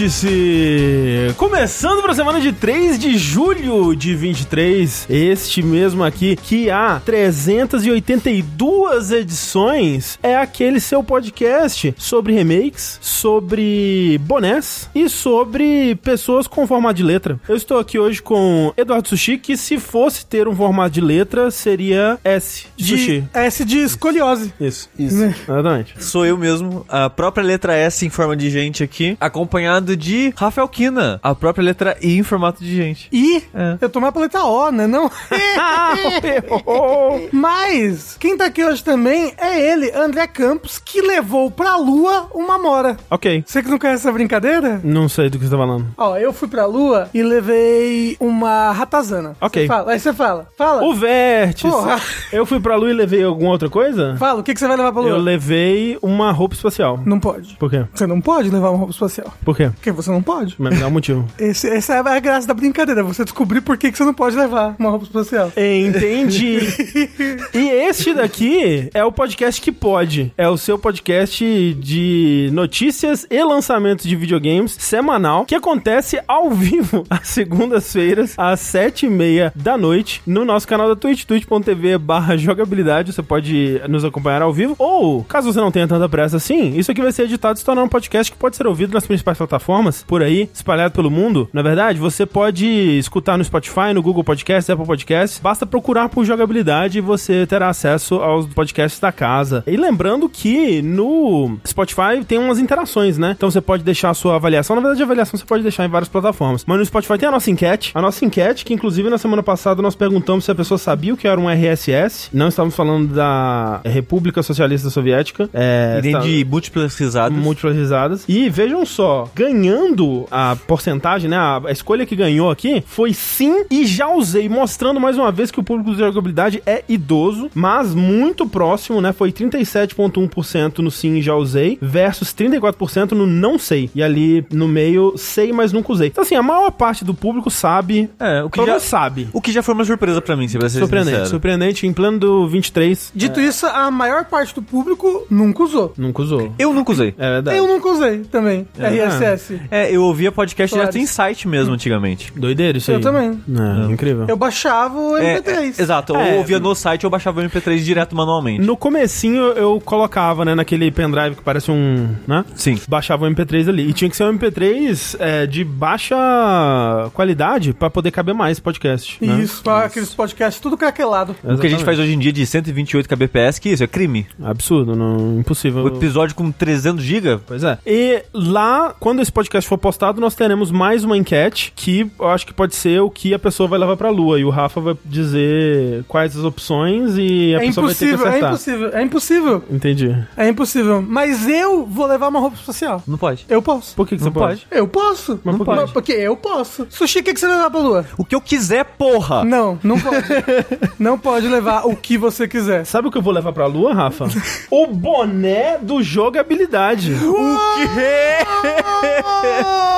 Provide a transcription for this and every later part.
Vértice! Começando para a semana de 3 de julho de 23, este mesmo aqui, que há 382 edições, é aquele seu podcast sobre remakes, sobre bonés e sobre pessoas com formato de letra. Eu estou aqui hoje com Eduardo Sushi, que se fosse ter um formato de letra, seria S de, De, sushi. S de escoliose. Isso, Isso. exatamente. Sou eu mesmo, a própria letra S em forma de gente aqui, acompanhado de Rafael Kina, a própria letra I em formato de gente. E É. eu tomei a paleta O, né? Não. Mas quem tá aqui hoje também é ele, André Campos, que levou pra lua uma mora. ok. Você que não conhece essa brincadeira? Não sei do que você tá falando. Ó, eu fui pra lua e levei uma ratazana. Ok. Você fala, aí você fala. Fala. O Vértice. Porra. Eu fui pra lua e levei alguma outra coisa? Fala, o que, que você vai levar pra lua? Eu levei uma roupa espacial. Não pode. Por quê? Você não pode levar uma roupa espacial. Por quê? Porque você não pode. Mas me dá um motivo. Esse, essa é a graça da brincadeira, você descobrir por que, que você não pode levar uma roupa espacial. Entendi. e este daqui é o podcast que pode. É o seu podcast de notícias e lançamentos de videogames semanal que acontece ao vivo às segundas-feiras às sete e meia da noite no nosso canal da Twitch, twitch.tv barra jogabilidade. Você pode nos acompanhar ao vivo. Ou, caso você não tenha tanta pressa assim, isso aqui vai ser editado e se tornar um podcast que pode ser ouvido nas principais plataformas por aí, espalhado pelo mundo. Na verdade, você pode escutar no Spotify, no Google Podcast, Apple Podcast. Basta procurar por jogabilidade e você terá acesso aos podcasts da casa. E lembrando que no Spotify tem umas interações, né? Então você pode deixar a sua avaliação. Na verdade, a avaliação você pode deixar em várias plataformas. Mas no Spotify tem a nossa enquete. A nossa enquete, que inclusive na semana passada nós perguntamos se a pessoa sabia o que era um RSS. Não estávamos falando da República Socialista Soviética. É, E nem está- de múltiplas risadas. múltiplas risadas. E vejam só, ganhando a porcentagem, né? A, a escolha que ganhou aqui foi sim e já usei, mostrando mais uma vez que o público de jogabilidade é idoso, mas muito próximo, né? Foi 37,1% no sim e já usei, versus 34% no não sei. E ali no meio, sei, mas nunca usei. Então, assim, a maior parte do público sabe. É, o que Todo já, mundo sabe. o que já foi uma surpresa pra mim, se ser Surpreendente, sincero. surpreendente. Em plano do 23, Dito isso, a maior parte do público nunca usou. nunca usou. Eu nunca usei. É verdade. Eu nunca usei também. É. RSS. É, eu ouvia podcast Solaris. direto em site mesmo antigamente. Doideiro isso Eu aí. também. É, incrível. Eu baixava o É, MP3. é, exato, eu É. ouvia no site ou baixava o MP3 direto manualmente. No comecinho eu colocava, né, naquele pendrive que parece um, né? Sim. Baixava o MP3 ali. E tinha que ser um MP3 é, de baixa qualidade pra poder caber mais podcast. né? Isso, com aqueles podcasts tudo craquelado. O que a gente Exatamente. faz hoje em dia de 128 kbps, que isso é crime. Absurdo, não, impossível. O episódio com 300 GB, Pois é. E lá, quando esse podcast for postado, nós teremos mais uma enquete que eu acho que pode ser o que a pessoa vai levar pra lua. E o Rafa vai dizer quais as opções e a É pessoa vai ter que impossível, é acertar. impossível, é impossível. Entendi. É impossível. Mas eu vou levar uma roupa espacial. não pode. Eu posso. Por que, que Não você pode? Eu posso. Mas não por pode. Porque eu posso. Sushi, o que, que você vai levar pra lua? O que eu quiser, porra! Não, não pode. não pode levar o que você quiser. Sabe o que eu vou levar pra lua, Rafa? o boné do jogabilidade. O quê?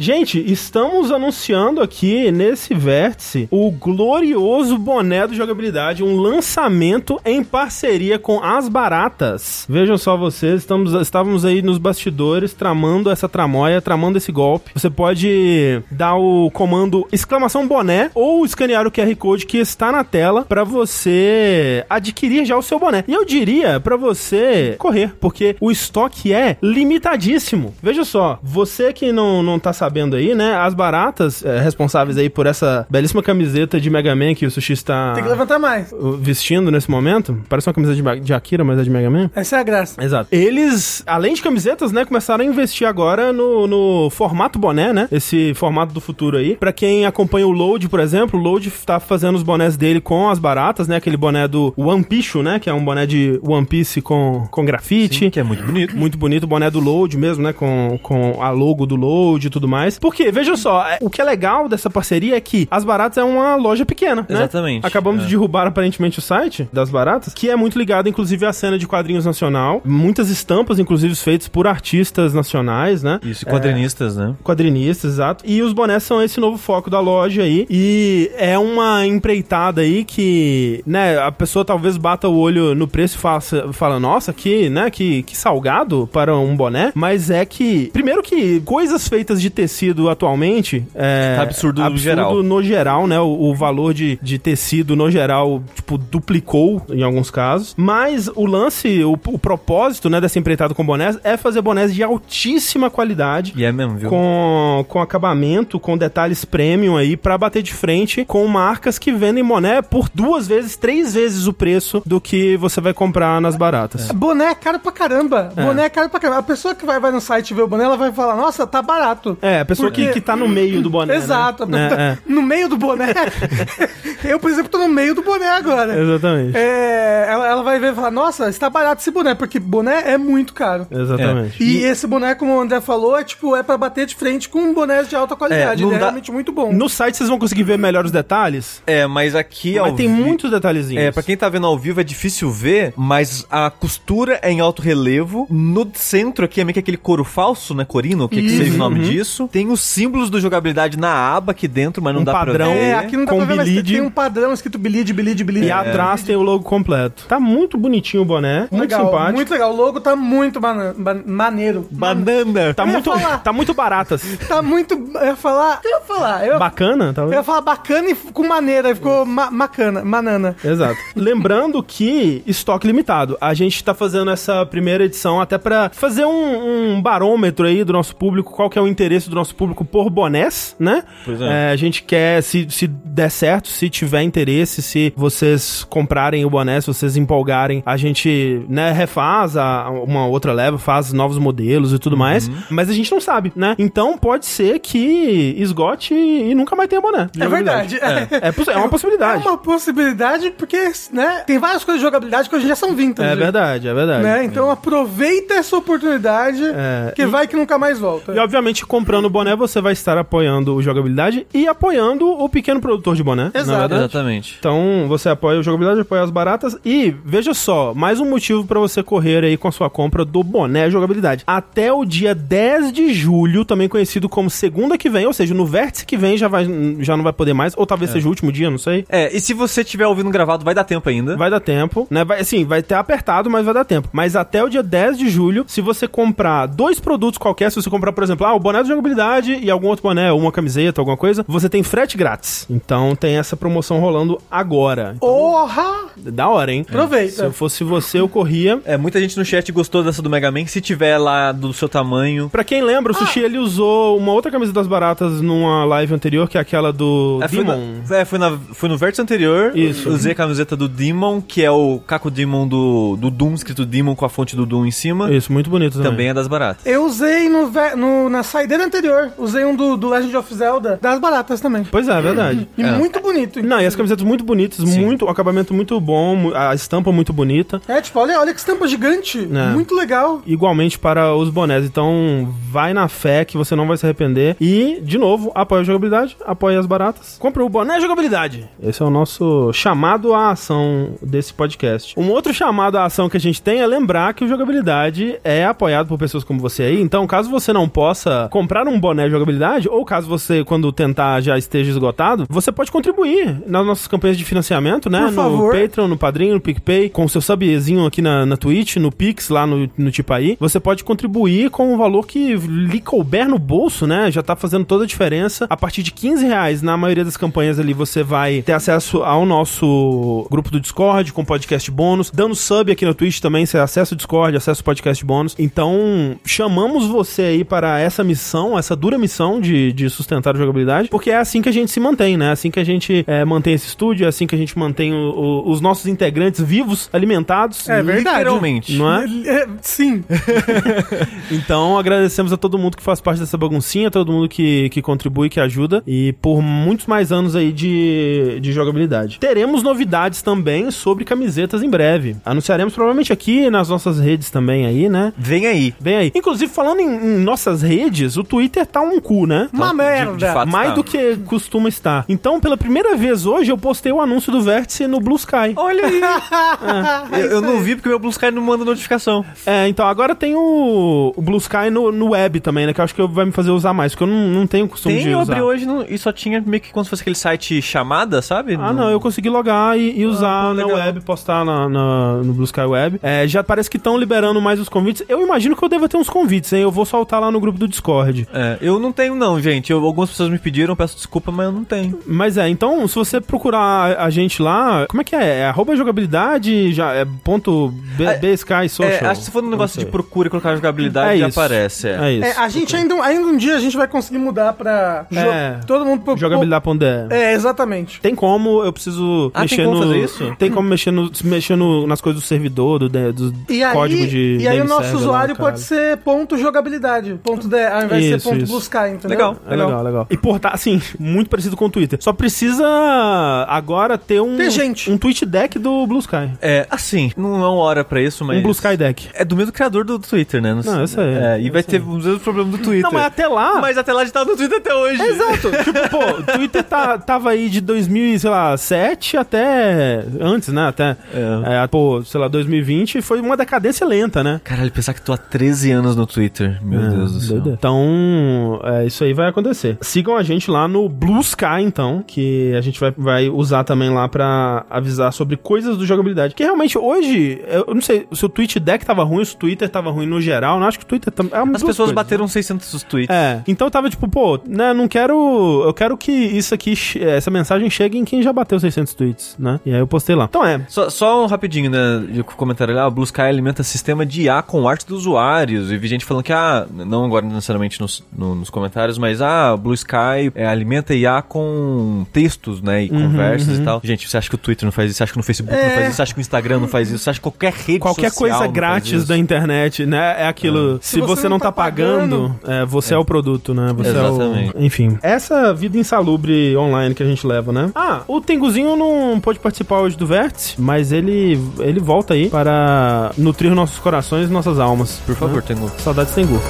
Gente, estamos anunciando aqui nesse vértice o glorioso boné do jogabilidade, um lançamento em parceria com as baratas. Vejam só vocês, estamos, estávamos aí nos bastidores tramando essa tramóia, tramando esse golpe. Você pode dar o comando exclamação boné ou escanear o QR Code que está na tela para você adquirir já o seu boné. E eu diria para você correr, porque o estoque é limitadíssimo. Veja só, você que não, não tá sabendo aí, né? As baratas é, responsáveis aí por essa belíssima camiseta de Mega Man que o Sushi está Tem que levantar mais. vestindo nesse momento. Parece uma camiseta de, de Akira, mas é de Mega Man. Essa é a graça. Exato. Eles, além de camisetas, né, começaram a investir agora no, no formato boné, né? Esse formato do futuro aí. Pra quem acompanha o Load, por exemplo, o Load tá fazendo os bonés dele com as baratas, né? Aquele boné do One Piece, né? Que é um boné de One Piece com, com grafite. que é muito bonito. Muito bonito, boné do Load mesmo, né? Com, com a logo do Load e tudo mais. Porque, veja só, é, o que é legal dessa parceria é que as baratas é uma loja pequena, né? Exatamente. Acabamos É. de derrubar aparentemente o site das baratas, que é muito ligado, inclusive, à cena de quadrinhos nacional. Muitas estampas, inclusive, feitas por artistas nacionais, né? Isso, quadrinistas, né? Quadrinistas, exato. E os bonés são esse novo foco da loja aí. E é uma empreitada aí que, né, a pessoa talvez bata o olho no preço e faça, fala, nossa, que, né, que, que salgado para um boné. Mas é que, primeiro que coisas feitas de tecido atualmente é Tá absurdo no geral. no geral, né? O, o valor de, de tecido no geral, tipo, duplicou em alguns casos. Mas o lance, o, o propósito, né, dessa empreitada com bonés é fazer bonés de altíssima qualidade E é mesmo, viu? com, com acabamento, com detalhes premium aí, pra bater de frente com marcas que vendem boné por duas vezes, três vezes o preço do que você vai comprar nas baratas. Boné é caro pra caramba. Boné é caro pra caramba. A pessoa que vai, vai no site ver o boné, ela vai falar, nossa, tá barato. É, a pessoa Porque- que, que tá no meio do boné. Exato. Né? É, No meio do boné. eu, por exemplo, tô no meio do boné é, agora. exatamente. É, ela, ela vai ver e falar, nossa, está barato esse boné, porque boné é muito caro. Exatamente. E, esse boné, como o André falou, é tipo, é pra bater de frente com bonés de alta qualidade. É, Ele é realmente muito bom. No site vocês vão conseguir ver melhor os detalhes, É, mas aqui ao mas tem vi- muitos detalhezinhos. É, pra quem tá vendo ao vivo é difícil ver, mas a costura é em alto relevo. No centro aqui é meio que aquele couro falso, né? Corino, o que, que seja o nome disso. Tem os símbolos do jogabilidade na aba aqui dentro, mas não Um dá padrão. pra ver. É, aqui não dá com pra ver, mas bleed. tem um padrão escrito bleed, bleed, bleed. E atrás tem o logo completo. Tá muito bonitinho o boné, muito legal, simpático. Muito legal. O logo tá muito bana- ba- maneiro. Banana. Tá Eu ia muito, falar. tá muito baratas. Tá muito. Eu ia falar. Eu ia falar. Eu, Bacana, eu talvez. ia falar bacana e com maneira. aí Ficou ma macana, manana. Exato. Lembrando que estoque limitado. A gente tá fazendo essa primeira edição até pra fazer um, um barômetro aí do nosso público, qual que é o interesse do nosso público por bonés, né? Pois é. a gente quer, se, se der certo, se tiver interesse, se vocês comprarem o boné, se vocês empolgarem, a gente, né, refaz a, uma outra leva, faz novos modelos e tudo mais. Mas a gente não sabe, né? Então pode ser que esgote e nunca mais tenha boné. É verdade. É, é, é uma É possibilidade. uma possibilidade, porque, né? Tem várias coisas de jogabilidade que hoje já são vintage. É verdade, é verdade. Né? Então aproveita essa oportunidade, É, que e- vai que nunca mais volta. E obviamente, comprando o boné, você vai estar apoiando o jogabilidade e apoiando o pequeno produtor de boné. Exato. é verdade? Exatamente. Então, você apoia o jogabilidade, apoia as baratas e veja só, mais um motivo pra você correr aí com a sua compra do boné jogabilidade. Até o dia 10 de julho, também conhecido como segunda que vem, ou seja, no vértice que vem já, vai, já não vai poder mais, ou talvez seja o último dia, não sei. É, e se você estiver ouvindo gravado, vai dar tempo ainda. Vai dar tempo, né? Vai, assim, vai ter apertado, mas vai dar tempo. Mas até o dia 10 de julho, se você comprar dois produtos qualquer, se você comprar, por exemplo, ah, o boné de jogabilidade e algum outro boné, ou uma camiseta, alguma coisa, você tem frete grátis. Então tem essa promoção rolando agora. Porra! Da hora, hein? Aproveita. Se eu fosse você, eu corria. É, muita gente no chat gostou dessa do Mega Man. Se tiver lá do seu tamanho. Pra quem lembra, o Sushi ele usou uma outra camisa das baratas numa live anterior, que é aquela do É, foi, Demon. na, é, foi, na, foi no vértice anterior. Isso. Usei a camiseta do Demon, que é o Caco Demon do, do Doom, escrito Demon com a fonte do Doom em cima. Isso, muito bonito também. Também é das baratas. Eu usei no, no- na saideira anterior, usei um do, do Legend of Zelda, das baratas também. Pois é, é verdade. E É. muito bonito. Não, e as camisetas muito bonitas, Sim. muito, o acabamento muito bom, a estampa muito bonita. É, tipo, olha, olha que estampa gigante. É. Muito legal. igualmente para os bonés. Então, vai na fé que você não vai se arrepender. E, de novo, apoia a jogabilidade, apoia as baratas. Compre o boné jogabilidade. Esse é o nosso chamado à ação desse podcast. Um outro chamado à ação que a gente tem é lembrar que o jogabilidade é apoiado por pessoas como você aí. Então, caso você não possa comprar um boné jogabilidade, ou caso você, quando tentar, já esteja esgotado, você pode contribuir nas nossas campanhas de financiamento, né? Por no favor. Patreon, no Padrinho, no PicPay, com o seu subzinho aqui na, na Twitch, no Pix, lá no, no Tipaí. Você pode contribuir com um valor que lhe couber no bolso, né? Já tá fazendo toda a diferença. A partir de 15 reais, na maioria das campanhas ali, você vai ter acesso ao nosso grupo do Discord, com podcast bônus. Dando sub aqui no Twitch também, você acessa o Discord, acessa o podcast bônus. Então, chamamos você aí para essa missão, essa dura missão de, de sustentar a jogabilidade, porque é assim que a gente se mantém, né? É assim que a gente é, mantém esse estúdio, é assim que a gente mantém o- o- os nossos integrantes vivos, alimentados. É verdade. Literalmente. Não é? É, sim. Então, agradecemos a todo mundo que faz parte dessa baguncinha, a todo mundo que, que contribui, que ajuda, e por muitos mais anos aí de, de jogabilidade. Teremos novidades também sobre camisetas em breve. Anunciaremos provavelmente aqui nas nossas redes também aí, né? Vem aí. Vem aí. Inclusive, falando em, em nossas redes, o Twitter tá um cu, né? Uma de- merda. de fato. Mais tá. do que costuma estar. Então, pela primeira vez hoje, eu postei o anúncio do Vértice no Blue Sky. Olha aí. eu, eu não vi porque meu Blue Sky não manda notificação. É, então agora tem o, o Blue Sky no, no web também, né? Que eu acho que vai me fazer usar mais, porque eu não, não tenho costume Tem, de eu usar. abri hoje no- e só tinha meio que como se fosse aquele site chamada, sabe? Ah, não, eu consegui logar e, e usar pô, na legal. web, postar na, na- no Blue Sky Web. É, já parece que estão liberando mais os convites. Eu imagino que eu devo ter uns convites, hein? Eu vou soltar lá no grupo do Discord. É, eu não tenho não, gente. Eu- algumas pessoas me pediram, peço desculpa, mas eu não tenho. Mas é, então, se você procurar a gente lá, como é que é? É arroba jogabilidade, já, é ponto B, É, BSky Social. É, acho que se for no negócio de procura e colocar jogabilidade, É já isso. aparece. É. É isso. É, a gente ainda, ainda um dia a gente vai conseguir mudar pra jo- É. todo mundo pro, Jogabilidade.de. É, exatamente. Tem como, eu preciso Ah, tem mexer como no. fazer isso? Tem como mexer, no, mexer no- nas coisas do servidor, do, do E aí, código de. e aí o nosso lá, usuário caralho. pode ser ponto jogabilidade, ponto de, ao invés de Isso, ser ponto isso. Blue Sky, entendeu? Legal. É legal, legal. E portar, assim, muito parecido com o Twitter. Só precisa agora ter um. Ter gente. Um tweet deck do Blue Sky. É, assim, não é uma hora pra isso, mas. Um Blue Sky deck. É do mesmo criador do Twitter, né? Não, eu sei. É, e vai ter os mesmos problemas do Twitter. Não, mas até lá. Mas até lá a gente tá no Twitter até hoje. Exato. tipo, pô, o Twitter tá, tava aí de 2007 até. Antes, né? Até. É. É, pô, sei lá, 2020 foi uma decadência lenta, né? Caralho, pensar que tô há 13 anos no Twitter. Meu É, Deus do céu. Então, é, isso aí vai acontecer. Sigam a gente lá no Blue Sky, então, que a gente vai, vai usar também lá pra avisar sobre coisas do jogabilidade. Que realmente hoje, eu não sei se o Twitch Deck tava ruim, se o Twitter tava ruim no geral. Não acho que o Twitter também. É As pessoas bateram 600 tweets. É, então eu tava tipo, pô, né, não quero. Eu quero que isso aqui, essa mensagem chegue em quem já bateu 600 tweets, né? E aí eu postei lá. Então é. Só, só um rapidinho, né? De comentário lá, o Blue Sky alimenta sistema de IA com arte dos usuários. E vi gente falando que, ah, não agora necessariamente nos, no- nos comentários, mas ah, Blue Sky é, alimenta IA com textos, né? E Uhum, conversas e tal. Gente, você acha que o Twitter não faz isso? Você acha que no Facebook não faz isso? Você acha que o Instagram não faz isso? Você acha que qualquer rede Qualquer social coisa não grátis faz da internet, né? É aquilo. Se, você, não tá pagando, é, você é. o produto, né? Você Exatamente. é o. Enfim. Essa vida insalubre online que a gente leva, né? Ah, o Tenguzinho não pôde participar hoje do Vértice, mas ele, ele volta aí para nutrir nossos corações e nossas almas. Por favor, né? Tengu. Saudades Tengu.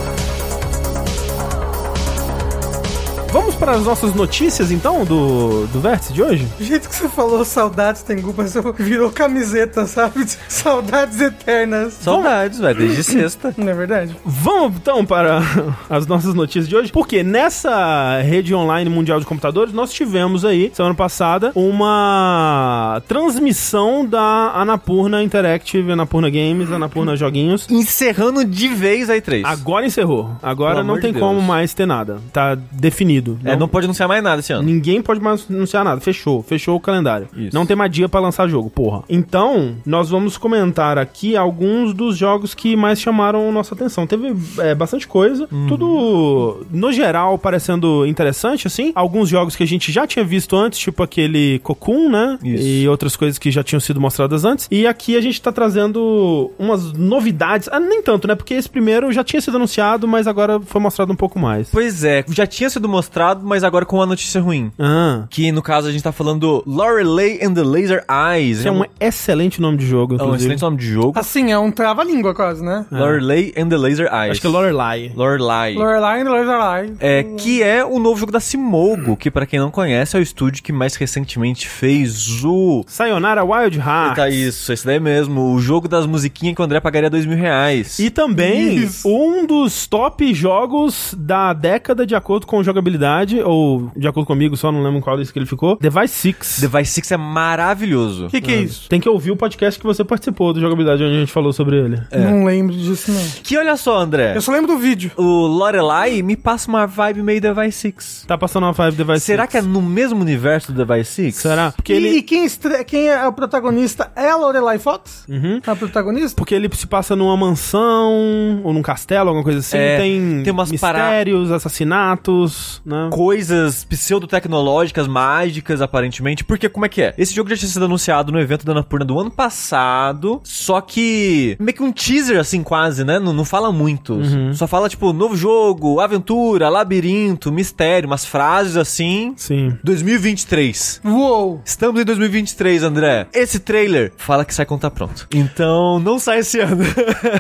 Para as nossas notícias, então, do, do Vértice de hoje? Do jeito que você falou saudades tem culpa, você virou camiseta, sabe? Saudades eternas. Saudades, velho, desde sexta. Não é verdade? Vamos então para as nossas notícias de hoje, porque nessa rede online mundial de computadores nós tivemos aí, semana passada, uma transmissão da Anapurna Interactive, Anapurna Games, Anapurna Joguinhos. Encerrando de vez a E3. Agora encerrou. Agora Pelo não tem de como mais ter nada. Tá definido. É, não pode anunciar mais nada esse ano. Ninguém pode mais anunciar nada. Fechou. Fechou o calendário. Isso. Não tem mais dia pra lançar jogo, porra. Então, nós vamos comentar aqui alguns dos jogos que mais chamaram nossa atenção. Teve é, bastante coisa. Uhum. Tudo, no geral, parecendo interessante, assim. Alguns jogos que a gente já tinha visto antes, tipo aquele Cocoon, né? Isso. E outras coisas que já tinham sido mostradas antes. E aqui a gente tá trazendo umas novidades. Ah, nem tanto, né? Porque esse primeiro já tinha sido anunciado, mas agora foi mostrado um pouco mais. Pois é, já tinha sido mostrado, mas agora com uma notícia ruim. Ah. Que no caso a gente tá falando do Lorelei and the Laser Eyes. Esse é um excelente nome de jogo, é um excelente nome de jogo. Assim, é um trava-língua quase, né? Lorelei and the Laser Eyes. Acho que é Lorelai. Lorelai. Lorelai, Lorelai. É, que é o novo jogo da Simogo, que pra quem não conhece é o estúdio que mais recentemente fez o... Sayonara Wild Heart. Tá isso, esse daí mesmo, o jogo das musiquinhas que o André pagaria dois mil reais. E também Isso. um dos top jogos da década, de acordo com jogabilidade, ou de acordo comigo, só não lembro qual desse que ele ficou. Device 6. Device 6 é maravilhoso. O que, que é isso? Tem que ouvir o podcast que você participou do jogabilidade, onde a gente falou sobre ele. Não lembro disso, não. Que olha só, André, Eu só lembro do vídeo. o Lorelai me passa uma vibe meio Device 6. Tá passando uma 5 Device Será 6. que é no mesmo universo do Device 6? Será? Porque e, ele... e quem, estre- quem é o protagonista é a Lorelai Fox? Uhum. A protagonista? Porque ele se passa numa mansão ou num castelo, alguma coisa assim. É, tem, tem umas para- mistérios, assassinatos, né? Coisas pseudotecnológicas, mágicas, aparentemente. Porque como é que é? Esse jogo já tinha sido anunciado no evento da Annapurna do ano passado, só que meio que um teaser, assim, quase, né? Não, não fala muito. Uhum. Só fala, tipo, novo jogo, aventura, labirinto, mistério, umas frases assim. Sim. 2023. Uou! Estamos em 2023, André. Esse trailer fala que sai quando tá pronto. Então, não sai esse ano.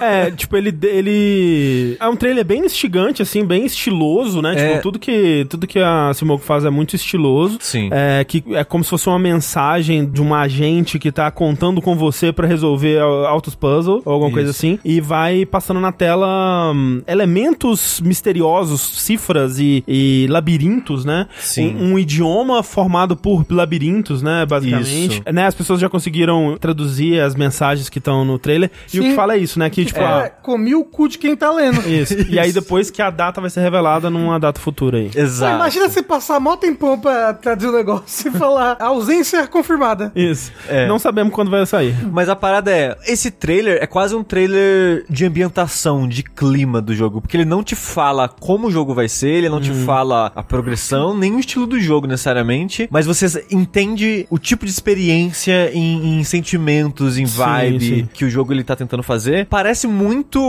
É, tipo, ele, ele. É um trailer bem instigante, assim, bem estiloso, né? É. Tipo, tudo que, tudo que a Simogo faz é muito estiloso. Sim. É, que é como se fosse uma mensagem de uma agente que tá contando com você pra resolver altos puzzles ou alguma coisa Isso. assim. E vai passando na tela hum, elementos misteriosos, cifras e, e labirintos, né? Sim. Um, um idioma formado por labirintos, né? Basicamente. Isso. Né, as pessoas já conseguiram traduzir as mensagens que estão no trailer. E o Sim. que fala é isso, né? Que, tipo, É, ah, comi o cu de quem tá lendo. isso. E aí depois que a data vai ser revelada numa data futura aí. Pô, Exato. Imagina você passar mó tempão pra traduzir o negócio e falar ausência confirmada. Isso. É. Não sabemos quando vai sair. Mas a parada é, esse trailer é quase um trailer de ambientação, de clima do jogo, porque ele não te fala como o jogo vai ser, ele não te fala a progressão, nem o estilo do jogo necessariamente, mas você entende o tipo de experiência em, em sentimentos, em Sim, vibe sim. que o jogo ele tá tentando fazer. Parece muito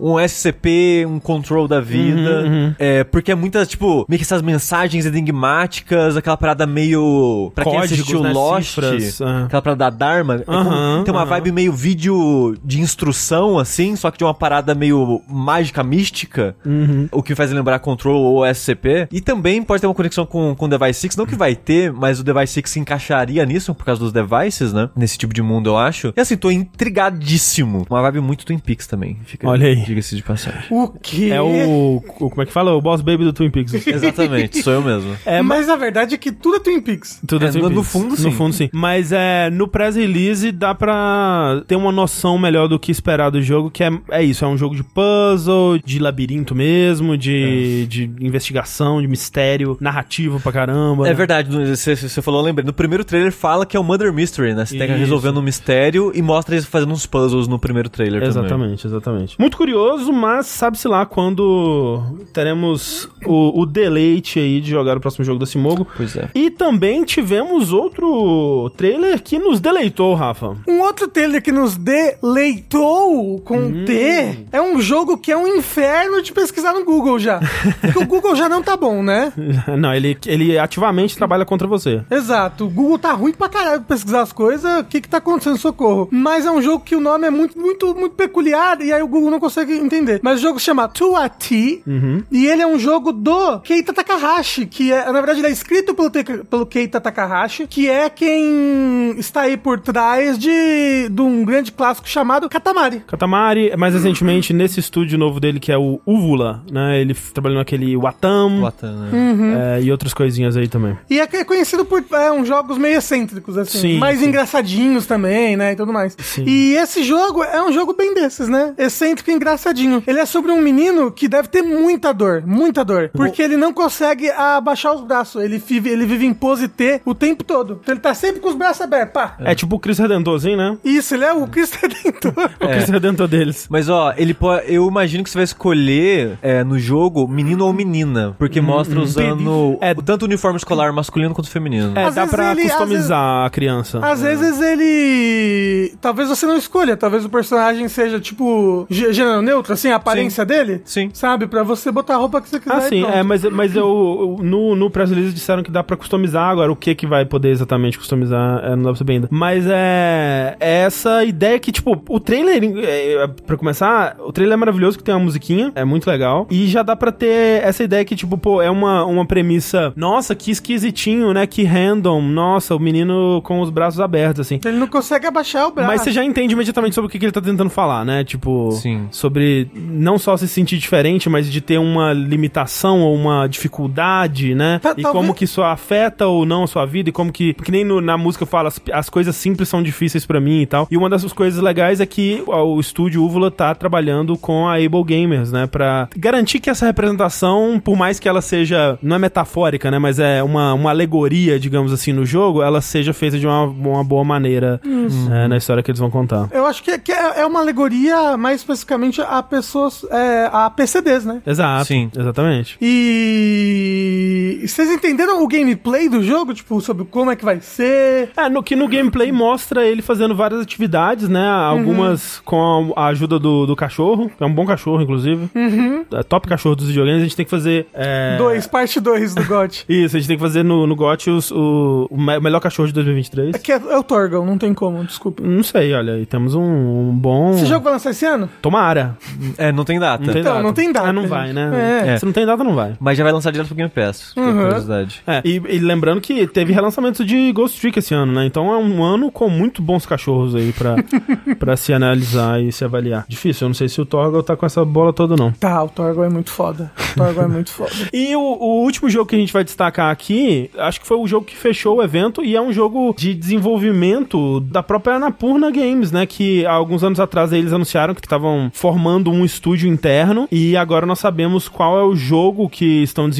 um SCP, um control da vida, Uhum, é, porque é muitas, tipo, meio que essas mensagens enigmáticas, aquela parada meio... Pra quem Códigos, assistiu né, Lost, cifras, é. aquela parada da Dharma, é tem uma vibe meio vídeo de instrução, assim, só que de uma parada meio mágica, mística, Uhum. o que faz lembrar Control ou SCP. E também pode ter uma conexão com, com o Device 6, não que vai ter, mas o Device 6 se encaixaria nisso, por causa dos devices, né? Nesse tipo de mundo, eu acho. E assim, tô intrigadíssimo. Uma vibe muito Twin Peaks também. Fica, Olha aí. Diga-se de passagem. O quê? É o, o- Como é que fala? O boss baby do Twin Peaks. Exatamente, sou eu mesmo. É, mas. Mas a verdade é que tudo é Twin Peaks. Tudo É, Twin no- no Peaks. fundo, No sim. fundo, sim. Mas é, no press release dá pra ter uma noção melhor do que esperar do jogo, que é, é isso, é um jogo de puzzle, de labirinto mesmo, de, de investigação, de mistério, narrativo pra caramba. É né? verdade, no- você, você falou, eu lembrei. No primeiro trailer fala que é o Mother Mystery, né? Você tem que resolvendo um mistério e mostra eles fazendo uns puzzles no primeiro trailer também. Exatamente, exatamente. Muito curioso, mas sabe-se lá quando teremos o, o deleite aí de jogar o próximo jogo da Simogo. Pois é. E também tivemos outro trailer que nos deleitou, Rafa. Um outro trailer que nos deleitou com Hum. T é um jogo que é um inferno de pesquisar no Google já. Porque o Google já não tá bom, né? Não, ele, ele ativamente trabalha contra você. Exato, o Google tá ruim pra caralho pra pesquisar as coisas, o que que tá acontecendo, socorro. Mas é um jogo que o nome é muito, muito, muito peculiar e aí o Google não consegue entender. Mas o jogo se chama Tuati e ele é um jogo do Keita Takahashi, que é, na verdade ele é escrito pelo, Te- pelo Keita Takahashi, que é quem está aí por trás de, de um grande clássico chamado Katamari. Katamari, mais recentemente nesse estúdio novo dele que é o Uvula, né? Ele trabalhou naquele Watam Watan, né? é, e outras coisinhas aí também. E é é conhecido por é, uns jogos meio excêntricos, assim. Sim, mais sim. engraçadinhos também, né? E tudo mais. Sim. E esse jogo é um jogo bem desses, né? Excêntrico e engraçadinho. Ele é sobre um menino que deve ter muita dor, muita dor. Porque ele não consegue abaixar os braços. Ele vive, ele vive em pose T o tempo todo. Então ele tá sempre com os braços abertos, pá. É, tipo o Chris Redentorzinho, né? Isso, ele é o Cristo Redentor. O Chris Redentor deles. Mas ó, ele pode. Eu imagino que você vai escolher é, no jogo menino ou menina. Porque mostra usando É. tanto o uniforme escolar masculino quanto feminino. É, Às dá vezes pra ele- customizar a criança. Às vezes ele. Talvez você não escolha. Talvez o personagem seja, tipo, gê- gênero neutro, assim, a aparência dele. Sim. Sabe? Pra você botar a roupa que você quiser. Ah, sim, é, mas, mas eu, eu- no, no press release disseram que dá pra customizar agora. O que que vai poder exatamente customizar, é, não dá pra saber ainda. Mas é, é essa ideia que, tipo, o trailer, é, pra começar, o trailer é maravilhoso, que tem uma musiquinha, é muito legal. E já dá pra ter essa ideia que, tipo, pô, é uma, uma premissa, nossa, que esquisitinho, né, que random, nossa, o menino com os braços abertos, assim. Ele não consegue abaixar o braço. Mas você já entende imediatamente sobre o que, que ele tá tentando falar, né? Tipo, Sim. sobre não só se sentir diferente, mas de ter uma limitação ou uma dificuldade, né? Ta- e talvez- como que isso afeta ou não a sua vida, e como que. Que nem no- na música fala, as, as coisas simples são difíceis pra mim e tal. E uma dessas coisas legais é que o estúdio Uvula tá trabalhando com a Able Gamers, né? Pra garantir que essa representação, por mais que ela seja. Não é metafórica, né? Mas é uma, uma alegoria, digamos assim, no jogo, ela seja feita de uma, uma boa maneira é, na história que eles vão contar. Eu acho que, que é é uma alegoria, mais especificamente, a pessoas. É, a PCDs, né? Exato. Sim. Exatamente. E E vocês entenderam o gameplay do jogo? Tipo, sobre como é que vai ser? É, no, que no gameplay mostra ele fazendo várias atividades, né? Algumas com a ajuda do, do cachorro, que é um bom cachorro, inclusive. É top cachorro dos videogames. A gente tem que fazer. É... Dois, parte 2 do GOT. Isso, a gente tem que fazer no, no GOT os- o, o me- melhor cachorro de 2023. É que é, é o Torgal, não tem como, desculpa. Não sei, olha, aí temos um, um bom. Esse jogo vai lançar esse ano? Tomara. É, não tem data. Não tem Então, data. não tem data, Ah, não gente. vai, né? É. É. Se não tem data, não vai. Mas já vai lançar direto pro Game Pass. que Uhum. curiosidade. É, e, e lembrando que teve relançamento de Ghost Trick esse ano, né? Então é um ano com muito bons cachorros aí pra, pra se analisar e se avaliar. Difícil, eu não sei se o Torgal tá com essa bola toda, não. Tá, o Torgal é muito foda. O Torgal é muito foda. E o, o último jogo que a gente vai destacar aqui, acho que foi o jogo que fechou o evento e é um jogo de desenvolvimento da própria Anapurna Games, né? Que há alguns anos atrás eles anunciaram que estavam formando um estúdio interno e agora nós sabemos qual é o jogo que estão desenvolvendo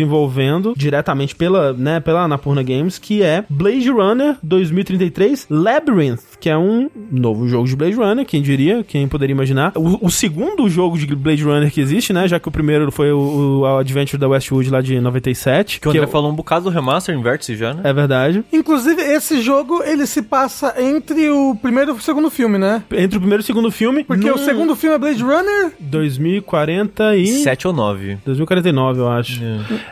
diretamente pela, né, pela Anapurna Games, que é Blade Runner 2033 Labyrinth, que é um novo jogo de Blade Runner, quem diria, quem poderia imaginar. O, o segundo jogo de Blade Runner que existe, né? Já que o primeiro foi o, o Adventure da Westwood lá de 97. Que o André eu- falou um bocado do remaster em vértice já, né? É verdade. Inclusive, esse jogo, ele se passa entre o primeiro e o segundo filme, né? Entre o primeiro e o segundo filme. Porque num o segundo filme é Blade Runner 2040 e. 7 ou 9. 2049, eu acho.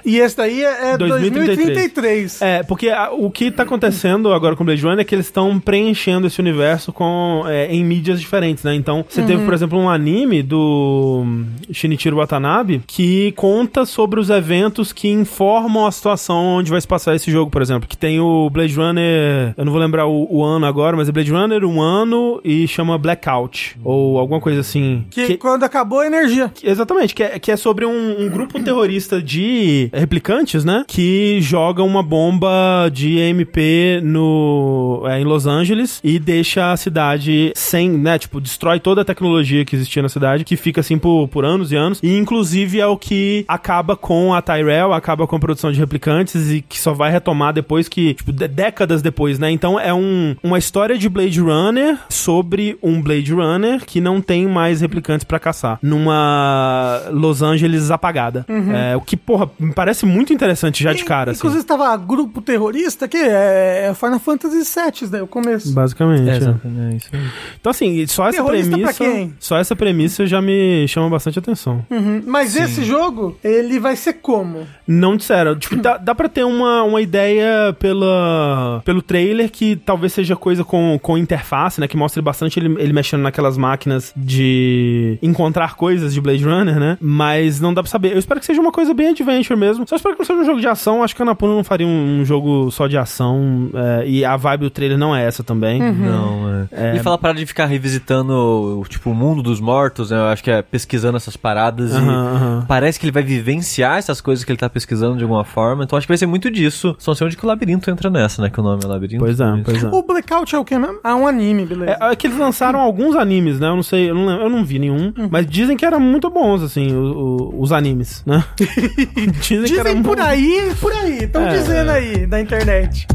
E esse daí é, é 2033. 2033. É, porque a- o que tá acontecendo agora com Blade Runner é que eles estão preenchendo esse universo com é, em mídias diferentes, né? Então, você teve, por exemplo, um anime do Shinichiro Watanabe que conta sobre os eventos que informam a situação onde vai se passar esse jogo, por exemplo. Que tem o Blade Runner, eu não vou lembrar o, o ano agora, mas é Blade Runner um ano e chama Blackout. Ou alguma coisa assim. Que, quando acabou a energia. Exatamente, que é, que é sobre um, um grupo terrorista de replicantes, né? Que joga uma bomba de EMP no, é, em Los Angeles e deixa a cidade sem, né? Tipo, destrói toda a tecnologia que existia na cidade, que fica assim por, por anos e anos. E inclusive é o que acaba com a Tyrell, acaba com a produção de replicantes e que só vai retomar depois que, tipo, décadas depois, né? Então é um, uma história de Blade Runner sobre um Blade Runner que não tem mais replicantes pra caçar. Numa Los Angeles apagada. É, o que, porra, parece muito interessante já de cara, assim. Inclusive, estava grupo terrorista, que é, é Final Fantasy VII, né? O começo. Basicamente. É, é. exatamente. É isso aí. Então, assim, só essa Terrorista pra premissa. quem? Só essa premissa já me chama bastante atenção. Uhum. Mas esse jogo, ele vai ser como? Não disseram. Tipo, dá, dá pra ter uma, uma ideia pela, pelo trailer que talvez seja coisa com, com interface, né? Que mostre bastante ele, ele mexendo naquelas máquinas de encontrar coisas de Blade Runner, né? Mas não dá pra saber. Eu espero que seja uma coisa bem adventure mesmo. Só espero que não seja um jogo de ação. Acho que a Anapurna não faria um, um jogo só de ação. é, e a vibe do trailer não é essa também. Não, é. E fala para de ficar revisitando, tipo, o mundo dos mortos, né? Eu acho que é pesquisando essas paradas e Aham, aham. parece que ele vai vivenciar essas coisas que ele tá pesquisando de alguma forma. Então acho que vai ser muito disso. Só não sei onde que o labirinto entra nessa, né? Que o nome é labirinto. Pois é, pois é. O Blackout é o que mesmo? Ah, um anime, beleza. É, é que eles lançaram alguns animes, né? Eu não sei, eu não, eu não vi nenhum. Mas dizem que eram muito bons, assim, o- o- os animes, né? dizem, que era Dizem por muito- aí, por aí. Estão É. dizendo aí, da internet.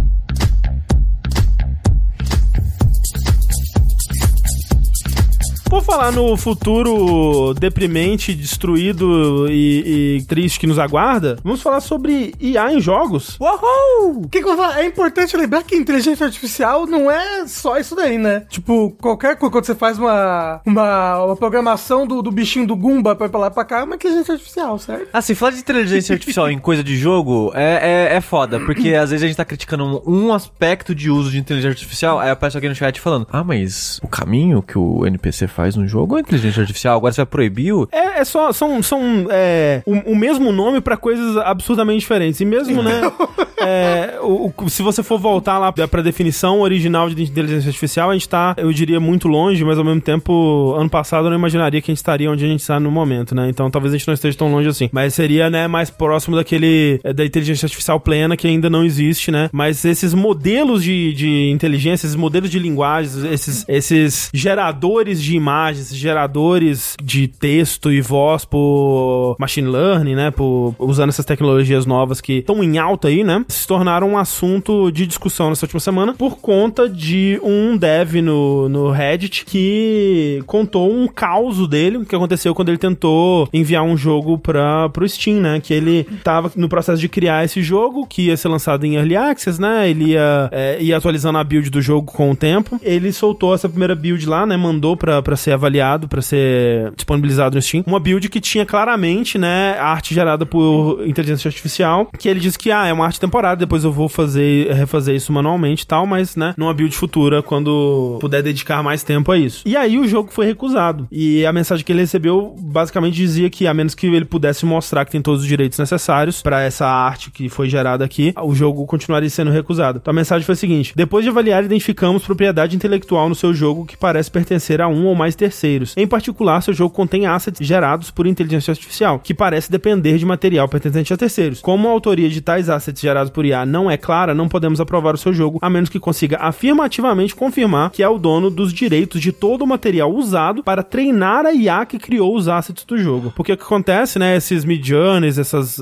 Por falar no futuro deprimente, destruído e, e triste que nos aguarda, vamos falar sobre IA em jogos. Uhul! O que, que eu vou falar? É importante lembrar que inteligência artificial não é só isso daí, né? Tipo, qualquer coisa, quando você faz uma, uma, uma programação do, do bichinho do Goomba pra ir pra lá e pra cá, é uma inteligência artificial, certo? Assim, falar de inteligência artificial em coisa de jogo é, é, é foda, porque às vezes a gente tá criticando um, um aspecto de uso de inteligência artificial, aí aparece alguém no chat falando, ah, mas o caminho que o NPC faz no jogo é inteligência artificial, agora você vai proibir o... É, é só, são, são é, o, o mesmo nome pra coisas absurdamente diferentes. E mesmo, né? é, o- o- se você for voltar lá pra definição original de inteligência artificial, a gente tá, eu diria, muito longe, mas ao mesmo tempo, ano passado eu não imaginaria que a gente estaria onde a gente está no momento, né? Então talvez a gente não esteja tão longe assim. Mas seria, né, mais próximo daquele, é, da inteligência artificial plena que ainda não existe, né? Mas esses modelos de, de inteligência, esses modelos de linguagens, esses, esses geradores de imagens, esses geradores de texto e voz por machine learning, né? Por, usando essas tecnologias novas que estão em alta aí, né? Se tornaram um assunto de discussão nessa última semana por conta de um dev no, no Reddit que contou um caos dele, que aconteceu quando ele tentou enviar um jogo para pro Steam, né? Que ele tava no processo de criar esse jogo, que ia ser lançado em Early Access, né? Ele ia, é, ia atualizando a build do jogo com o tempo. Ele soltou essa primeira build lá, né? Mandou pra, pra ser avaliado, pra ser disponibilizado no Steam. Uma build que tinha claramente, né? Arte gerada por inteligência artificial, que ele disse que, ah, é uma arte temporária, depois eu vou fazer, refazer isso manualmente e tal, mas, né? Numa build futura, quando puder dedicar mais tempo a isso. E aí o jogo foi recusado. E a mensagem que ele recebeu basicamente dizia que, a menos que ele pudesse mostrar que tem todos os direitos necessários para essa arte que foi gerada aqui, o jogo continuaria sendo recusado. Então a mensagem foi a seguinte: depois de avaliar, identificamos propriedade intelectual no seu jogo que parece pertencer a um ou mais terceiros. Em particular, seu jogo contém assets gerados por inteligência artificial, que parece depender de material pertencente a terceiros. Como a autoria de tais assets gerados por IA não é clara, não podemos aprovar o seu jogo, a menos que consiga afirmativamente confirmar que é o dono dos direitos de todo o material usado para treinar a IA que criou os assets do jogo. Porque o que acontece, né? Esses midjourneys, essas,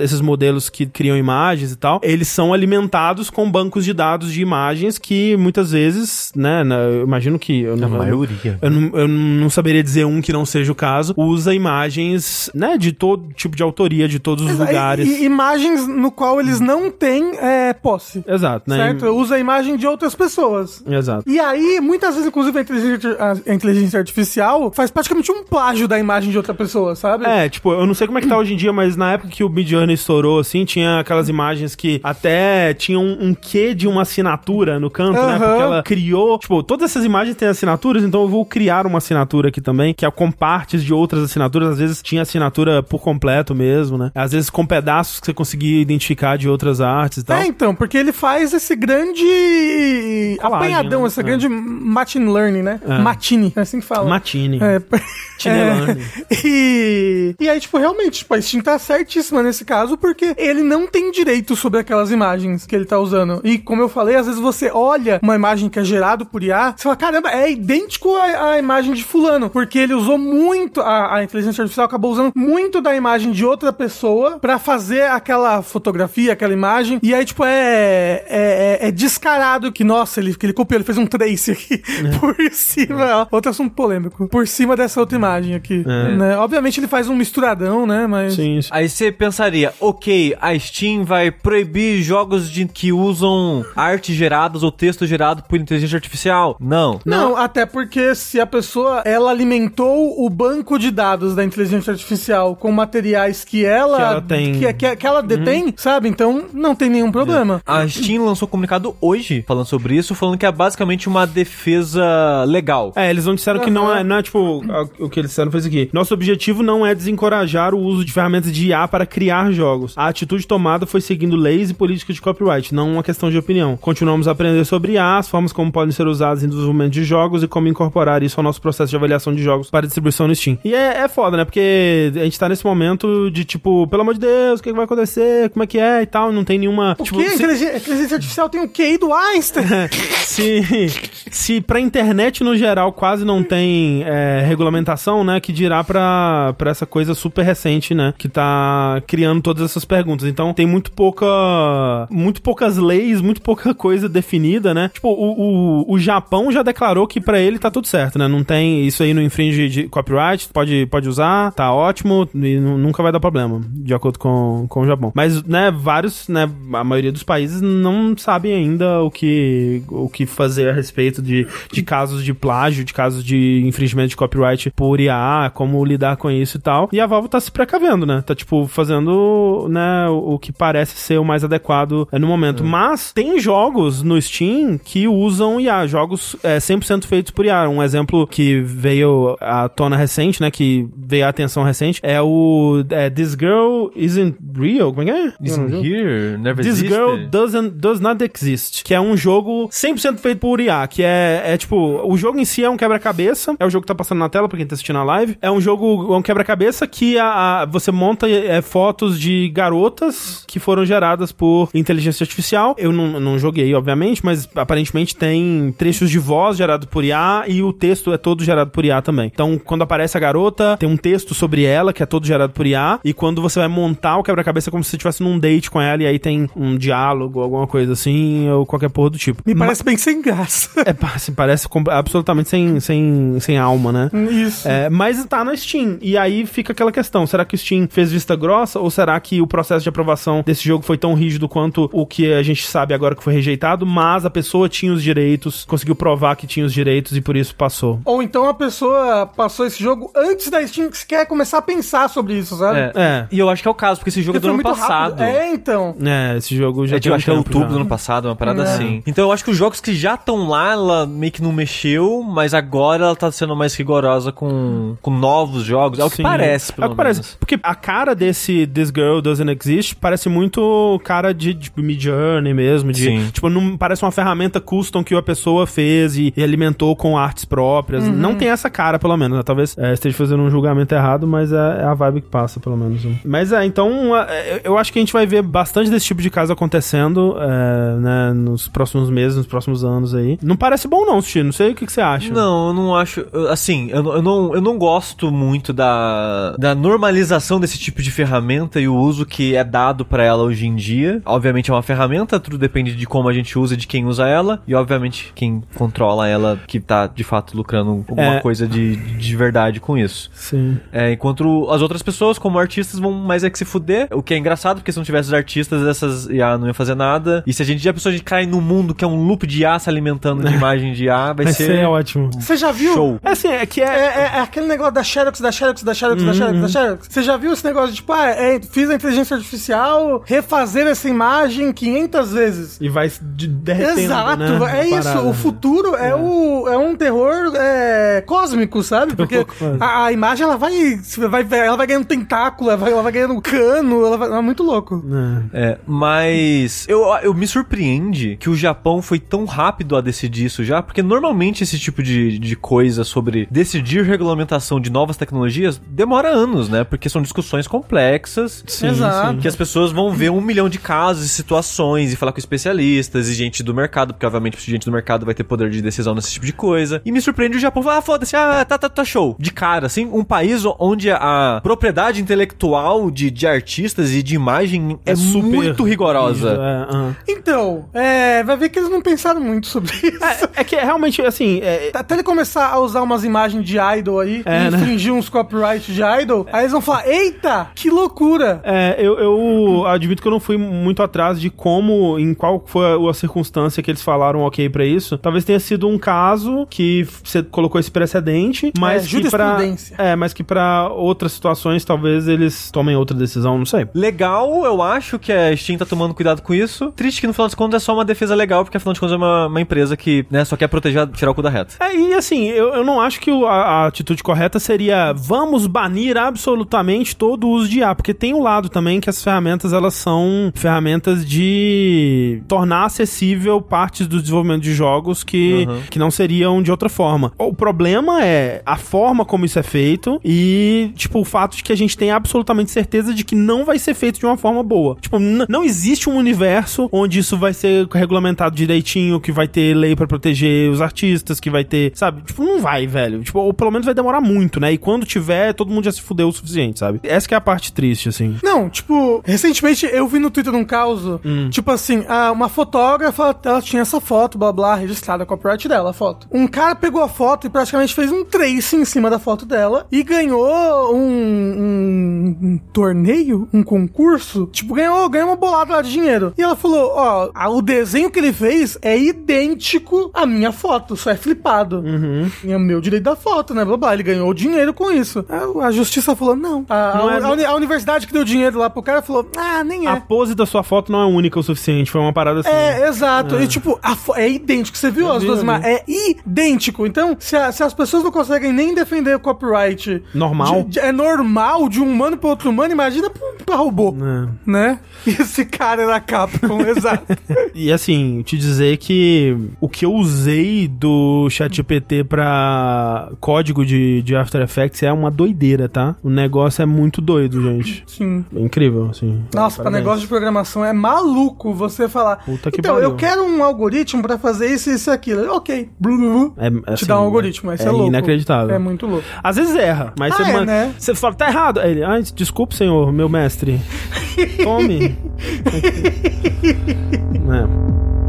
esses modelos que criam imagens e tal, eles são alimentados com bancos de dados de imagens que muitas vezes, né? eu imagino que. Eu não, a maioria. Eu, não, eu não saberia dizer um que não seja o caso, usa imagens, né? De todo tipo de autoria, de todos os lugares. E, imagens no qual eles não têm é, posse. Exato, né? Certo? Usa a imagem de outras pessoas. Exato. E aí, muitas vezes, inclusive, a inteligência, a inteligência artificial faz praticamente um plágio da imagem de outra pessoa, sabe? É, tipo, eu não sei como é que tá hoje em dia, mas na época que o Midjourney estourou, assim, tinha aquelas imagens que até tinham um, um quê de uma assinatura no canto, uhum. né? Porque ela criou, tipo, todas essas imagens têm assinaturas, então eu vou criar uma assinatura aqui também, que é com partes de outras assinaturas, às vezes tinha assinatura por completo mesmo, né? Às vezes com pedaços que você conseguia identificar de outras artes e tal. É, então, porque ele faz esse grande Colagem, apanhadão, né? essa é. grande machine learning, né? É. Matine, é assim que fala. Matine. É. é. E, e aí, tipo, realmente, tipo, a Steam tá certíssima nesse caso, porque ele não tem direito sobre aquelas imagens que ele tá usando. E como eu falei, às vezes você olha uma imagem que é gerado por IA, você fala, caramba, é idêntico à, à imagem de fulano, porque ele usou muito, a, a, inteligência artificial acabou usando muito da imagem de outra pessoa para fazer aquela fotografia, aquela imagem, e aí, tipo, é, é, é, é descarado que, nossa, ele, que ele copiou, ele fez um trace aqui é. por cima, é. outro assunto polêmico, por cima dessa outra imagem aqui, é. né? Obviamente ele faz um misturadão, né, mas... Sim, sim. Aí você pensaria, ok, a Steam vai proibir jogos de, que usam arte geradas ou texto gerado por inteligência artificial? Não. Não, não. até porque se a pessoa, ela alimentou o banco de dados da inteligência artificial com materiais que ela... Que ela tem. Que, que, que ela uhum. detém, uhum. sabe? Então, não tem nenhum problema. A Steam lançou um comunicado hoje falando sobre isso, falando que é basicamente uma defesa legal. É, eles não disseram uhum. que não é, não é tipo, o que eles disseram foi isso aqui. Nosso objetivo não é desencorajar o uso de ferramentas de IA para criar jogos. A atitude tomada foi seguindo leis e políticas de copyright, não uma questão de opinião. Continuamos a aprender sobre IA, as formas como podem ser usadas em desenvolvimento de jogos e como incorporar isso ao nosso processo de avaliação de jogos para distribuição no Steam. E é, é foda, né? Porque a gente tá nesse momento de tipo, pelo amor de Deus, o que, vai acontecer? Como é que é e tal? Não tem nenhuma. O tipo, quê? Se... Inteligência, artificial tem o QI do Einstein? se, se pra internet no geral quase não tem é, regulamentação, né? Que dirá pra, pra essa coisa super recente, né? Que tá criando todas essas perguntas. Então tem muito pouca. Muito poucas leis, muito pouca coisa definida, né? Tipo, o, o, o Japão já declarou que pra ele tá tudo certo, né? Não tem. Isso aí não infringe de copyright, pode, pode usar, tá ótimo e nunca vai dar problema, de acordo com, com o Japão. Mas, né, vários, né? A maioria dos países não sabem ainda o que, o que fazer a respeito de, de casos de plágio, de casos de infringimento de copyright por IA, como lidar com isso e tal. E a Valve tá se precavendo, né? Tá, tipo, fazendo, né, o, o que parece ser o mais adequado é, no momento. É. Mas tem jogos no Steam que usam IA, jogos é, 100% feitos por IA. Um exemplo que veio à tona recente, né, que veio à atenção recente, é o é, This Girl Isn't Real, como é que é? Isn't Here, Never This Girl doesn't, Does Not Exist, que é um jogo 100% feito por IA, que é, é tipo, o jogo em si é um quebra-cabeça, é o jogo que tá passando na tela pra quem tá assistindo a live, é um jogo, é um quebra-cabeça que a, a, você monta é, fotos de garotas que foram geradas por inteligência artificial. Eu não, não joguei, obviamente, mas aparentemente tem trechos de voz gerados por IA e o texto texto é todo gerado por IA também. Então, quando aparece a garota, tem um texto sobre ela, que é todo gerado por IA, e quando você vai montar o quebra-cabeça é como se você estivesse num date com ela, e aí tem um diálogo, alguma coisa assim, ou qualquer porra do tipo. Me parece bem sem graça. É, assim, parece absolutamente sem, sem, sem alma, né? Isso. É, mas tá na Steam. E aí fica aquela questão: será que o Steam fez vista grossa? Ou será que o processo de aprovação desse jogo foi tão rígido quanto o que a gente sabe agora que foi rejeitado? Mas a pessoa tinha os direitos, conseguiu provar que tinha os direitos e por isso passou. Ou então a pessoa passou esse jogo antes da Steam que quer começar a pensar sobre isso, sabe? É. É. E eu acho que é o caso, porque esse jogo é Porque do foi ano muito rápido. passado. É, então. É, esse jogo já É, um acho que é outubro já. do ano passado, uma parada É. assim. Então eu acho que os jogos que já estão lá, ela meio que não mexeu, mas agora ela tá sendo mais rigorosa com, com novos jogos. É o que Sim. parece, É pelo o que parece. menos. Porque a cara desse This Girl Doesn't Exist parece muito cara de, tipo, Mid-Journey mesmo. De, Sim. Tipo, não parece uma ferramenta custom que a pessoa fez e, e alimentou com artes próprias. Não tem essa cara, pelo menos. né? Talvez é, esteja fazendo um julgamento errado, mas é, é a vibe que passa, pelo menos. né? Mas é, então, é, eu acho que a gente vai ver bastante desse tipo de caso acontecendo é, né, nos próximos meses, nos próximos anos aí. Não parece bom não, Sushi. Não sei o que, que você acha. Não, eu não acho. eu- Assim, eu, não- eu, não, eu não gosto muito da, da normalização desse tipo de ferramenta e o uso que é dado pra ela hoje em dia. Obviamente é uma ferramenta, tudo depende de como a gente usa e de quem usa ela. E obviamente quem controla ela que tá de fato lucrando alguma É. coisa de, de verdade com isso. Sim. É, enquanto as outras pessoas, como artistas, vão mais é que se fuder. O que é engraçado, porque se não tivesse os artistas, essas IA não ia fazer nada. E se a gente já a pessoa de cair num mundo que é um loop de IA se alimentando de imagem de IA, vai Vai ser. ser ótimo. Você já viu? Show. É assim, é que É, é... é- é aquele negócio da Xerox, da Xerox, da Xerox, da Xerox, da Xerox. Você já viu esse negócio de, tipo, ah, é, fiz a inteligência artificial refazer essa imagem 500 vezes? E vai derretendo, Exato, né, é a isso. parada. O futuro é, O, é um terror é, cósmico, sabe? Porque a, a imagem ela vai, vai, ela vai ganhando tentáculo, ela vai, ela vai ganhando cano, ela vai, é muito louco. É. É, mas eu, eu me surpreende que o Japão foi tão rápido a decidir isso já, porque normalmente esse tipo de, de coisa sobre decidir regulamentação de novas tecnologias demora anos, né? Porque são discussões complexas. Sim, Exato. sim. Que as pessoas vão ver um milhão de casos e situações e falar com especialistas e gente do mercado, porque obviamente gente do mercado vai ter poder de decisão nesse tipo de coisa. E me surpreende o Japão ah, foda-se, ah, tá, tá, tá show. De cara, assim, um país onde a propriedade intelectual de, de artistas e de imagem é, muito rigorosa. É, aham. Então, é, vai ver que eles não pensaram muito sobre isso. É, é que realmente, assim, é, Até ele começar a usar umas imagens de idol aí, É, e né? infringir uns copyright de idol, aí eles vão falar, eita, que loucura! É, eu, eu admito que eu não fui muito atrás de como, em qual foi a, a circunstância que eles falaram ok pra isso. Talvez tenha sido um caso que você colocou esse precedente, mas É, que pra, é, mas que para outras situações talvez eles tomem outra decisão, não sei. Legal, eu acho que a Steam tá tomando cuidado com isso. Triste que no final das contas é só uma defesa legal, porque afinal de contas é uma, uma empresa que né, só quer proteger, tirar o cu da reta. É, e assim, eu, eu não acho que o- a, a atitude correta seria vamos banir absolutamente todo o uso de IA, porque tem um lado também que as ferramentas elas são ferramentas de tornar acessível partes do desenvolvimento de jogos que, Uhum. que não seriam de outra forma. O problema é a forma como isso é feito e, tipo, o fato de que a gente tem absolutamente certeza de que não vai ser feito de uma forma boa. Tipo, não existe um universo onde isso vai ser regulamentado direitinho, que vai ter lei pra proteger os artistas, que vai ter, sabe? Tipo, não vai, velho. Tipo, ou pelo menos vai demorar muito, né? E quando tiver, todo mundo já se fudeu o suficiente, sabe? Essa que é a parte triste, assim. Não, tipo, recentemente eu vi no Twitter um caso, Hum. tipo assim, ah, uma fotógrafa, ela tinha essa foto, blá blá, registrada, copyright dela, a foto. Um cara pegou a foto e praticamente fez um trace em cima da foto dela e ganhou um, um- um torneio, um concurso, tipo, ganhou, ganhou uma bolada lá de dinheiro. E ela falou, ó, o desenho que ele fez é idêntico à minha foto, só é flipado. Uhum. E é o meu direito da foto, né, blá blá, ele ganhou dinheiro com isso. A, a justiça falou, não. A, Não a- é- a uni- a universidade que deu dinheiro lá pro cara falou: Ah, nem A é. pose da sua foto não é única o suficiente, foi uma parada assim. É, exato. E tipo, a é idêntico. Você viu Eu as vi, duas imagens? É idêntico. Então, se, a- se as pessoas não conseguem nem defender o copyright Normal. de- de- é normal de um humano para outro humano, imagina pra pra robô, É. né? E esse cara era Capcom, exato. E assim, te dizer que o que eu usei do ChatGPT pra código de, de After Effects é uma doideira, tá? O negócio é muito doido, gente. Sim. É incrível, assim. Nossa, Parabéns. negócio de programação é maluco você falar. Puta que então, pariu. eu quero um algoritmo pra fazer isso, isso e aquilo. Ok. Blu. É, Te dá um algoritmo, isso é, é louco. inacreditável. É muito louco. Às vezes erra, mas Ah, você, é, manda- né? você fala, tá errado. Aí ele, ah, desculpe, senhor, meu mestre. Tome. é.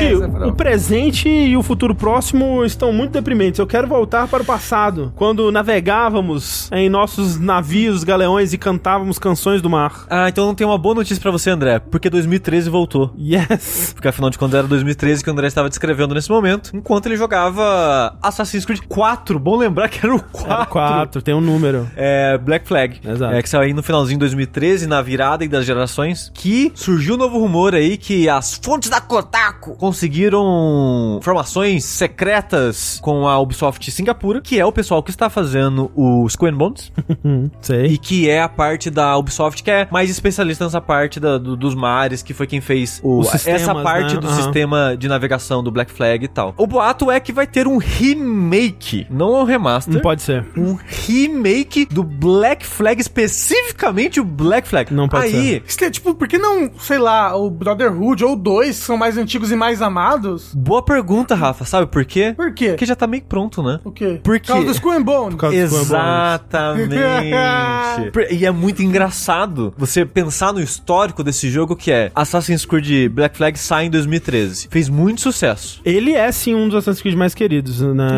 Sushi, é, o presente e o futuro próximo estão muito deprimentes. Eu quero voltar para o passado, quando navegávamos em nossos navios, galeões e cantávamos canções do mar. Ah, então não tem uma boa notícia pra você, André, porque 2013 voltou. Yes. Porque afinal de contas era 2013 que o André estava descrevendo nesse momento, enquanto ele jogava Assassin's Creed 4. Bom lembrar que era o 4. Era quatro, tem um número. É, Black Flag. Exato. É, que saiu aí no finalzinho de 2013, na virada das gerações, que surgiu um novo rumor aí que as fontes da Kotaku conseguiram informações secretas com a Ubisoft Singapura, que é o pessoal que está fazendo o Skull and Bones, sei. e que é a parte da Ubisoft que é mais especialista nessa parte da- do- dos mares, que foi quem fez o- Os sistemas, essa parte né? do Aham. sistema de navegação do Black Flag e tal. O boato é que vai ter um remake, não um remaster Não pode ser. um remake do Black Flag, especificamente o Black Flag. Não pode Aí, Isso que é, tipo, por que não, sei lá, o Brotherhood ou dois que são mais antigos e mais amados? boa pergunta, Rafa. Sabe por quê? Por quê? Porque já tá meio pronto, né? O quê? Por Por causa do Skull and Bone. Exatamente. E é muito engraçado você pensar no histórico desse jogo que é Assassin's Creed Black Flag sai em 2013. Fez muito sucesso. Ele é sim um dos Assassin's Creed mais queridos, né?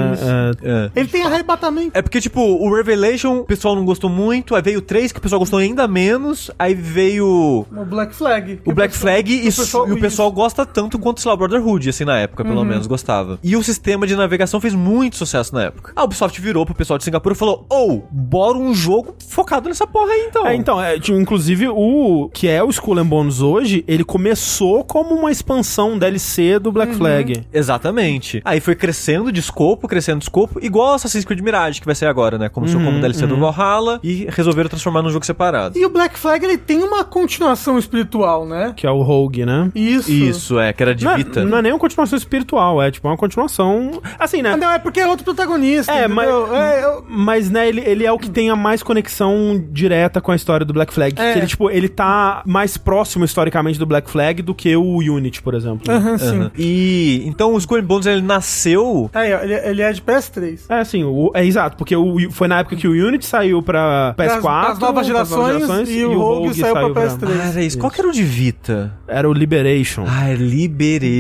É, É. Ele tem arrebatamento. É porque, tipo, o Revelation o pessoal não gostou muito, aí veio o 3 que o pessoal gostou ainda menos, aí veio O Black Flag. O Black Flag e, pessoal- e o pessoal gosta tanto quanto, sei lá, o Brotherhood, assim, na época, pelo menos, gostava. E o sistema de navegação fez muito sucesso na época. A Ubisoft virou pro pessoal de Singapura e falou, ou, bora um jogo focado nessa porra aí, então. É, então, é, tipo, inclusive o que é o Skull and Bones hoje, ele começou como uma expansão DLC do Black Flag. Exatamente. Aí foi crescendo de escopo, crescendo de escopo, igual Assassin's Creed Mirage, que vai ser agora, né? Começou como DLC do Valhalla e resolveram transformar num jogo separado. E o Black Flag, ele tem uma continuação espiritual, né? Que é o Rogue, né? Isso. Isso, é, que era de Não Vita. Não é nem uma continuação espiritual, é tipo uma continuação. Assim, né? Ah, não, é porque é outro protagonista, É, entendeu? mas- É, eu- Mas, né, ele, ele é o que tem a mais conexão direta com a história do Black Flag. É. Que ele, tipo, ele tá mais próximo historicamente do Black Flag do que o Unity, por exemplo. Aham, sim. Aham. E então o Skull Bones ele nasceu ó, ele, ele é de PS3. É, assim, o, é exato, porque o, foi na época que o Unity saiu pra PS4. Pras- pras novas gerações, e o Rogue saiu pra PS3. Ah, era isso. Qual que era o de Vita? Era o Liberation. Ah, é Liberation.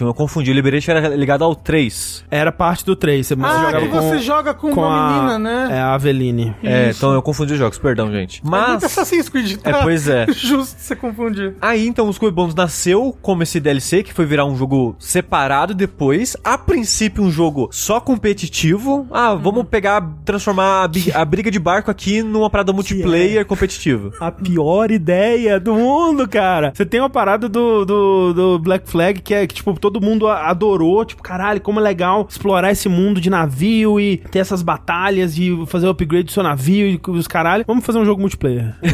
Eu confundi. O Liberation era ligado ao 3. Era parte do 3. Você Ah, jogava que você joga com, com uma a, menina, né? É, a Aveline. É, Isso. então eu confundi os jogos, perdão, gente. É muito Mas. Assassin's Creed, tá? É, pois é. Justo você confundir. Aí então o Skull and Bones nasceu como esse DLC que foi virar um jogo separado depois. A princípio um jogo só competitivo. Ah, vamos pegar, transformar a, bi- a briga de barco aqui numa parada multiplayer competitiva. A pior ideia do mundo, cara. Você tem uma parada do, do, do Black Flag que é que, tipo, todo mundo adorou. Tipo, caralho, como é legal explorar esse mundo de navio e ter essas batalhas e fazer o upgrade do seu navio e os caralho. Vamos fazer um jogo multiplayer.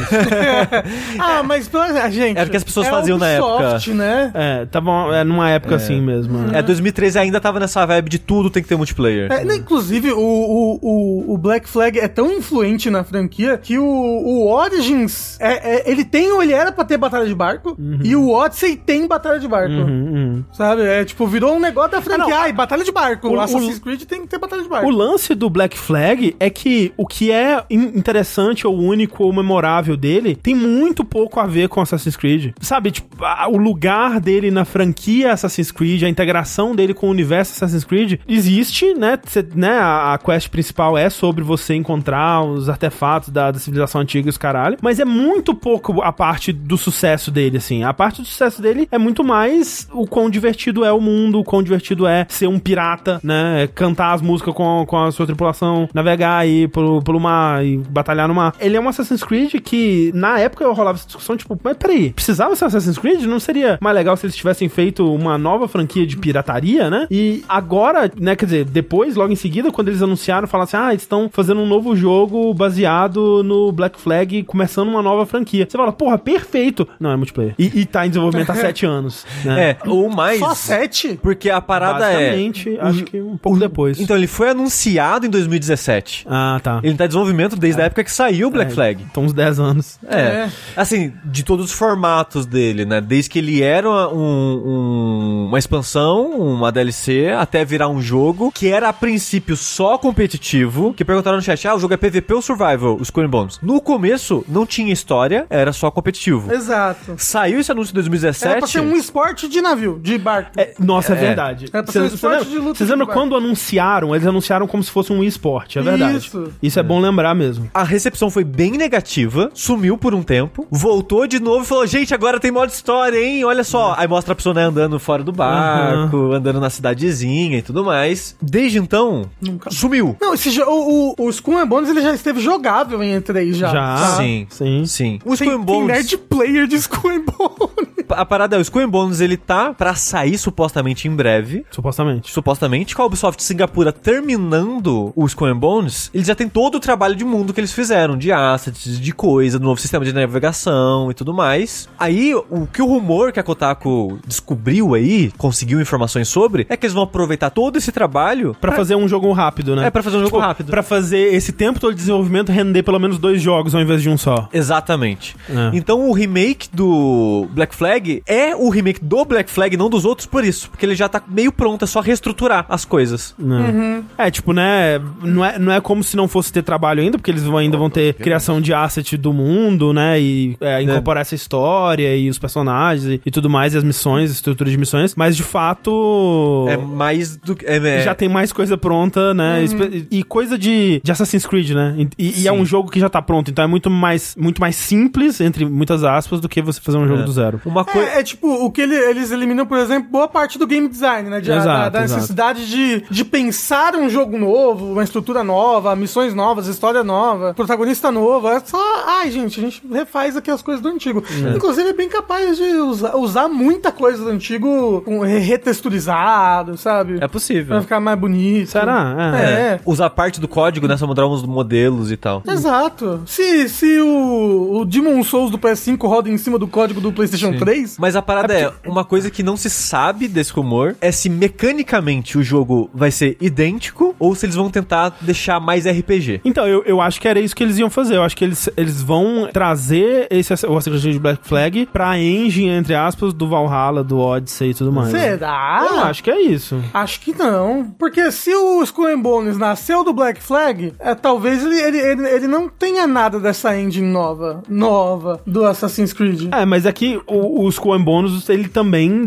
Ah, mas, pela- gente... Era o que as pessoas é faziam na Ubisoft, né? É, tava é, numa época assim mesmo. né? É, 2013 ainda tava nessa vibe de tudo tem que ter multiplayer. É, né, inclusive, o, o, o, Black Flag é tão influente na franquia que o, o Origins, é, é- ele tem ou ele era pra ter batalha de barco, e o Odyssey tem batalha de barco. Uhum, uhum. Sabe? É tipo, virou um negócio da franquia. Ah. Ai, batalha de barco. O- O, Assassin's o- Creed tem que ter batalha de O barco. lance do Black Flag é que o que é in- interessante ou único ou memorável dele tem muito pouco a ver com Assassin's Creed. Sabe, tipo, a- o lugar dele na franquia Assassin's Creed, a integração dele com o universo Assassin's Creed existe, né? Cê- né a, a quest principal é sobre você encontrar os artefatos da, da civilização antiga e os caralho, mas é muito pouco a parte do sucesso dele, assim. A parte do sucesso dele é muito mais o quão divertido é o mundo, quão divertido é ser um pirata, né? Cantar as músicas com, com a sua tripulação, navegar aí pelo, pelo mar e batalhar no mar. Ele é um Assassin's Creed que, na época, eu rolava essa discussão, tipo, mas peraí, precisava ser Assassin's Creed? Não seria mais legal se eles tivessem feito uma nova franquia de pirataria, né? E agora, né, quer dizer, depois, logo em seguida, quando eles anunciaram, falaram assim, ah, eles estão fazendo um novo jogo baseado no Black Flag, começando uma nova franquia. Você fala, porra, perfeito. Não, é multiplayer. E, e tá em desenvolvimento há sete anos, né? É, ou mais. Só sete? Porque a parada é. Basicamente, acho que um pouco depois. Então, ele foi anunciado em 2017. Ah, tá. Ele tá em desenvolvimento desde a época que saiu o Black É, Flag. Então, uns 10 anos. É. É. Assim, de todos os formatos dele, né? Desde que ele era um- um- uma expansão, uma DLC, até virar um jogo que era a princípio só competitivo. Que perguntaram no chat: ah, o jogo é PVP ou Survival? Os and Bones. No começo, não tinha história, era só competitivo. Exato. Saiu esse anúncio em Era pra 2017. ser um esporte de navio, de barco. É, nossa, é, É. verdade. É pra ser um Você esporte lembra, de luta vocês lembram quando anunciaram? Eles anunciaram como se fosse um esporte, é verdade. Isso. Isso é bom lembrar mesmo. A recepção foi bem negativa, sumiu por um tempo, voltou de novo e falou: gente, agora tem modo história, hein? Olha só. Aí mostra a pessoa né, andando fora do barco, andando na cidadezinha e tudo mais. Desde então, Nunca. sumiu. Não, esse jo- o, o, o Skull and Bones ele já esteve jogável em E3 já. Já. tá? Sim, Sim. sim. O Tem, Skull and tem Bones, nerd player de Skull and Bones. A parada é, o Skull Bones, ele tá pra sair supostamente em breve. Supostamente. Supostamente, com a Ubisoft Singapura terminando o Skull Bones, eles já têm todo o trabalho de mundo que eles fizeram, de assets, de coisa, do novo sistema de navegação e tudo mais. Aí, o que o rumor que a Kotaku descobriu aí, conseguiu informações sobre, é que eles vão aproveitar todo esse trabalho Pra fazer um jogo rápido, né? É, pra fazer um jogo rápido. Pra fazer esse tempo todo de desenvolvimento render pelo menos dois jogos ao invés de um só. Exatamente. É. Então o remake do Black Flag é o remake do Black Flag, não dos outros, por isso. Porque ele já tá meio pronto, é só reestruturar as coisas. né? É, tipo, né? Não é, não é como se não fosse ter trabalho ainda, porque eles vão, ainda vão ter criação de asset do mundo, né? E é, incorporar essa história e os personagens e, e tudo mais, e as missões, a estrutura de missões. Mas de fato. É mais do que. É, é- Já tem mais coisa pronta, né? Espe- E coisa de, de Assassin's Creed, né? E, e- e é um jogo que já tá pronto, então é muito mais, muito mais simples, entre muitas aspas, do que você fazer um jogo É. do zero. Uma coisa. É, é tipo, o que ele- eles eliminam, por exemplo, boa parte do game design, né? De, Exato, da, da exato. necessidade de, de pensar um jogo novo, uma estrutura nova, missões novas, história nova, protagonista novo. É só, ai, gente, a gente refaz aqui as coisas do antigo. Inclusive, é bem capaz de usar, usar muita coisa do antigo com, re- retexturizado, sabe? É possível. Pra ficar mais bonito. Será? É. É. Usar parte do código, né? Só mudar uns modelos e tal. Exato. Se, se o, o Demon Souls do PS5 roda em cima do código do PlayStation 3, Mas a parada é, uma coisa que não se sabe desse rumor é se mecanicamente o jogo vai ser idêntico ou se eles vão tentar deixar mais RPG. Então, eu, eu acho que era isso que eles iam fazer. Eu acho que eles, eles vão trazer esse, o Assassin's Creed Black Flag pra engine, entre aspas, do Valhalla, do Odyssey e tudo mais. será? Eu acho que é isso. Acho que não. Porque se o Skull and Bones nasceu do Black Flag, é, talvez ele, ele, ele, ele não tenha nada dessa engine nova, nova do Assassin's Creed. É, mas aqui o, o Skull and Bones, ele também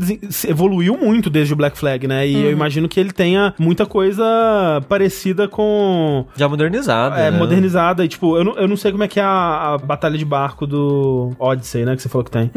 evoluiu muito desde o Black Flag, né? E eu imagino que ele tenha muita coisa parecida com... Já modernizado. É, né? modernizada. E, tipo, eu não, eu não sei como é que é a, a batalha de barco do Odyssey, né? Que você falou que tem.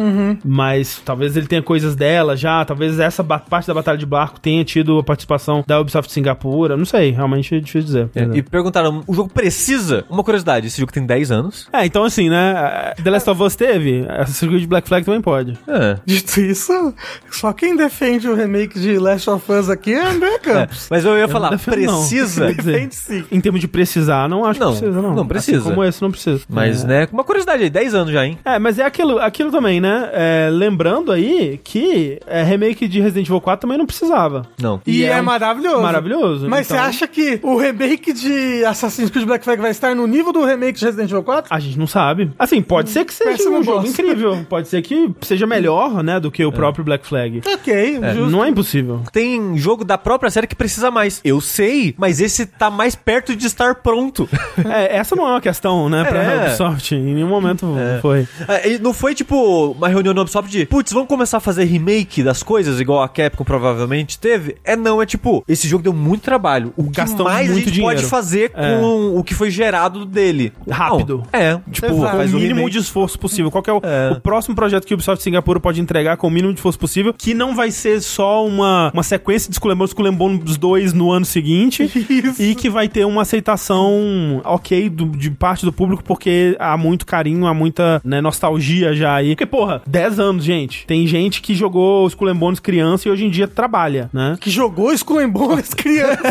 Mas talvez ele tenha coisas dela já. Talvez essa parte da batalha de barco tenha tido a participação da Ubisoft Singapura. Não sei, realmente é difícil dizer. É, E perguntaram, o jogo precisa? Uma curiosidade, esse jogo tem 10 anos. É, então assim, né? The Last of Us teve, Assassin's Creed Black Flag também pode. É. Dito isso, só quem defende o remake de Last of Us aqui é André É, Campos. Mas eu ia não falar, defendo, precisa, Defende sim. Em termos de precisar, não acho Não, que precisa, não. não precisa. Assim como esse, não precisa. mas é. né, uma curiosidade aí, 10 anos já, hein? É, mas é aquilo, aquilo também, né? É, lembrando aí que é, remake de Resident Evil 4 também não precisava. Não. E, E é, é um- maravilhoso. Maravilhoso. Mas então- você acha que o remake de Assassin's Creed Black Flag vai estar no nível do remake de Resident Evil 4? A gente não sabe. Assim, pode ser que seja um jogo incrível. Pode ser que seja melhor, né, do que o próprio Black Flag. Ok, justo. Não é impossível. Tem jogo da própria série que precisa mais. Eu sei, mas esse tá mais perto de estar pronto. É, essa não é uma questão, né, pra É. Ubisoft. Em nenhum momento foi. É, não foi tipo uma reunião no Ubisoft de, putz, vamos começar a fazer remake das coisas, igual a Capcom provavelmente teve? É não, é tipo, esse jogo deu muito trabalho. O que mais a gente dinheiro. pode fazer É. com o que foi gerado dele? Rápido. Não, é, tipo, Exato. O faz um mínimo remake. de esforço possível. Qual que é o, É. o próximo projeto que o Ubisoft Singapura pura pode entregar com o mínimo de força possível, que não vai ser só uma, uma sequência de Skull and Bones 2 no ano seguinte, Isso. e que vai ter uma aceitação ok do- de parte do público, porque há muito carinho, há muita né, nostalgia já aí. Porque, porra, 10 anos, gente. Tem gente que jogou Skull Bones criança e hoje em dia trabalha, né? Que jogou Skull Bones criança.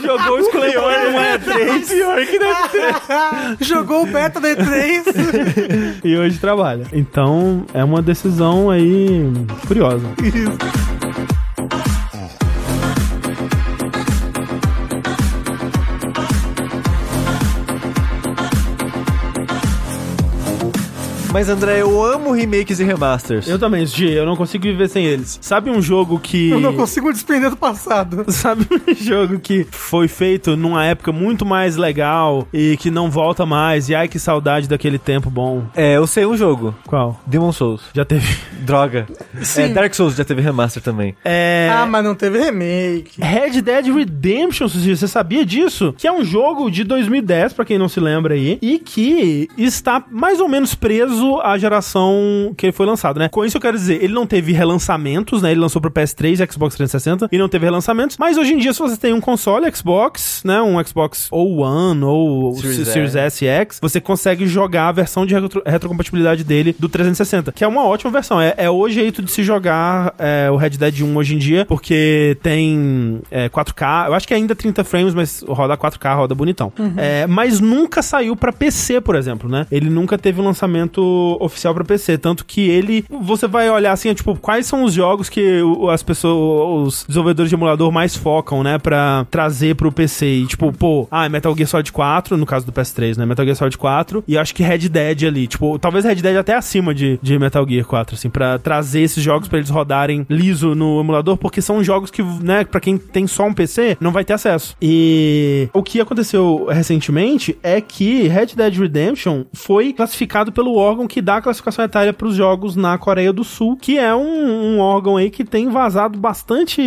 Que jogou o Skull Bones no E3. Pior que deve ter. jogou o beta da E3. E hoje trabalha. Então, é uma decisão aí curiosa. Mas André, eu amo remakes e remasters. Eu também, G, eu não consigo viver sem eles. Sabe um jogo que. Eu não consigo desprender do passado. Sabe um jogo que foi feito numa época muito mais legal e que não volta mais? E ai que saudade daquele tempo bom. É, eu sei um jogo. Qual? Demon Souls. Já teve. Droga. É, Dark Souls já teve remaster também. É. Ah, mas não teve remake. Red Dead Redemption, Suzy, você sabia disso? Que é um jogo de 2010, pra quem não se lembra aí, e que está mais ou menos preso à geração que ele foi lançado, né? Com isso eu quero dizer, ele não teve relançamentos, né? Ele lançou pro PS3 e Xbox 360 e não teve relançamentos, mas hoje em dia se você tem um console Xbox, né? Um Xbox ou One ou Series Series, S e X, você consegue jogar a versão de retro- retrocompatibilidade dele do 360, que é uma ótima versão. É, é o jeito de se jogar é, o Red Dead 1 hoje em dia, porque tem é, 4K, eu acho que ainda 30 frames, mas roda 4K, roda bonitão. É, mas nunca saiu pra PC, por exemplo, né? Ele nunca teve um lançamento oficial pra PC, tanto que ele, você vai olhar assim, é, tipo, quais são os jogos que as pessoas, os desenvolvedores de emulador mais focam, né, pra trazer pro PC. E, tipo, pô, ah, Metal Gear Solid 4, no caso do PS3, né? Metal Gear Solid 4 e acho que Red Dead ali, tipo, talvez Red Dead até acima de, de Metal Gear 4, assim, pra trazer esses jogos pra eles rodarem liso no emulador, porque são jogos que, né, pra quem tem só um PC, não vai ter acesso. E o que aconteceu recentemente é que Red Dead Redemption foi classificado pelo órgão que dá a classificação etária pros jogos na Coreia do Sul, que é um, um órgão aí que tem vazado bastante.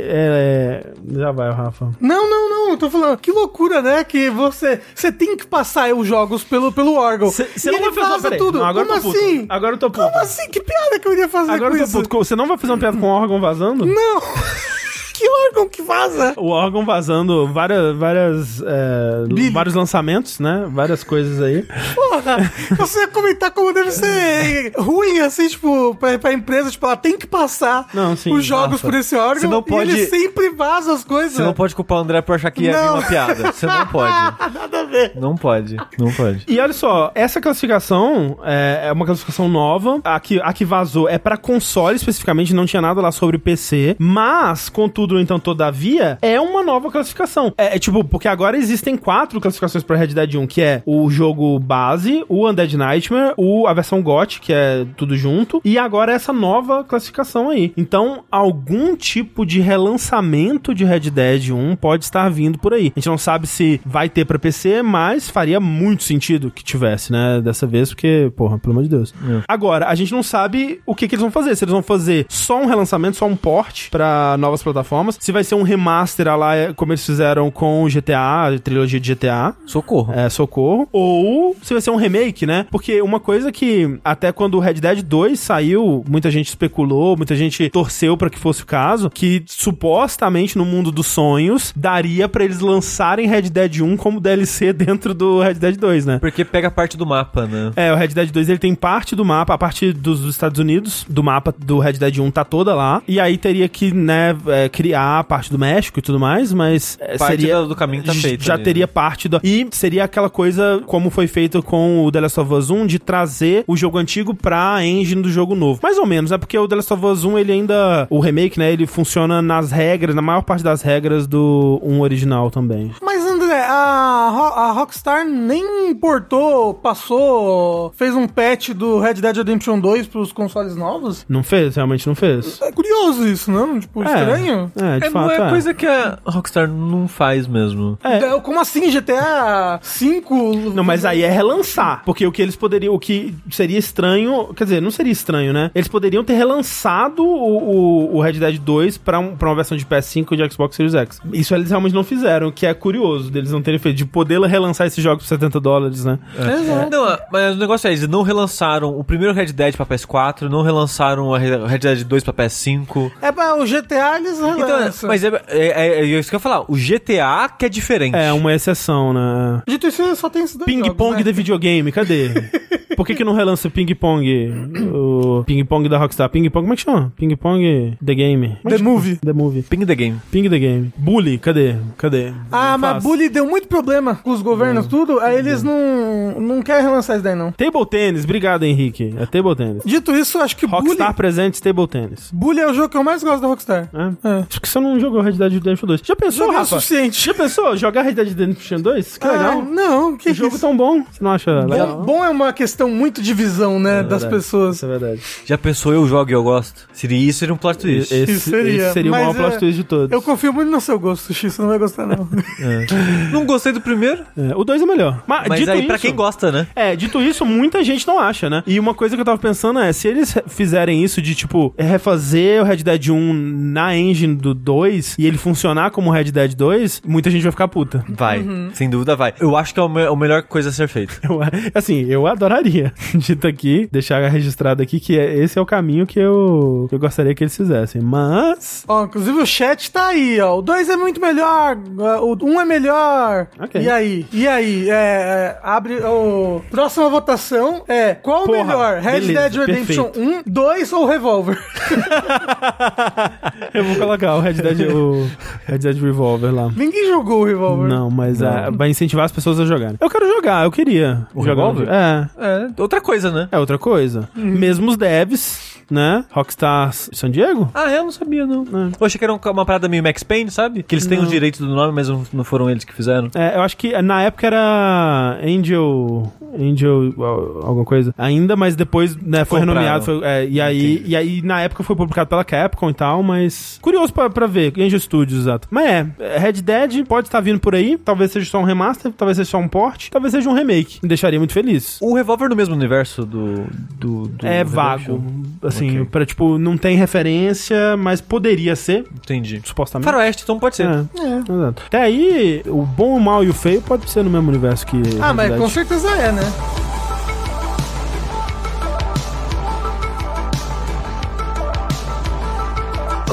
é, Já vai, Rafa. Não, não, não, eu tô falando, que loucura, né? Que você, você tem que passar os jogos pelo, pelo órgão. Você não vai fazer peraí. tudo. Não, agora Como eu tô puto. assim? Agora eu tô puto. Como assim? Que piada que eu iria fazer Agora com eu tô isso? puto. Você não vai fazer uma piada com o órgão vazando? Não. que órgão que vaza? O órgão vazando várias, várias, é, vários lançamentos, né? Várias coisas aí. Porra, você ia comentar como deve ser ruim, assim, tipo, pra, pra empresa, tipo, ela tem que passar Não, sim, os jogos Rafa. por esse órgão Você não pode- ele sempre vaza as coisas. Você não pode culpar o André por achar que ia vir uma piada. Você não pode. Nada a ver. Não pode. Não pode. E olha só, essa classificação é, é uma classificação nova. A que, a que vazou é pra console especificamente, não tinha nada lá sobre PC. Mas, contudo, entanto, todavia, é uma nova classificação. É, é tipo, porque agora existem quatro classificações pra Red Dead 1, que é o jogo base, o Undead Nightmare, o, a versão GOT, que é tudo junto, e agora essa nova classificação aí. Então, algum tipo de relançamento de Red Dead 1 pode estar vindo por aí. A gente não sabe se vai ter pra PC, mas faria muito sentido que tivesse, né? Dessa vez, porque, porra, pelo amor de Deus. Agora, a gente não sabe o que, que eles vão fazer. Se eles vão fazer só um relançamento, só um port pra novas plataformas, se vai ser um remaster lá, é, como eles fizeram com o GTA, a trilogia de GTA, Socorro. é, socorro. Ou se vai ser um remake, né? Porque uma coisa que até quando o Red Dead 2 saiu, muita gente especulou, muita gente torceu pra que fosse o caso, que supostamente no mundo dos sonhos daria pra eles lançarem Red Dead 1 como DLC dentro do Red Dead 2, né? Porque pega parte do mapa, né? É, o Red Dead 2 ele tem parte do mapa, a parte dos Estados Unidos, do mapa do Red Dead 1 tá toda lá. E aí teria que, né, é, criar a parte do México e tudo mais, mas é, Parte seria. do- caminho tá feito Já ali, teria né? parte do. E seria aquela coisa como foi feito com o The Last of Us 1 de trazer o jogo antigo pra engine do jogo novo. Mais ou menos, é porque o The Last of Us 1 ele ainda. O remake, né, ele funciona nas regras, na maior parte das regras do 1 original também. Mas, André, a, Ro- a Rockstar nem importou, passou, fez um patch do Red Dead Redemption 2 pros consoles novos? Não fez? Realmente não fez? É curioso isso, não? Tipo, estranho. É, de É, fato. não é, é. coisa que a Rockstar não faz mesmo. É. É, Como assim, GTA 5? Não, mas aí é relançar. Porque o que eles poderiam. O que seria estranho. Quer dizer, não seria estranho, né? Eles poderiam ter relançado o, o, o Red Dead 2 pra, um, pra uma versão de PS5 e de Xbox Series X. Isso eles realmente não fizeram, o que é curioso deles não terem feito. De, poder relançar esses jogos por 70 dólares, né? Exato. Não, mas o negócio é, eles não relançaram o primeiro Red Dead pra PS4, não relançaram o Red Dead 2 pra PS5. É pra o GTA eles Então, relançam. mas é, é, é- é isso que eu ia falar. O GTA que é diferente. É uma exceção, né? Dito isso, só tem esses dois jogos, Ping-pong né? de videogame, cadê? Por que que não relança ping-pong? O ping-pong da Rockstar. Ping-pong, como é que chama? Ping-pong The Game. Como é The chama? Movie. The Movie. Ping the game. Ping the Game. Bully, cadê? Cadê? Ah, Não mas faz. Bully deu muito problema com os governos, tudo, aí eles não, não querem relançar isso daí, não. Table Tennis, obrigado, Henrique. É Table Tennis. Dito isso, acho que Rockstar Bully, presente Table Tennis. Bully é o jogo que eu mais gosto da Rockstar. É? É. Acho que você não jogou Red Dead Redemption 2. Já pensou, é o Rafa? suficiente. Já pensou jogar Red Dead Redemption 2? Que Ah, legal. não, que jogo isso? tão bom. Você não acha legal? Bom, bom é uma questão muito de visão, né, das verdade. pessoas. Isso é verdade. Já pensou eu jogo e eu gosto? Seria isso, seria um plot twist. Esse, Isso seria. esse seria o maior plot é, twist de todos. Eu confio muito no seu gosto, Sushi, você não vai gostar, não. Não gostei do primeiro, É, o 2 é melhor. Mas, mas dito aí isso, pra quem gosta, né? É, dito isso, muita gente não acha, né? E uma coisa que eu tava pensando é, se eles fizerem isso de, tipo, refazer o Red Dead 1 na engine do 2 e ele funcionar como Red Dead 2, muita gente vai ficar puta. Vai, sem dúvida vai. Eu acho que é o me- a melhor coisa a ser feita. Eu, assim, eu adoraria, dito aqui, deixar registrado aqui que é- esse é o caminho que eu, que eu gostaria que eles fizessem. Mas... ó, inclusive o chat tá aí, ó. O 2 é muito melhor, o 1 um é melhor. Ok. E aí? E aí? É, é, abre o. Próxima votação é qual o melhor? Red beleza, Dead Redemption perfeito. 1, 2 ou Revolver? Eu vou colocar o Red Dead, o Red Dead Revolver lá. Ninguém jogou o Revolver. Não, mas ah, vai incentivar as pessoas a jogarem. Eu quero jogar, eu queria. O jogar Revolver? É. É, outra coisa, né? É outra coisa. Mesmo os devs, né? Rockstar San Diego? Ah, eu não sabia, não. Eu achei que era um- uma parada meio Max Payne, sabe? Que eles têm os direitos do nome, mas não não foram eles que fizeram. É, eu acho que na época era Angel. Angel. al- alguma coisa. Ainda, mas depois né, foi Compraram. renomeado. foi- é, e, aí, e aí, na época, foi publicado pela Capcom e tal, mas. Curioso pra, pra ver. Angel Studios, exato. Mas é, Red Dead pode estar vindo por aí. Talvez seja só um remaster, talvez seja só um port, talvez seja um remake. Me deixaria muito feliz. O Revolver no mesmo universo do. do, do é Redemption? vago. Assim, Ok. pra tipo, não tem referência, mas poderia ser, Entendi. supostamente. Faroeste, então pode ser. É, exato. Até aí, o bom, o mal e o feio pode ser no mesmo universo que. Ah, mas com certeza é, né?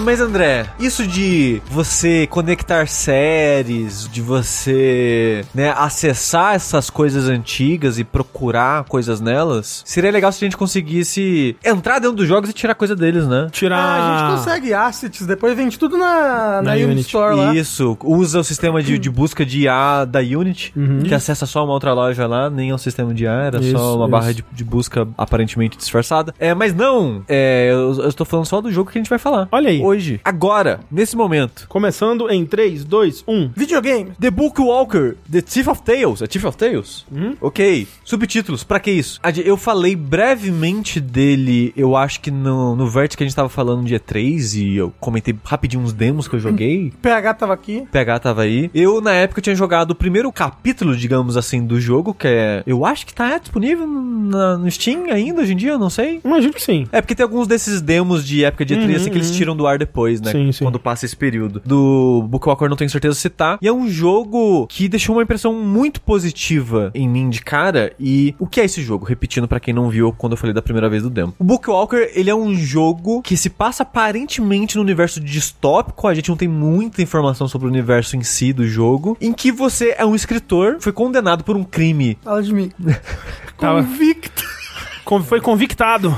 Mas André, isso de você conectar séries, de você, né, acessar essas coisas antigas e procurar coisas nelas, seria legal se a gente conseguisse entrar dentro dos jogos e tirar coisa deles, né? Tirar. Ah, a gente consegue assets, depois vende tudo na, na, Na Unity. Store lá. Isso, usa o sistema de, de busca de IA da Unity, que acessa só uma outra loja lá, nem é um sistema de IA, era Isso, só uma isso. barra de, de busca aparentemente disfarçada. É, mas não, é, eu, eu estou falando só do jogo que a gente vai falar. Olha aí. Hoje, agora, nesse momento. Começando em 3, 2, 1. Videogame. The Book Walker, The Thief of Tales. É Thief of Tales? Ok. Subtítulos, pra que isso? Eu falei brevemente dele, eu acho que no, no vértice que a gente tava falando de E3, e eu comentei rapidinho uns demos que eu joguei. PH tava aqui. PH tava aí. Eu, na época, tinha jogado o primeiro capítulo, digamos assim, do jogo, que é. Eu acho que tá disponível na- no Steam ainda hoje em dia, eu não sei. Imagino que sim. É, porque tem alguns desses demos de época de E3 Uhum, assim, que eles uhum. tiram do ar depois, né? Sim, sim. Quando passa esse período. Do Bookwalker não tenho certeza se tá. E é um jogo que deixou uma impressão muito positiva em mim de cara. E o que é esse jogo? Repetindo pra quem não viu quando eu falei da primeira vez do demo. O Bookwalker, ele é um jogo que se passa aparentemente no universo distópico. A gente não tem muita informação sobre o universo em si do jogo. Em que você é um escritor, foi condenado por um crime Fala de mim. Convicto. Foi convictado.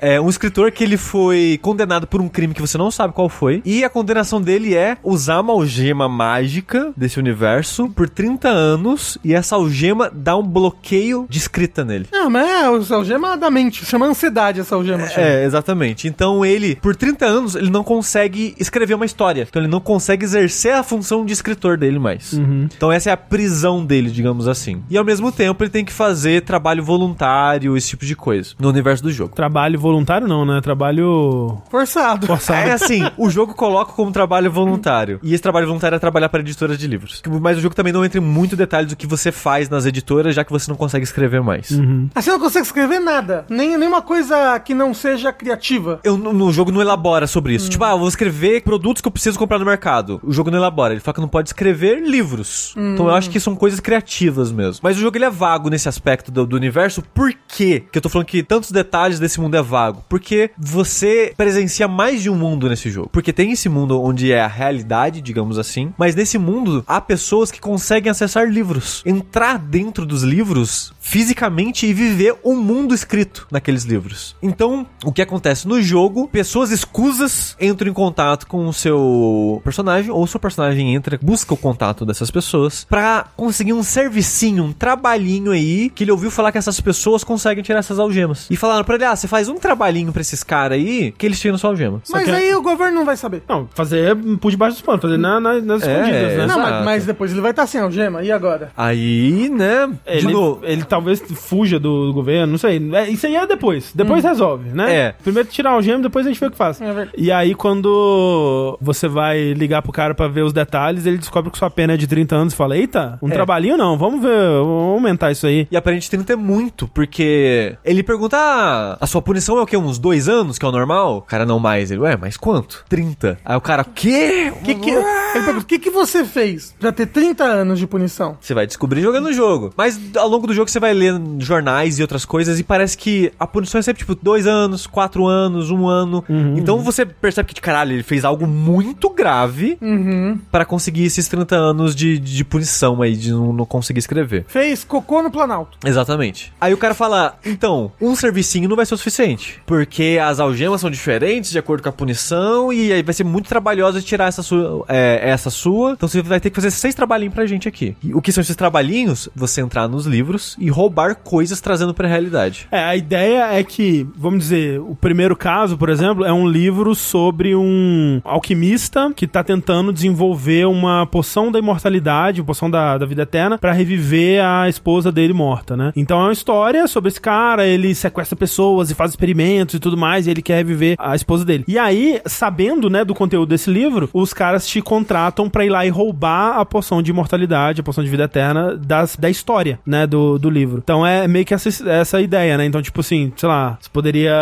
É um escritor que ele foi condenado por um crime que você não sabe qual foi. E a condenação dele é usar uma algema mágica desse universo por 30 anos. E essa algema dá um bloqueio de escrita nele. Não, mas é o algema da mente. Chama ansiedade essa algema. chama. É, exatamente. Então ele, por 30 anos, ele não consegue escrever uma história. Então ele não consegue exercer a função de escritor dele mais. Então essa é a prisão dele, digamos assim. E ao mesmo tempo ele tem que fazer trabalho voluntário, esse tipo de coisa no universo do jogo. Trabalho voluntário não, né? Trabalho Forçado. forçado. É assim, o jogo coloca como trabalho voluntário. E esse trabalho voluntário é trabalhar para editoras de livros. Mas o jogo também não entra em muito detalhe do que você faz nas editoras, já que você não consegue escrever mais. Assim você não consegue escrever nada. Nem, nenhuma coisa que não seja criativa. Eu, no, no jogo não elabora sobre isso. Tipo, ah, eu vou escrever produtos que eu preciso comprar no mercado. O jogo não elabora. Ele fala que não pode escrever livros. Então eu acho que são coisas criativas mesmo. Mas o jogo ele é vago nesse aspecto do, do universo. Por quê? Que eu tô falando que tantos detalhes desse mundo é vago. Porque você presencia mais de um mundo nesse jogo. Porque tem esse mundo onde é a realidade, digamos assim. Mas nesse mundo há pessoas que conseguem acessar livros. Entrar dentro dos livros fisicamente e viver o mundo escrito naqueles livros. Então, o que acontece no jogo, pessoas escusas entram em contato com o seu personagem ou seu personagem entra, busca o contato dessas pessoas pra conseguir um servicinho, um trabalhinho aí que ele ouviu falar que essas pessoas conseguem tirar essas algemas. E falaram pra ele: "Ah, você faz um trabalhinho pra esses caras aí que eles tiram sua algema". Mas que- aí o governo não vai saber. Não, fazer por debaixo dos panos, fazer na, na- nas É, escondidas, né? Não, Exato. mas, mas depois ele vai estar sem algema. E agora? Aí, né, de Ele, novo, ele talvez fuja do, do governo, não sei. É, isso aí é depois. Depois resolve, né? É. Primeiro tirar o gêmeo, depois a gente vê o que faz. É verdade. e aí, quando você vai ligar pro cara pra ver os detalhes, ele descobre que sua pena é de 30 anos e fala: Eita, um É. trabalhinho não, vamos ver, vamos aumentar isso aí. E aparente 30 é muito, porque ele pergunta: ah, a sua punição é o quê? Uns dois anos, que é o normal? O cara não mais. Ele, ué, mas quanto? 30. Aí o cara, quê? Que que, ele pergunta, o que, que você fez pra ter 30 anos de punição? Você vai descobrir jogando o jogo. Mas ao longo do jogo você vai ler jornais e outras coisas e parece que a punição é sempre tipo dois anos, quatro anos, um ano. Então você percebe que, caralho, ele fez algo muito grave Uhum. pra conseguir esses 30 anos de, de punição aí, de não, não conseguir escrever. Fez cocô no Planalto. Exatamente. Aí o cara fala: então, um servicinho não vai ser o suficiente. Porque as algemas são diferentes de acordo com a punição. E aí vai ser muito trabalhoso tirar essa sua. é, essa sua. Então você vai ter que fazer seis trabalhinhos pra gente aqui. E o que são esses trabalhinhos? Você entrar nos livros e roubar coisas trazendo pra realidade. É, a ideia é que, vamos dizer, o primeiro caso, por exemplo, é um livro sobre um alquimista que tá tentando desenvolver uma poção da imortalidade, uma poção da, da vida eterna, pra reviver a esposa dele morta, né? Então é uma história sobre esse cara, ele sequestra pessoas e faz experimentos e tudo mais, e ele quer reviver a esposa dele. E aí, sabendo, né, do conteúdo desse livro, os caras te contratam pra ir lá e roubar a poção de imortalidade, a poção de vida eterna das, da história, né, do, do livro. Então é meio que essa, essa ideia, né? Então, tipo assim, sei lá, você poderia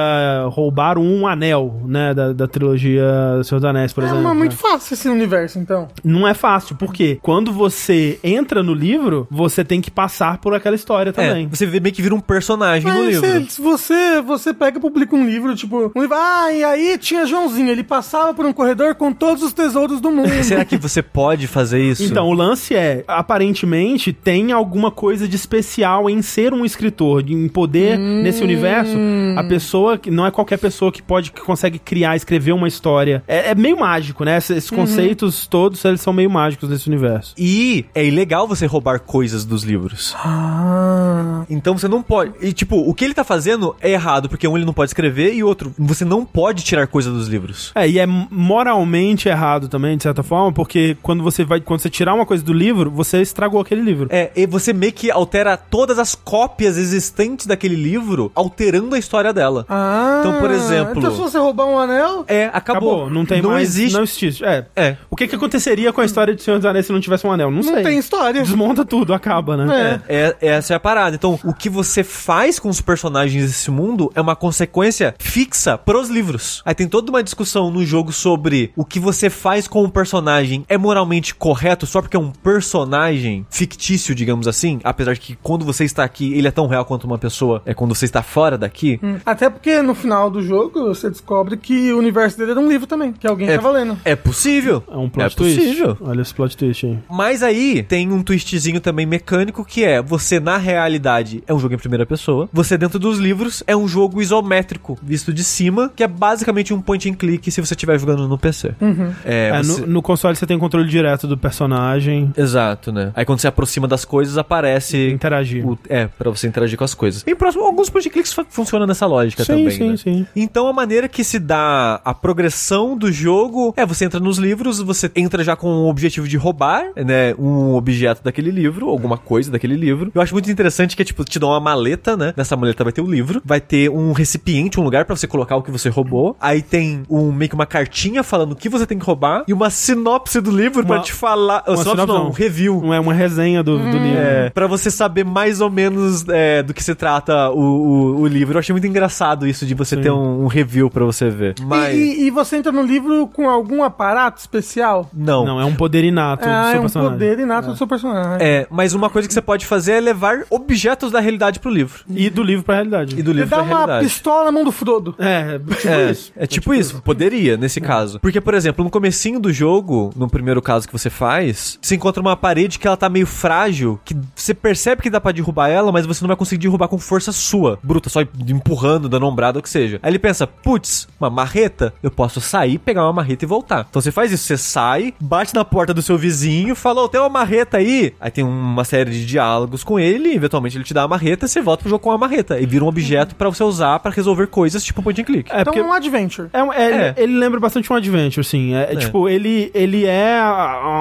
roubar um anel, né, da, da trilogia Senhor dos Anéis, por É exemplo. né? muito fácil esse universo, então. Não é fácil, porque quando você entra no livro, você tem que passar por aquela história também. É, você vê- meio que vira um personagem no Mas livro. se, se você, você pega e publica um livro, tipo, um livro, ah, e aí tinha Joãozinho, ele passava por um corredor com todos os tesouros do mundo. Será que você pode fazer isso? Então, o lance é, aparentemente, tem alguma coisa de especial em ser um escritor, de- em poder nesse universo. A pessoa, que não é qualquer pessoa que pode, que consegue criar, escrever uma história. É, é meio mágico, né? Esses, esses conceitos todos, eles são meio mágicos nesse universo. E é ilegal você roubar coisas dos livros. Ah. Então você não pode. E tipo, o que ele tá fazendo é errado, porque um ele não pode escrever e outro, você não pode tirar coisa dos livros. É, e é moralmente errado também, de certa forma, porque quando você vai, quando você tirar uma coisa do livro, você estragou aquele livro. É, e você meio que altera todas as cópias existentes daquele livro, alterando a história dela. Ah. Então, por exemplo- Então, se você roubar um anel. É, acabou. Acabou, não tem não mais. Existe. Não existe. É. É. O que, que aconteceria com a história de Senhor dos Anéis se não tivesse um anel? Não, Não sei. tem história. Desmonta tudo, acaba, né? É. É, é, essa é a parada. Então, o que você faz com os personagens desse mundo é uma consequência fixa pros livros. Aí tem toda uma discussão no jogo sobre o que você faz com o personagem é moralmente correto só porque é um personagem fictício, digamos assim. Apesar de que quando você está aqui, ele é tão real quanto uma pessoa é quando você está fora daqui. Hum. Até porque no final do jogo você descobre que o universo dele era um livro também, que alguém É. tava lendo. É possível. É um plot é twist. possível. Olha esse plot twist aí. Mas aí tem um twistzinho também mecânico que é você na realidade é um jogo em primeira pessoa, você dentro dos livros é um jogo isométrico, visto de cima, que é basicamente um point and click se você estiver jogando no PC. É, É, você- no, no console você tem controle direto do personagem. Exato, né? Aí quando você aproxima das coisas aparece Interagir. o- é, pra você interagir com as coisas. Em próximo, alguns point and clicks fu- funcionam nessa lógica Sim, também, sim, né? sim. Então a maneira que se dá a progressão do jogo é você entra nos livros, você entra já com o objetivo de roubar, né, um objeto daquele livro, alguma coisa daquele livro. Eu acho muito interessante que é tipo te dão uma maleta, né? Nessa maleta maleta vai ter o livro, vai ter um recipiente, um lugar pra você colocar o que você roubou. Aí tem um meio que uma cartinha falando o que você tem que roubar e uma sinopse do livro pra Uma- te falar. uma sinopse sinopse não, não. um review. Não é uma resenha do, do livro. É, pra você saber mais ou menos é, do que se trata o, o, o livro. Eu achei muito engraçado isso de você Sim. ter um, um review pra você ver. Mas. E, e- e você entra no livro com algum aparato especial? Não. Não, é um poder inato do ah, seu é um personagem. poder inato do seu personagem. É, mas uma coisa que você pode fazer é levar objetos da realidade pro livro. E do livro pra realidade. E do Ele livro dá pra uma realidade. pistola na mão do Frodo. É, tipo É, isso. é tipo isso, poderia nesse caso. Porque, por exemplo, no comecinho do jogo, no primeiro caso que você faz, você encontra uma parede que ela tá meio frágil, que você percebe que dá pra derrubar ela, mas você não vai conseguir derrubar com força sua, bruta, só empurrando, dando ombrada, o que seja. Aí ele pensa, putz, uma marreta, eu posso sair, pegar uma marreta e voltar. Então você faz isso, você sai, bate na porta do seu vizinho, fala, ô, tem uma marreta aí? Aí tem uma série de diálogos com ele, e eventualmente ele te dá a marreta, você volta pro jogo com a marreta, e vira um objeto pra você usar pra resolver coisas tipo point and click. É, então porque... um adventure. É, um- é, É. Ele lembra bastante um adventure, assim. É, é tipo, ele, ele é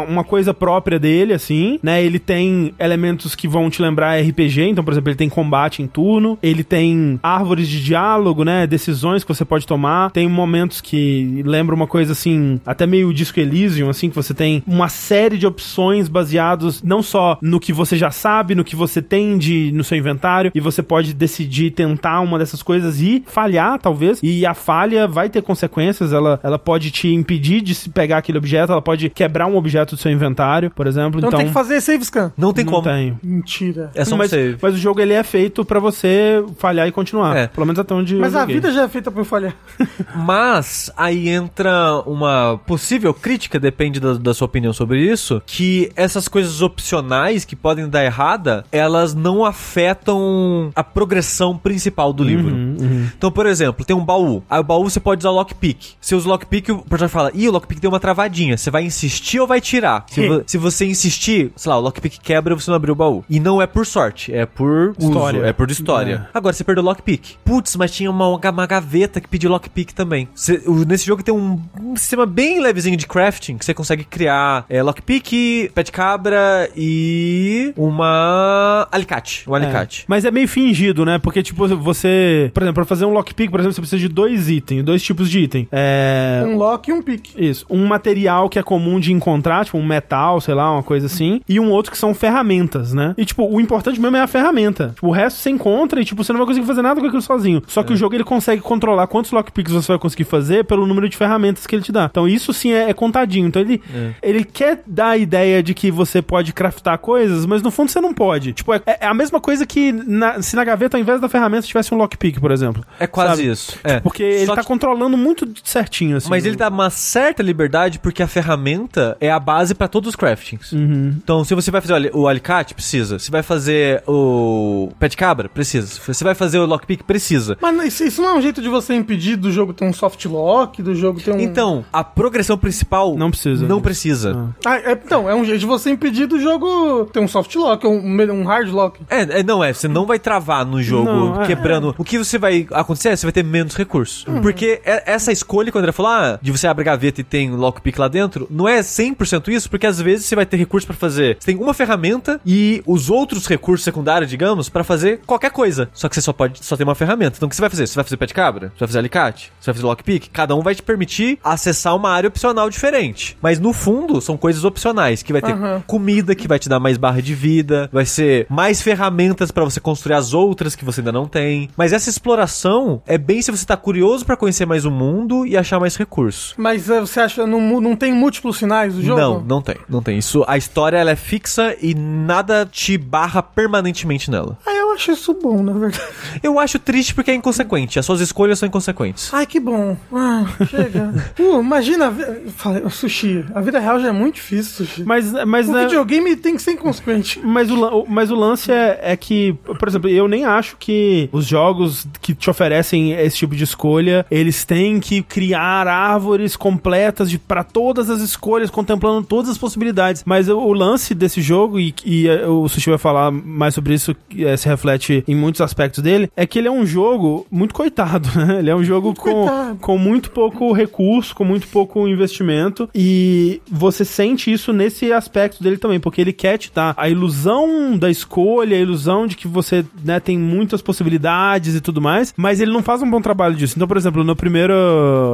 uma coisa própria dele, assim, né? Ele tem elementos que vão te lembrar RPG. Então, por exemplo, ele tem combate em turno. Ele tem árvores de diálogo, né? Decisões que você pode tomar. Tem momentos que lembra uma coisa, assim, até meio Disco Elysium, assim, que você tem uma série de opções baseados não só no que você já sabe, no que você tem de, no seu inventário, e você pode decidir tentar uma dessas coisas e falhar, talvez. E a falha vai ter consequências, ela, ela pode te impedir de se pegar aquele objeto, ela pode quebrar um objeto do seu inventário, por exemplo. Então, Então, tem que fazer save scan. Não tem não como. tem. Mentira. É só um mas, save. mas o jogo ele é feito pra você falhar e continuar. É. Pelo menos até onde Mas eu a vida já é feita pra eu falhar. Mas aí entra uma possível crítica, depende da, da sua opinião sobre isso, que essas coisas opcionais que podem dar errada, elas não afetam a progressão principal do livro. Uhum, Então, por exemplo, tem um baú. Aí o baú você pode usar lockpick. Se usa lockpick, o personagem fala, ih, o lockpick deu uma travadinha. Você vai insistir ou vai tirar? Se, vo- se você insistir, sei lá, o lockpick quebra e você não abriu o baú. E não é por sorte, é por História. uso, é por história. Agora você perdeu o lockpick. Putz, mas tinha uma, uma gaveta que pediu lockpick também. Você- nesse jogo tem um, um sistema bem levezinho de crafting que você consegue criar é, lockpick, pé de cabra e uma alicate. Um alicate. É. Mas é meio fingido, né? Porque, tipo, você. Por exemplo, pra fazer um lockpick, por exemplo, você precisa de dois itens, dois tipos de item. É. Um lock e um pick. Isso. Um material que é comum de encontrar, tipo um metal, sei lá, uma coisa assim. E um outro que são ferramentas, né? E, tipo, o importante mesmo é a ferramenta. Tipo, o resto você encontra e, tipo, você não vai conseguir fazer nada com aquilo sozinho. Só que o jogo ele consegue controlar quantos lockpicks você vai conseguir fazer pelo número de ferramentas que ele te dá. Então, isso sim é, é contadinho. Então, ele, ele quer dar a ideia de que você pode craftar coisas, mas no fundo você não pode. Tipo, é, é a mesma coisa que na- se na gaveta, invés da ferramenta, tivesse um lockpick, por exemplo. É quase Sabe? isso. É. Porque ele Só tá que- controlando muito certinho, assim. Mas ele dá uma certa liberdade porque a ferramenta é a base pra todos os craftings. Uhum. Então, se você vai fazer o ali- o alicate, precisa. Se vai fazer o pé de cabra, precisa. Se você vai fazer o lockpick, precisa. Mas isso, não é um jeito de você impedir do jogo ter um soft lock, do jogo ter um. Então, a progressão principal Não precisa. Não precisa. Ah, é, então, é um jeito de você impedir do jogo ter um soft lock, ou um, um hard lock. É, é, não é, você não vai travar no jogo Não, é. quebrando. O que você vai acontecer é você vai ter menos recursos. Porque é- essa escolha, quando ele falou, ah, de você abre a gaveta e tem lockpick lá dentro, não é 100% isso, porque às vezes você vai ter recurso pra fazer. Você tem uma ferramenta e os outros recursos secundários, digamos, pra fazer qualquer coisa. Só que você só pode só tem uma ferramenta. Então o que você vai fazer? Você vai fazer pé de cabra? Você vai fazer alicate? Você vai fazer lockpick? Cada um vai te permitir acessar uma área opcional diferente. Mas no fundo, são coisas opcionais, que vai ter Aham. comida que vai te dar mais barra de vida, vai ser mais ferramentas pra você construir as outras que você ainda não tem. Mas essa exploração é bem se você tá curioso pra conhecer mais o mundo e achar mais recursos. Mas eh, você acha não, não tem múltiplos finais do jogo? Não, não tem, não tem. Isso, a história ela é fixa e nada te barra permanentemente nela. Ah, eu acho isso bom, na verdade. Eu acho triste porque é inconsequente. As suas escolhas são inconsequentes. Ai, que bom. Ah, chega. uh, imagina, Falei, Sushi, a vida real já é muito difícil, Sushi. Mas, mas, o né, videogame tem que ser inconsequente. mas, o, mas o lance é, é que, por exemplo, eu nem acho que os jogos que te oferecem esse tipo de escolha, eles têm que criar árvores completas de para todas as escolhas, contemplando todas as possibilidades. Mas o, o lance desse jogo, e, e eh, o Sushi vai falar mais sobre isso, eh, se reflete em muitos aspectos dele, é que ele é um jogo muito coitado, né? Ele é um jogo com, coitado. com muito pouco recurso, com muito pouco investimento, e você sente isso nesse aspecto dele também, porque ele quer te dar a ilusão da escolha, a ilusão de que você né, tem muitas possibilidades e tudo mais, mas ele não faz um bom trabalho disso. Então, por exemplo, no primeiro,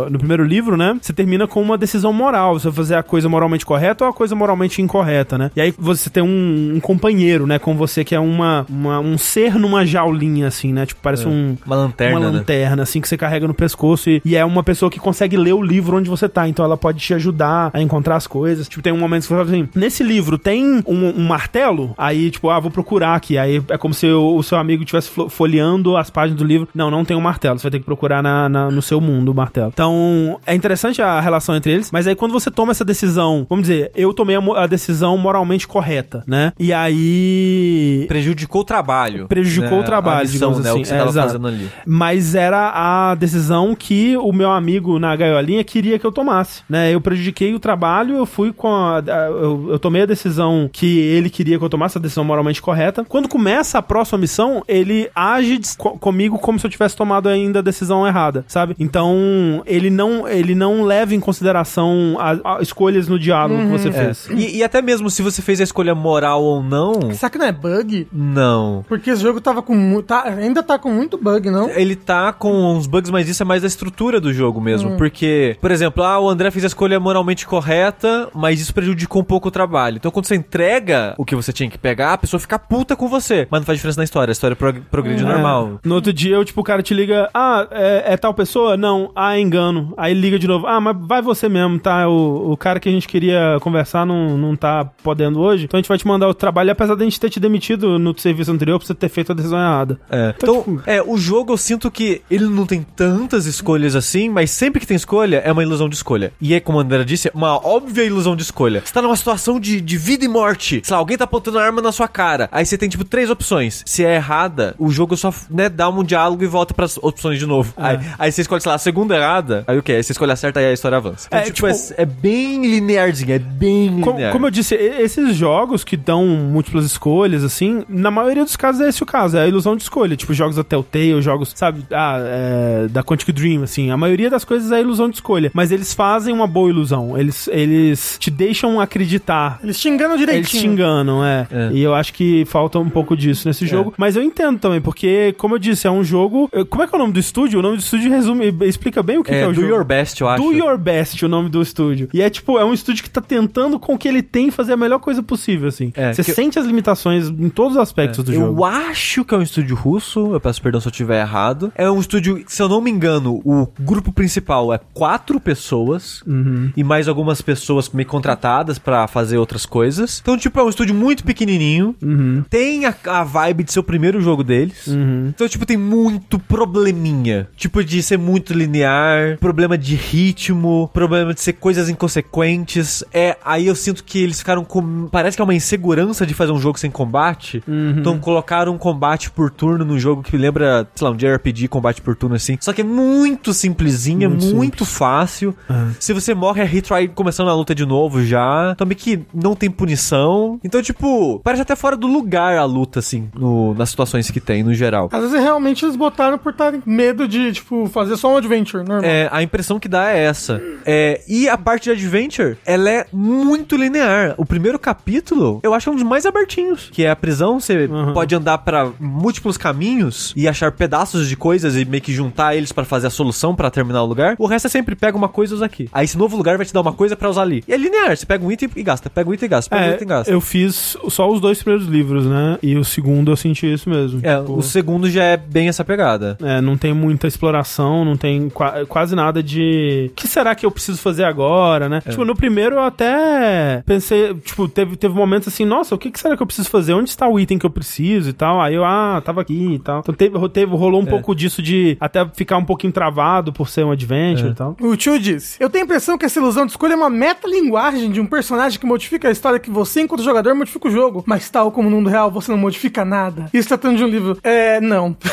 no primeiro livro, né, você termina com uma decisão moral, você vai fazer a coisa moralmente correta ou a coisa moralmente incorreta, né? E aí você tem um, um companheiro, né, com você que é uma, uma- um ser numa jaulinha, assim, né? Tipo, parece um Uma lanterna, uma né? lanterna, assim, que você carrega no pescoço e, e é uma pessoa que consegue ler o livro onde você tá. Então ela pode te ajudar a encontrar as coisas. Tipo, tem um momento que você fala assim: nesse livro tem um, um martelo? Aí, tipo, ah, vou procurar aqui. Aí é como se o, o seu amigo estivesse folheando as páginas do livro. Não, não tem um martelo. Você vai ter que procurar na, na- no seu mundo o martelo. Então, é interessante a relação entre eles, mas aí quando você toma essa decisão, vamos dizer, eu tomei a, a decisão moralmente correta, né? E aí. Prejudicou o trabalho. Prejudicou né? o trabalho, A missão, digamos né? assim. O que você É, fazendo ali. Mas era a decisão que o meu amigo na gaiolinha queria que eu tomasse, né? Eu prejudiquei o trabalho, eu fui com a, eu, eu tomei a decisão que ele queria que eu tomasse, a decisão moralmente correta. Quando começa a próxima missão, ele age co- comigo como se eu tivesse tomado ainda a decisão errada, sabe? Então, ele não ele não leva em consideração as escolhas no diálogo que você É. fez. E, e até mesmo se você fez a escolha moral ou não, Será que não é bug? não. Porque esse jogo tava com tá, ainda tá com muito bug, não? Ele tá com uns bugs, mas isso é mais a estrutura do jogo mesmo. Hum. Porque, por exemplo, ah, o André fez a escolha moralmente correta, mas isso prejudicou um pouco o trabalho. Então, quando você entrega o que você tinha que pegar, a pessoa fica puta com você. Mas não faz diferença na história. A história prog- progride É. normal. No outro dia, eu, tipo, o cara te liga, ah, é, é tal pessoa? Não, ah, é engano. Aí ele liga de novo, ah, mas vai você mesmo, tá? O, o cara que a gente queria conversar não, não tá podendo hoje, então a gente vai te mandar o trabalho, apesar de a gente ter te demitido no serviço anterior por você ter feito a decisão errada. É. Então, Então, é, o jogo eu sinto que ele não tem tantas escolhas assim, mas sempre que tem escolha, é uma ilusão de escolha. E é, como a Andrea disse, uma óbvia ilusão de escolha. Você tá numa situação de, de vida e morte. Sei lá, alguém tá apontando a arma na sua cara. Aí você tem, tipo, três opções. Se é errada, o jogo só, né, dá um diálogo e volta pras opções de novo. Aí, aí você escolhe, sei lá, a segunda errada. Aí o quê? Aí você escolhe a certa e aí a história avança. Então, É, tipo, tipo- é, é bem linearzinho, é bem linear. Como, eu disse, esses jogos que dão múltiplas escolhas, assim, na maioria dos casos é esse o caso, é a ilusão de escolha. Tipo, jogos da Telltale, jogos, sabe, ah, é, da Quantic Dream, assim. A maioria das coisas é ilusão de escolha. Mas eles fazem uma boa ilusão. Eles, eles te deixam acreditar. Eles te enganam Eles direitinho. te enganam, é. É. E eu acho que falta um pouco disso nesse jogo. Mas eu entendo também, porque, como eu disse, é um jogo. Como é que é o nome do estúdio? O nome do estúdio resume, explica bem o que, é, que é o do jogo. your best, eu acho. Do Your Best, o nome do estúdio. E é tipo, é um estúdio que tá tentando com o que ele tem fazer a melhor coisa possível, assim. É, Você sente as limitações em todos os aspectos do eu jogo. acho que é um estúdio russo, eu peço perdão se eu estiver errado. É um estúdio, se eu não me engano, o grupo principal é quatro pessoas Uhum. e mais algumas pessoas meio contratadas pra fazer outras coisas. Então, tipo, é um estúdio muito pequenininho. Uhum. Tem a, a vibe de ser o primeiro jogo deles. Então, tipo, tem muito probleminha. Tipo, de ser muito linear, problema de ritmo, problema de ser coisas inconsequentes. É, aí eu sinto que eles ficaram com. Parece que é uma insegurança de fazer um jogo sem combate. Então colocaram um combate por turno no jogo que lembra, sei lá, um JRPG combate por turno assim. Só que é muito simplesinha, Muito muito, fácil. Ah. Se você morre, é retry começando a luta de novo já. Também que não tem punição. Então, tipo, parece até fora do lugar a luta, assim, no- nas situações que tem, no geral. Às vezes realmente eles botaram por estarem com medo de, tipo, fazer só um adventure normal. É, a impressão que dá é essa. É, e a parte de adventure, ela é muito linear. O primeiro capítulo, eu acho que é um dos mais abertinhos. Que é a prisão, você Uhum. pode andar pra múltiplos caminhos e achar pedaços de coisas e meio que juntar eles pra fazer a solução pra terminar o lugar. O resto é sempre pega uma coisa e usa aqui. Aí esse novo lugar vai te dar uma coisa pra usar ali. E é linear, você pega um item e gasta, pega um item e gasta, pega um É, item e gasta. eu fiz só os dois primeiros livros, né? E o segundo eu senti isso mesmo. É, Tipo, o segundo já é bem essa pegada. É, não tem muita exploração, não tem qua- quase nada de. O que será que eu preciso fazer agora, É. né? Tipo, no primeiro eu até pensei, tipo, teve, teve momentos assim, nossa, o que, que será que eu preciso fazer? Onde está o item que eu preciso e tal? Aí eu, ah, tava aqui e tal. Então teve, teve, rolou um É. pouco disso de até ficar um pouquinho travado por ser um adventure É. e tal. O tio disse: Eu tenho a impressão que essa ilusão de escolha é uma metalinguagem de um personagem que modifica a história que você, enquanto jogador, modifica o jogo. Mas tal como no mundo real, você não modifica nada. Isso tratando de um livro. É, não.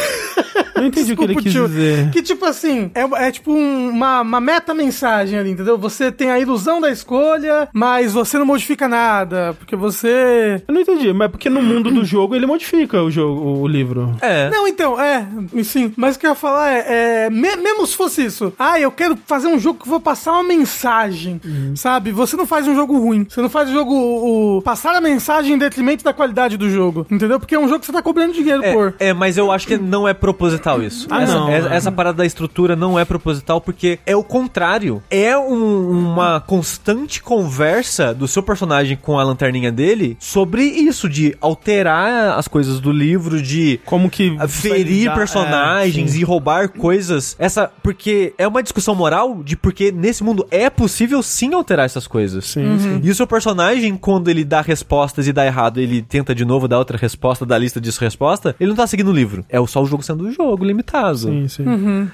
Não entendi o que ele Desculpa, quis tio. dizer. Que tipo assim, é, é tipo um- uma, uma meta-mensagem ali, entendeu? Você tem a ilusão da escolha, mas você não modifica nada, porque você... Eu não entendi, mas porque no mundo do jogo ele modifica o jogo, o livro. É. Não, então, é, sim. Mas o que eu ia falar é, é, me- mesmo se fosse isso, ah, eu quero fazer um jogo que vou passar uma mensagem, sabe? Você não faz um jogo ruim. Você não faz o jogo o, passar a mensagem em detrimento da qualidade do jogo, entendeu? Porque é um jogo que você tá cobrando dinheiro por. É, é, mas eu acho que não é proposital isso. Ah, essa, não, essa, é. essa parada da estrutura não é proposital porque é o contrário. É um- uma constante conversa do seu personagem com a lanterninha dele sobre isso, de alterar as coisas do livro, de Como que. ferir é, personagens sim. e roubar coisas. Essa porque é uma discussão moral de porque nesse mundo é possível sim alterar essas coisas. Sim, sim. E o seu personagem, quando ele dá respostas e dá errado, ele tenta de novo dar outra resposta da lista de resposta, ele não tá seguindo o livro. É só o jogo sendo o jogo, limitado. Sim, sim.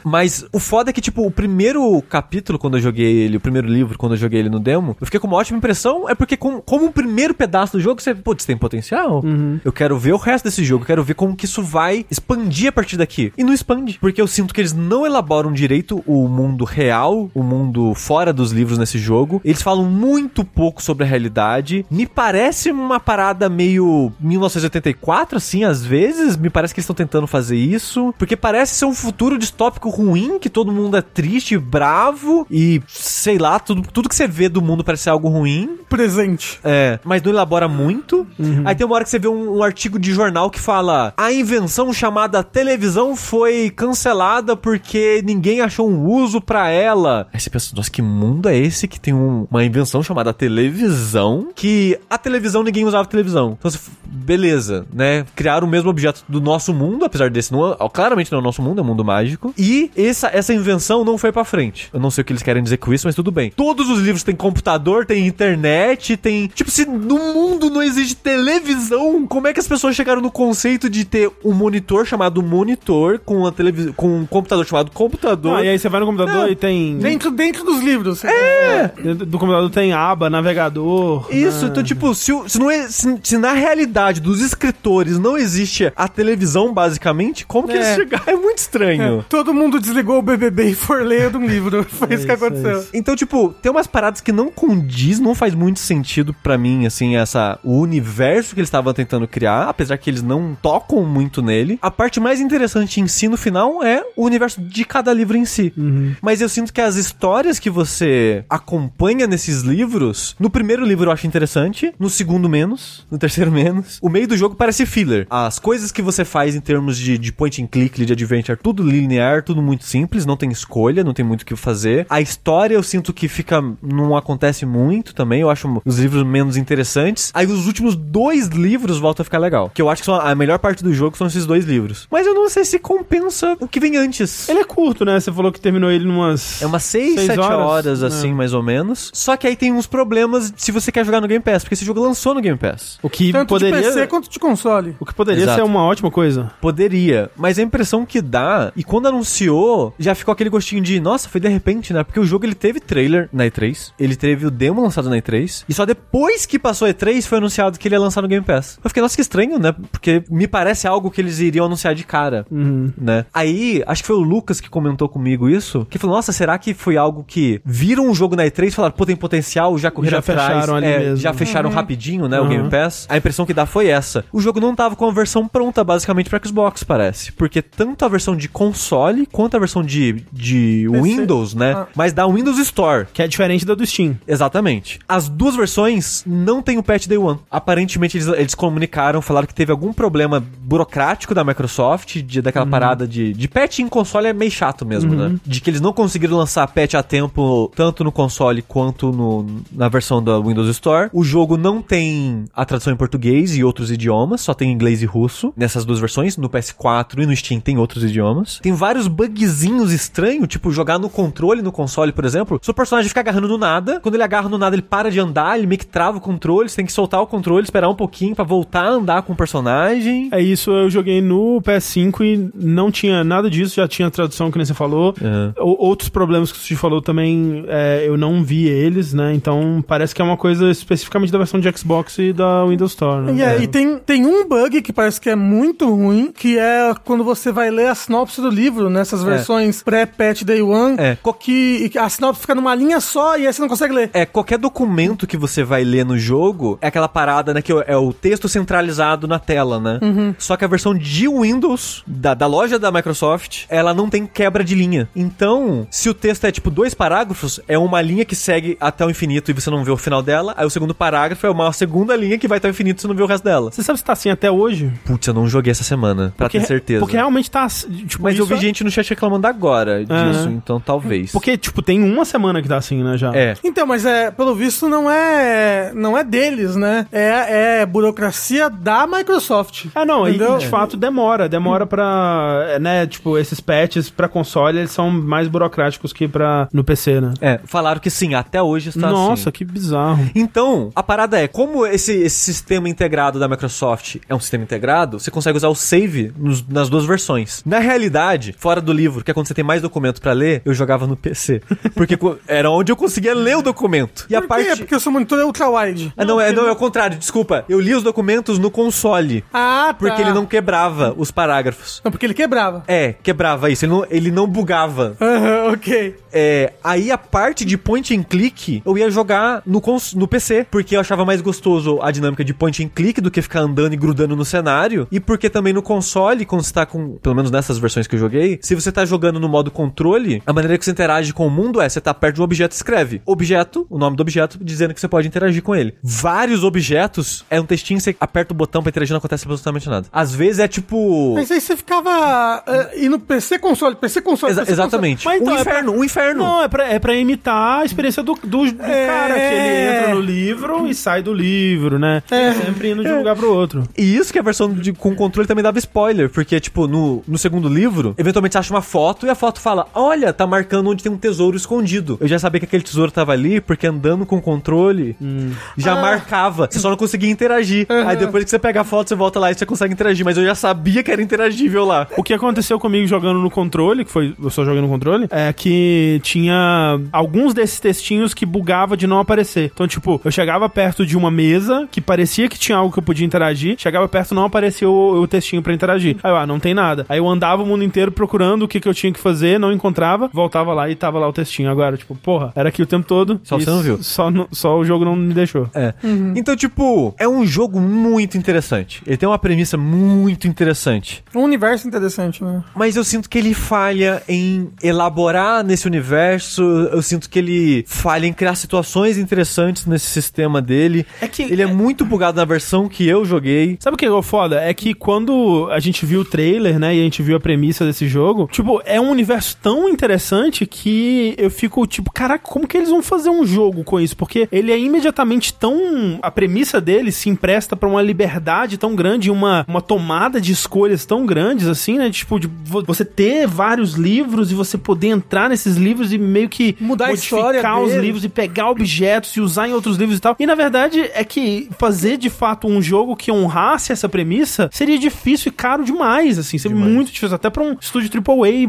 Mas o foda é que, tipo, o primeiro capítulo, quando eu joguei ele, o primeiro livro, quando eu joguei ele no demo, eu fiquei com uma ótima impressão. É porque, com, como o primeiro pedaço do jogo, você, putz, tem potencial. Eu quero ver o resto desse jogo, eu quero ver como que isso vai expandir a partir daqui. E não expande. Porque eu sinto que eles não elaboram direito o mundo real, o mundo fora dos livros nesse jogo. Eles falam muito pouco sobre a realidade. Me parece uma parada meio 1984, assim, às vezes. Me parece que eles estão tentando fazer isso. Porque parece ser um futuro distópico ruim, que todo mundo é triste, bravo e sei lá, tudo, tudo que você vê do mundo parece ser algo ruim. Presente. É, mas não elabora muito. Aí tem uma hora que você vê um, um artigo de jornal que fala: a invenção chamada televisão foi cancelada porque ninguém achou um uso pra ela. Aí você pensa, nossa, que mundo é esse que tem um- uma invenção chamada televisão? Que a televisão ninguém usava televisão. Então, beleza, né? Criaram o mesmo objeto do nosso mundo, apesar desse não, claramente não é o nosso mundo, é um mundo mágico. E essa, essa invenção não foi pra frente. Eu não sei o que eles querem dizer com isso, mas tudo bem. Todos os livros têm computador, tem internet, tem. Tipo, se no mundo não existe televisão, como é que as pessoas chegaram no conceito de ter um monitor chamado monitor com uma televisão. com um computador chamado computador? Ah, e aí você vai no computador É. e tem. Dentro, dentro dos livros. É. Dentro do computador tem aba, navegador. Isso, né? então, tipo, se, se não é, se, se na realidade dos escritores não existe a televisão, basicamente, como que É. eles chegaram? É muito estranho. É, todo mundo desligou o BBB e for ler um livro. Foi isso que isso, é aconteceu. isso. Então, tipo, tem umas paradas que não condiz, não faz muito sentido pra mim, assim, essa o universo que eles estavam tentando criar, apesar que eles não tocam muito nele. A parte mais interessante em si no final é o universo de cada livro em si. Mas eu sinto que as histórias que você acompanha nesses livros, no primeiro livro eu acho interessante, no segundo menos, no terceiro menos. O meio do jogo parece filler. As coisas que você faz em termos de, de point and click, de adventure, tudo linear, tudo muito simples, não tem escolha, não tem muito o que fazer. A história eu sinto que fica. não acontece muito também, eu acho os livros menos interessantes. Aí os últimos dois livros voltam a ficar legal. Que eu acho que são a melhor parte do jogo são esses dois livros. Mas eu não sei se compensa o que vem antes. Ele é curto, né? Você falou que terminou ele numas. É umas 6, Seis 7 horas? horas, assim, É. mais ou menos. Só que aí tem uns problemas se você quer jogar no Game Pass, porque esse jogo lançou no Game Pass. O que Tanto poderia. de PC quanto de console. O que poderia Exato. ser uma ótima coisa. Poderia, mas a impressão que dá, e quando anunciou, já ficou aquele gostinho de, nossa, foi de repente, né? Porque o jogo ele teve trailer na E3, ele teve o demo lançado na E3, e só depois que passou a E3 foi anunciado que ele ia lançar no Game Pass. Eu fiquei, nossa, que estranho, né? Porque me parece algo que eles iriam anunciar de cara, né? Aí, acho que foi o Lucas que comentou comigo isso, que falou, nossa, será que foi algo que viram um jogo na E3 e falaram, pô, tem potencial, já correram Já atrás, fecharam ali é, mesmo. já fecharam rapidinho, né, o Uhum. Game Pass. A impressão que dá foi essa. O jogo não tava com a versão pronta, basicamente, pra Xbox, parece. Porque tanto a versão de console quanto a versão de, de PC. Windows, né? Ah. Mas da Windows Store. Que é diferente da do Steam. Exatamente. As duas versões não tem o patch Day One. Aparentemente eles, eles comunicaram, falaram que teve algum problema burocrático da Microsoft, de, daquela parada de, de patch em console é meio chato mesmo, né? De que eles não conseguiram lançar patch a tempo, tanto no console quanto no, na versão da Windows Store. O jogo não tem a tradução em português e outros idiomas, só tem inglês e russo nessas duas versões. No PS4 e no Steam tem outros idiomas. Tem vários bugzinhos estranhos, tipo jogar no controle no console, por exemplo. Seu personagem fica agarrando no nada. Quando ele agarra no nada, ele para de andar, ele meio que trava o controle. Você tem que soltar o controle, esperar um pouquinho pra voltar a andar com o personagem. É isso, eu joguei no PS5 e não tinha nada disso, já tinha tradução que nem você falou. É. Outros problemas que você falou também, é, eu não vi eles, né? Então parece que é uma coisa especificamente da versão de Xbox e da Windows Store, né? E, é, e tem, tem um bug que parece que é muito ruim, que é quando você vai ler a sinopse do livro nessas versões pré-patch day one, É. que a sinopse fica numa linha só e aí você não consegue ler. É, qualquer documento que você vai ler no jogo é aquela parada, né? Que é o texto centralizado na tela, né? Só que a versão de Windows, da, da loja da Microsoft, ela não tem quebra de linha. Então, se o texto é tipo dois parágrafos, é uma linha que segue até o infinito e você não vê o final dela. Aí o segundo parágrafo é uma segunda linha que vai até o infinito e você não vê o resto dela. Você sabe se tá assim até hoje? Putz, eu não joguei essa semana, pra ter certeza. Porque realmente tá. Tipo, Mas eu vi é- gente no chat reclamando agora disso, então talvez. Porque, tipo, tem uma semana que tá assim, né, já. É. Então, mas é, pelo visto não é, não é deles, né? É, é burocracia da Microsoft. Ah, não, e, Entendeu? e de fato demora. Demora pra. é, né, tipo, esses patches pra console, eles são mais burocráticos que pra no PC, né? É, falaram que sim, até hoje está Nossa, assim. que bizarro. Então, a parada é, como esse, esse sistema integrado da Microsoft é um sistema integrado, você consegue usar o save nos- nas duas versões. Na realidade, fora do livro, que é quando você tem mais documento pra ler, eu jogava no PC. Porque era onde eu conseguia ler o documento. E a Por parte... quê? Porque o seu monitor é ultra-wide. Ah, não, é, não, é o contrário, desculpa. Eu li os documentos no console. Ah, tá. Porque ele não quebrava os parágrafos. Não, porque ele quebrava. É, quebrava isso. Ele não, ele não bugava. Aham, ok. É, aí a parte de point and click eu ia jogar no, cons- no PC, porque eu achava mais gostoso a dinâmica de point and click do que ficar andando e grudando no cenário, e porque também no console, quando você tá com, pelo menos nessas versões que eu joguei, se você tá jogando no modo controle, a maneira que você interage com o mundo é, você tá perto de um objeto e escreve objeto, o nome do objeto, dizendo que você pode interagir com ele. Vários objetos, é um textinho, você aperta o botão pra interagir, não acontece absolutamente nada. Às vezes é tipo... Mas aí você ficava. Uh, e no PC console, PC console. Exa- PC exatamente. Mas então, um é pra- inferno, um inferno. Não, é pra, é pra imitar a experiência do, do, do É. cara, que ele entra no livro e sai do livro, né? Sempre indo de um lugar pro outro. E isso que a versão de, com controle também dava spoiler, porque, tipo, no, no segundo livro, eventualmente você acha uma foto e a foto fala: Olha, tá marcando onde tem um tesouro escondido. Eu já sabia que aquele tesouro tava ali, porque andando com o controle já Ah. marcava. Você só não conseguia interagir. Aí depois que você pega a foto, você volta lá e você consegue interagir. Mas eu já sabia que era interagível lá. O que aconteceu comigo jogando no controle, que foi eu só joguei no controle, é que tinha alguns desses textinhos que bugava de não aparecer. Então, tipo, eu chegava perto de uma mesa que parecia que tinha algo que eu podia interagir, chegava perto não aparecia o, o textinho pra interagir. Aí eu, ah, não tem nada. Aí eu andava o mundo inteiro procurando o que, que eu tinha que fazer, não encontrava, voltava lá e tava lá o textinho. Agora, tipo, porra, era aqui o tempo todo. Só e você não viu. Só, no- só o jogo não me deixou. É. Então, tipo, é um jogo muito interessante. Ele tem uma premissa muito interessante. Um universo interessante, né? Mas eu sinto que ele falha em elaborar nesse universo. Eu sinto que ele falha em criar situações interessantes nesse sistema dele. É que- ele é muito bugado na versão que eu joguei. Sabe o que é foda? É que quando a gente viu o trailer, né, e a gente viu a premissa desse jogo, tipo, é um universo tão interessante que eu fico tipo, caraca, como que eles vão fazer um jogo com isso? Porque ele é imediatamente tão. A premissa dele se empresta pra uma liberdade tão grande, uma, uma tomada de escolhas tão grandes, assim, né? Tipo, de vo- você ter vários livros e você poder entrar nesses livros e meio que Mudar a modificar história os dele. livros e pegar objetos e usar em outros livros e tal. E na verdade é que fazer de fato um jogo que honrasse essa premissa seria difícil e caro demais, assim, seria muito difícil até pra um estúdio AAA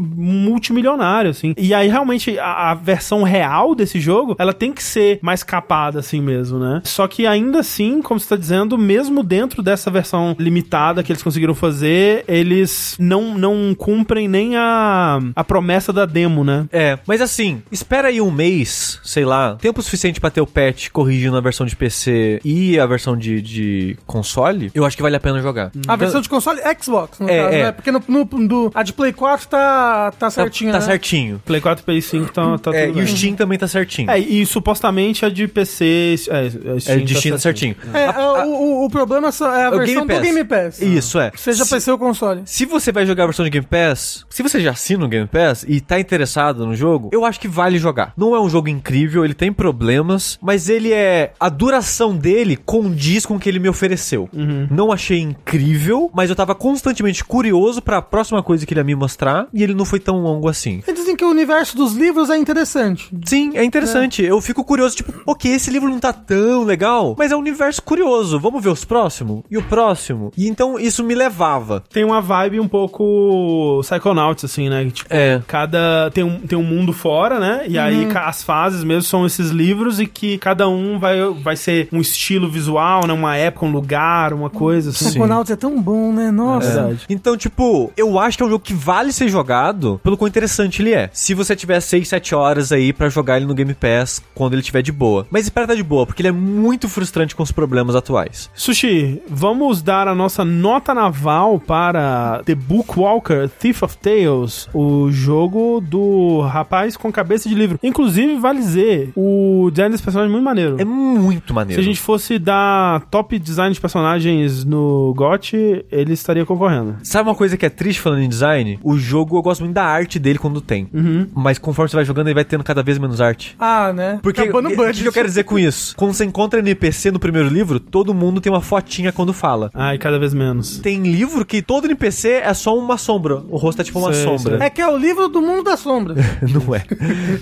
multimilionário, assim. E aí realmente a, a versão real desse jogo, ela tem que ser mais capada assim mesmo, né? Só que ainda assim, como você tá dizendo, mesmo dentro dessa versão limitada que eles conseguiram fazer, eles não não cumprem nem a a promessa da demo, né? É, mas assim, espera aí um mês, sei lá, tempo suficiente pra ter o patch corrigindo a versão de PC e a versão de, de console, eu acho que vale a pena jogar. A versão de console Xbox, no É, caso, é. né? Porque no, no- do, a de Play 4 tá, tá certinho, tá, tá né? certinho. Play 4 e Play 5 tá, tá É, tudo e o. Steam também tá certinho. É, e supostamente a de PC. É, É, de Steam tá certinho. É, o, o, o problema só é a versão do Game Pass. Isso, é. Seja Se- PC ou console. Se você vai jogar a versão de Game Pass, se você já assina o Game Pass e tá interessado no jogo, eu acho que vale jogar. Não é um jogo incrível, ele tem problemas, mas ele é. A duração dele condiz com o que ele me ofereceu. Não achei incrível, mas eu tava constantemente curioso pra próxima coisa que ele ia me mostrar e ele não foi tão longo assim. Eles dizem que o universo dos livros é interessante. Sim, é interessante. Eu fico curioso, tipo, ok, esse livro não tá tão legal, mas é um universo curioso. Vamos ver os próximos? E o próximo? E então isso me levava. Tem uma vibe um pouco Psychonauts, assim, né? Tipo, É. cada. Tem um, tem um mundo fora, né? E aí ca- as fases mesmo são esses livros e que cada um vai, vai ser um estilo visual, né? Uma época, um lugar, uma coisa assim. Psychonauts é tão bom, né? Nossa. Verdade. Então, tipo, eu acho que é um jogo que vale ser jogado pelo quão interessante ele é. Se você tiver 6, 7 horas aí pra jogar ele no Game Pass quando ele tiver de boa. Mas espera tá de boa, porque ele é muito frustrante com os problemas atuais. Sushi, vamos dar a nossa nota naval para The Bookwalker Thief of Tales, o jogo do rapaz com cabeça de livro. Inclusive, vale dizer, o design desse personagem é muito maneiro. É muito Se maneiro. a gente fosse dar top design de personagens no GOT, ele estaria concorrendo. Sabe uma coisa que é triste falando em design? O jogo, eu gosto muito da arte dele quando tem. Mas conforme você vai jogando, ele vai tendo cada vez menos arte. Ah, né? Porque Acabou no o que- que eu quero dizer com isso? Quando você encontra NPC no primeiro livro, todo mundo tem uma fotinha quando fala. Ai, cada vez menos. Tem livro que todo NPC é só uma sombra. O rosto é tipo uma Sei, sombra. É que é o livro do mundo da sombra. Não é.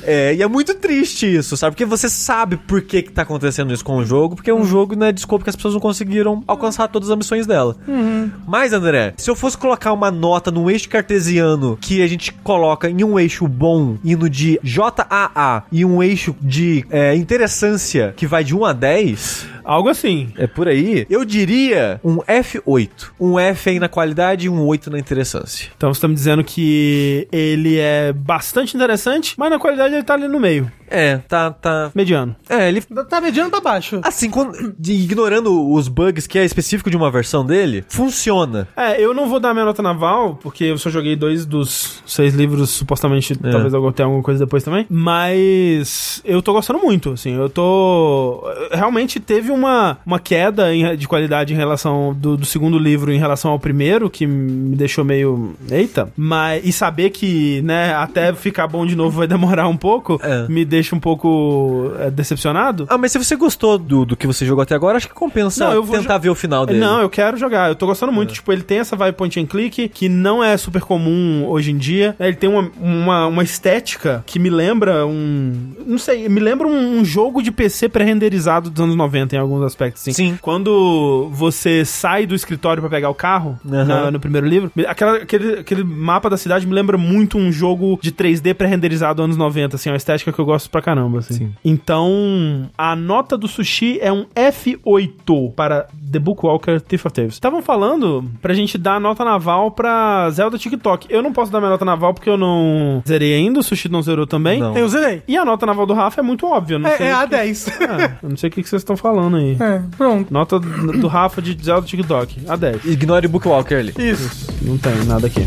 é. E é muito triste isso, sabe? Porque você sabe por que, que tá acontecendo isso com o jogo, porque é um jogo, né, desculpa que as pessoas não conseguiram alcançar todas as ambições dela. Mas, André, se eu fosse colocar uma nota num eixo cartesiano que a gente coloca em um eixo bom, indo de JAA, e um eixo de é, interessância que vai de 1 a 10, Algo assim. é por aí, eu diria um F8. Um F aí na qualidade e um 8 na interessância. Então você tá me dizendo que ele é bastante interessante, mas na qualidade ele tá ali no meio. É, tá, tá... Mediano. É, ele Tá mediano pra baixo. Assim, quando- de- ignorando os bugs que é específico de uma versão dele, funciona. É, eu não vou dar minha nota naval, porque eu só joguei dois dos seis livros, supostamente, É. talvez eu tenha alguma coisa depois também. Mas eu tô gostando muito, assim, eu tô... Realmente teve uma, uma queda em- de qualidade em relação do, do segundo livro em relação ao primeiro, que me deixou meio... Eita! Mas, e saber que, né, até ficar bom de novo vai demorar um pouco, É. me deixa um pouco é, decepcionado. Ah, mas se você gostou do, do que você jogou até agora, acho que compensa Não, eu vou tentar ver o final dele. Não, eu quero jogar. Eu tô gostando muito. Tipo, ele tem essa vibe point and click que não é super comum hoje em dia. Ele tem uma, uma, uma estética que me lembra um. Não sei, me lembra um, um jogo de PC pré-renderizado dos anos 90 em alguns aspectos. Assim. Sim. Quando você sai do escritório pra pegar o carro, Aham. na- no primeiro livro, aquela, aquele, aquele mapa da cidade me lembra muito um jogo de 3D pré-renderizado anos 90, assim, uma estética que eu gosto pra caramba, assim. Sim. Então, a nota do sushi é um F8 para The Bookwalker Thief of Tales. Estavam falando pra gente dar a nota naval pra Zelda TikTok. Eu não posso dar minha nota naval porque eu não zerei ainda, o sushi não zerou também. Não. Eu zerei. E a nota naval do Rafa é muito óbvia, não sei. É, é o que- A10. É, eu não sei o que vocês estão falando aí. É, pronto. Nota do do Rafa de Zelda TikTok, A10. Ignore o Bookwalker ali. Isso. Não tem nada aqui.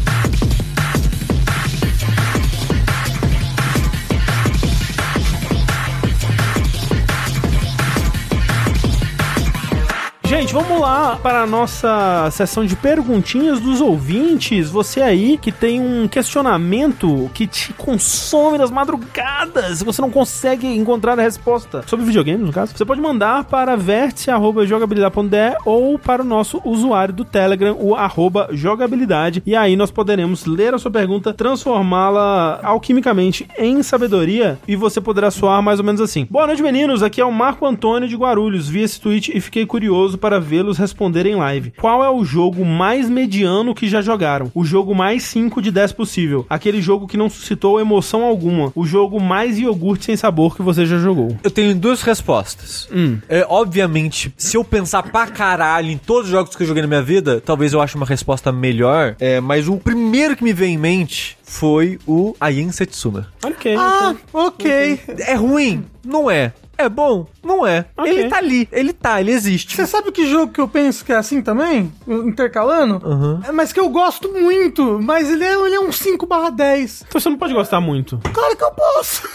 Gente, vamos lá para a nossa sessão de perguntinhas dos ouvintes. Você aí que tem um questionamento que te consome nas madrugadas, você não consegue encontrar a resposta sobre videogames, no caso, você pode mandar para vértice.jogabilidade.de ou para o nosso usuário do Telegram, o arroba jogabilidade, e aí nós poderemos ler a sua pergunta, transformá-la alquimicamente em sabedoria e você poderá soar mais ou menos assim. Boa noite, meninos. Aqui é o Marco Antônio de Guarulhos. Vi esse tweet e fiquei curioso para vê-los responder em live. Qual é o jogo mais mediano que já jogaram? O jogo mais 5 de 10 possível. Aquele jogo que não suscitou emoção alguma. O jogo mais iogurte sem sabor que você já jogou. Eu tenho duas respostas. Hum. É, obviamente, se eu pensar pra caralho em todos os jogos que eu joguei na minha vida, talvez eu ache uma resposta melhor. É, mas o primeiro que me veio em mente foi o Ayen Setsuna. Ok. Ah, ok. É ruim? Não é. É bom? Não é. Ok. Ele tá ali. Ele tá, ele existe. Você sabe que jogo que eu penso que é assim também? Intercalando? Aham. É, mas que eu gosto muito, mas ele é, ele é um 5 barra 10. Então você não pode gostar muito. Claro que eu posso.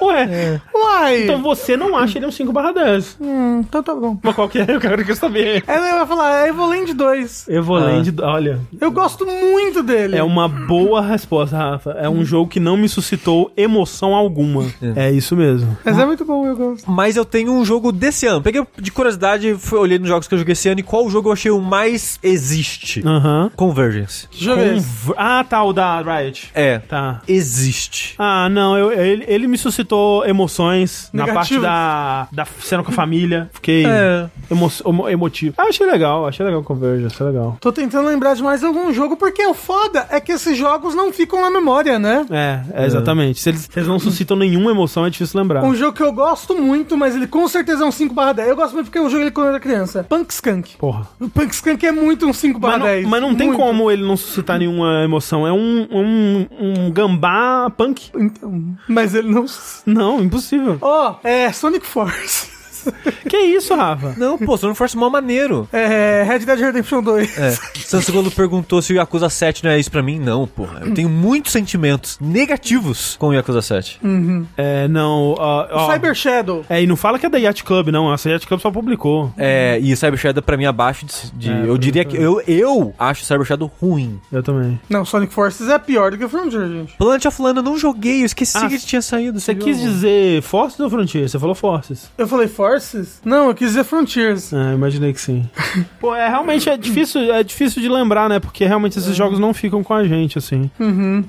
Ué. Uai. Então você não acha ele um 5 barra 10. Hum, então tá bom. Mas qual que é? Eu quero quero saber. Ela vai falar, é Evoland 2. Evoland, olha, Eu gosto muito dele. é uma boa resposta, Rafa. É um jogo que não me suscitou emoção alguma. É, isso mesmo. Mas é muito bom, eu gosto. Mas eu tenho um jogo desse ano. Peguei de curiosidade, fui, olhei nos jogos que eu joguei esse ano e qual jogo eu achei o mais existe. Aham. Convergence. É esse? Conver- Ah, tá, o da Riot. É. Tá. Existe. Ah, não, eu- ele, ele me suscitou emoções na parte da, da cena com a família. Fiquei É. emo- emo- emotivo. Ah, achei legal, achei legal o Converge, achei legal. Tô tentando lembrar de mais algum jogo, porque o foda é que esses jogos não ficam na memória, né? É, é exatamente. Se eles, se eles não suscitam nenhuma emoção, é difícil lembrar. Um jogo que eu gosto muito, mas ele com certeza é um 5/10. Eu gosto muito porque eu joguei ele quando eu era criança. Punk Skunk. Porra. O Punk Skunk é muito um 5/10. Mas não, mas não tem Muito. como ele não suscitar nenhuma emoção. É um, um, um gambá punk. Então, mas ele não. Não, impossível. Ó, é Sonic Force. Que isso, Rafa? Não, pô, Sonic Force é mó maneiro. É Red Dead Redemption 2. É. Santos quando perguntou se o Yakuza 7 não é isso pra mim, não, porra. Eu tenho muitos sentimentos negativos com o Yakuza 7. É, não. ó, ó. Cyber Shadow. É, e não fala que é da Yacht Club, não. Essa Yacht Club só publicou. É, e Cyber Shadow pra mim abaixo de. de- É, eu diria que. Eu, eu acho o Cyber Shadow ruim. Eu também. Não, Sonic Forces é pior do que o Frontier, gente. Planet of Lana eu não joguei, eu esqueci Ah, que tinha saído. Você quis dizer Forces ou Frontier? Você falou Forces. Eu falei Forces? Não, eu quis dizer Frontiers. Ah, imaginei que sim. Pô, é realmente é difícil, é difícil de lembrar, né? Porque realmente esses jogos não ficam com a gente, assim.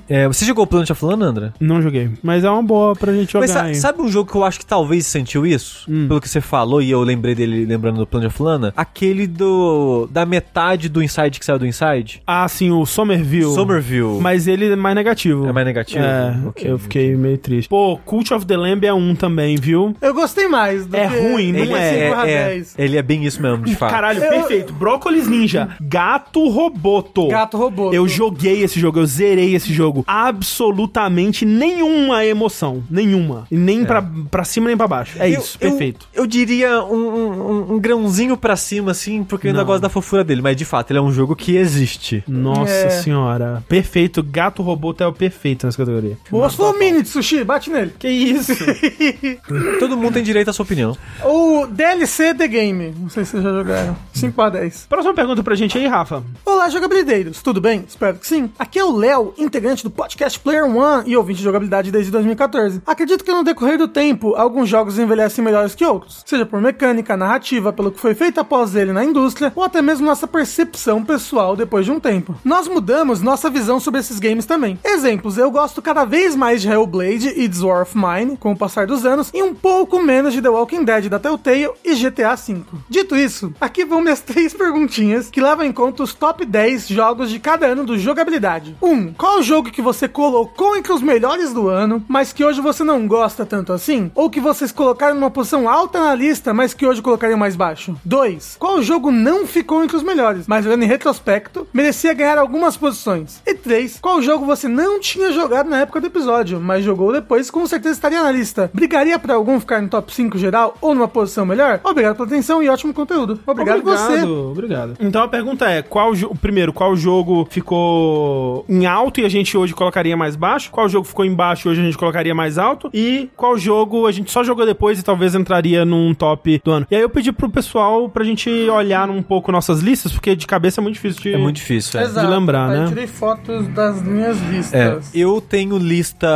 É, você jogou Planet of Lana, André? Não joguei. Mas é uma boa pra gente jogar Mas sa- aí. sabe um jogo que eu acho que talvez sentiu isso? Hum. Pelo que você falou e eu lembrei dele lembrando do Planet of Lana? Aquele do. da metade do Inside que saiu do Inside? Ah, sim, o Somerville. Somerville. Mas ele é mais negativo. É mais negativo? É, Ok, eu fiquei meio triste. Pô, Cult of the Lamb é um também, viu? Eu gostei mais do É que ruim, não Ele é, cinco a é, é, 10. ele é bem isso mesmo, de fato. Caralho, Eu- perfeito. Brócolis Ninja. Gato Roboto. Gato robô. Eu joguei esse jogo, eu zerei esse jogo. Absolutamente nenhuma emoção. Nenhuma. E nem pra, pra cima nem pra baixo. É Eu- isso, eu- perfeito. Eu, diria um, um- um grãozinho pra cima, assim, porque eu ainda Não. gosto da fofura dele. Mas de fato, ele é um jogo que existe. Nossa É. senhora. Perfeito. Gato Roboto é o perfeito nessa categoria. Foi o Mini de sushi, bate nele. Que isso? Todo mundo tem direito à sua opinião. O DLC The Game. Não sei se vocês já jogaram. 5 a 10. Próxima pergunta pra gente aí, Rafa. Olá, jogabilideiros. Tudo bem? Espero que sim. Aqui é o Léo, integrante do podcast Player One e ouvinte de jogabilidade desde 2014. Acredito que no decorrer do tempo, alguns jogos envelhecem melhores que outros. Seja por mecânica, narrativa, pelo que foi feito após ele na indústria, ou até mesmo nossa percepção pessoal depois de um tempo. Nós mudamos nossa visão sobre esses games também. Exemplos, eu gosto cada vez mais de Hellblade e The War of Mine, com o passar dos anos, e um pouco menos de The Walking Dead da Telltale e GTA V. Dito isso, aqui vão minhas três perguntinhas que levam em conta os top 10 jogos de cada ano do jogabilidade. 1. Um, qual jogo que você colocou entre os melhores do ano, mas que hoje você não gosta tanto assim? Ou que vocês colocaram numa posição alta na lista, mas que hoje colocariam mais baixo? 2. Qual jogo não ficou entre os melhores, mas olhando em retrospecto, merecia ganhar algumas posições? E 3. Qual jogo você não tinha jogado na época do episódio, mas jogou depois com certeza estaria na lista? Brigaria pra algum ficar no top 5 geral ou numa posição melhor? Obrigado pela atenção e ótimo conteúdo. Obrigado, você. Obrigado. Então a pergunta é: qual primeiro, qual jogo ficou em alto e a gente hoje colocaria mais baixo? Qual jogo ficou embaixo e hoje a gente colocaria mais alto? E qual jogo a gente só jogou depois e talvez entraria num top do ano? E aí eu pedi pro pessoal pra gente olhar um pouco nossas listas, porque de cabeça é muito difícil de. É muito difícil, é. Exato. lembrar, Aí né? Eu tirei fotos das minhas É, listas. eu tenho lista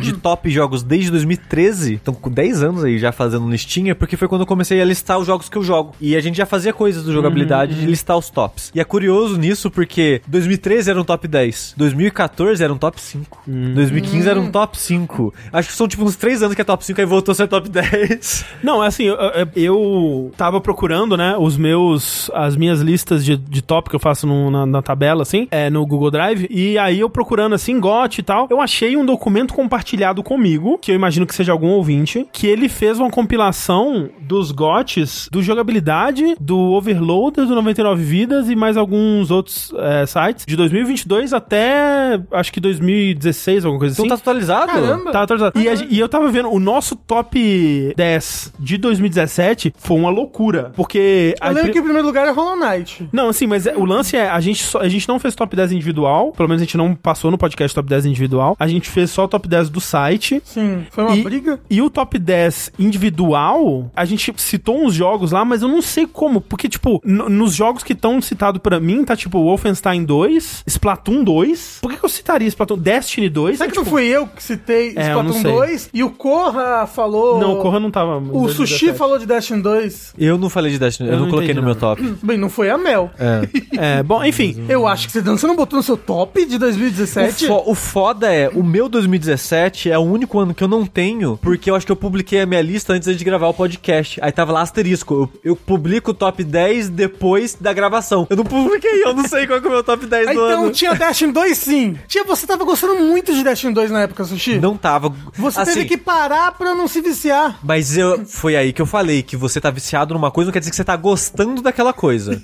de top jogos desde 2013, então com 10 anos aí já fazendo listinha, porque foi quando eu comecei a listar os jogos que eu jogo. E a gente já fazia coisas do jogabilidade de listar os tops. E é curioso nisso porque 2013 era um top 10, 2014 era um top 5, 2015 era um top 5. Acho que são tipo uns 3 anos que é top 5, aí voltou a ser top 10. Não, é assim, eu, eu- eu tava procurando, né, os meus, as minhas listas de, de top que eu faço no- na, na tabela, assim, é, no Google Drive, e aí eu procurando, assim, GOT e tal, eu achei um documento compartilhado comigo, que eu imagino que seja algum ouvinte, que ele fez uma compilação dos GOTs, do Jogabilidade, do Overloader, do 99 Vidas e mais alguns outros é, sites, de 2022 até, acho que 2016, alguma coisa Então assim. tá atualizado? Caramba. Tá atualizado. E, a e eu tava vendo, o nosso top 10 de 2017 foi uma loucura. Porque. Eu a lembro que em primeiro lugar é Hollow Knight. Não, assim, mas é- o lance é, a gente, só- a gente não fez top 10 individual, pelo menos a gente não passou no podcast top 10 individual, a gente fez só o top 10 do site. Sim, foi uma E- briga. E o top 10 individual Não. A gente citou uns jogos lá, mas eu não sei como. Porque, tipo, nos jogos que estão citados pra mim, tá tipo Wolfenstein 2, Splatoon 2. Por que, que eu citaria Splatoon? Destiny 2? Será É, que não tipo- fui eu que citei É, não Splatoon sei. 2 e o Corra falou. Não, o Corra não tava. O 2017. Sushi falou de Destiny 2. Eu não falei de Destiny, eu, Eu não não coloquei no meu nada. top. Bem, não foi a Mel. É. É, bom, enfim. Eu acho que você não, você não botou no seu top de O, 2017. fo- o foda é, o meu 2017 é o único ano que eu não tenho, porque eu acho que eu publiquei a minha lista antes de gravar o podcast. Aí tava lá asterisco. Eu, eu publico o top 10 depois da gravação. Eu não publiquei, eu não sei qual que é o meu top 10 Ah, do Então ano. tinha Destiny 2 sim. Tinha, você tava gostando muito de Destiny 2 na época, Sushi. Não tava. Você assim, teve que parar pra não se viciar. Mas eu, foi aí que eu falei que você tá viciado numa coisa, não quer dizer que você tá gostando daquela coisa.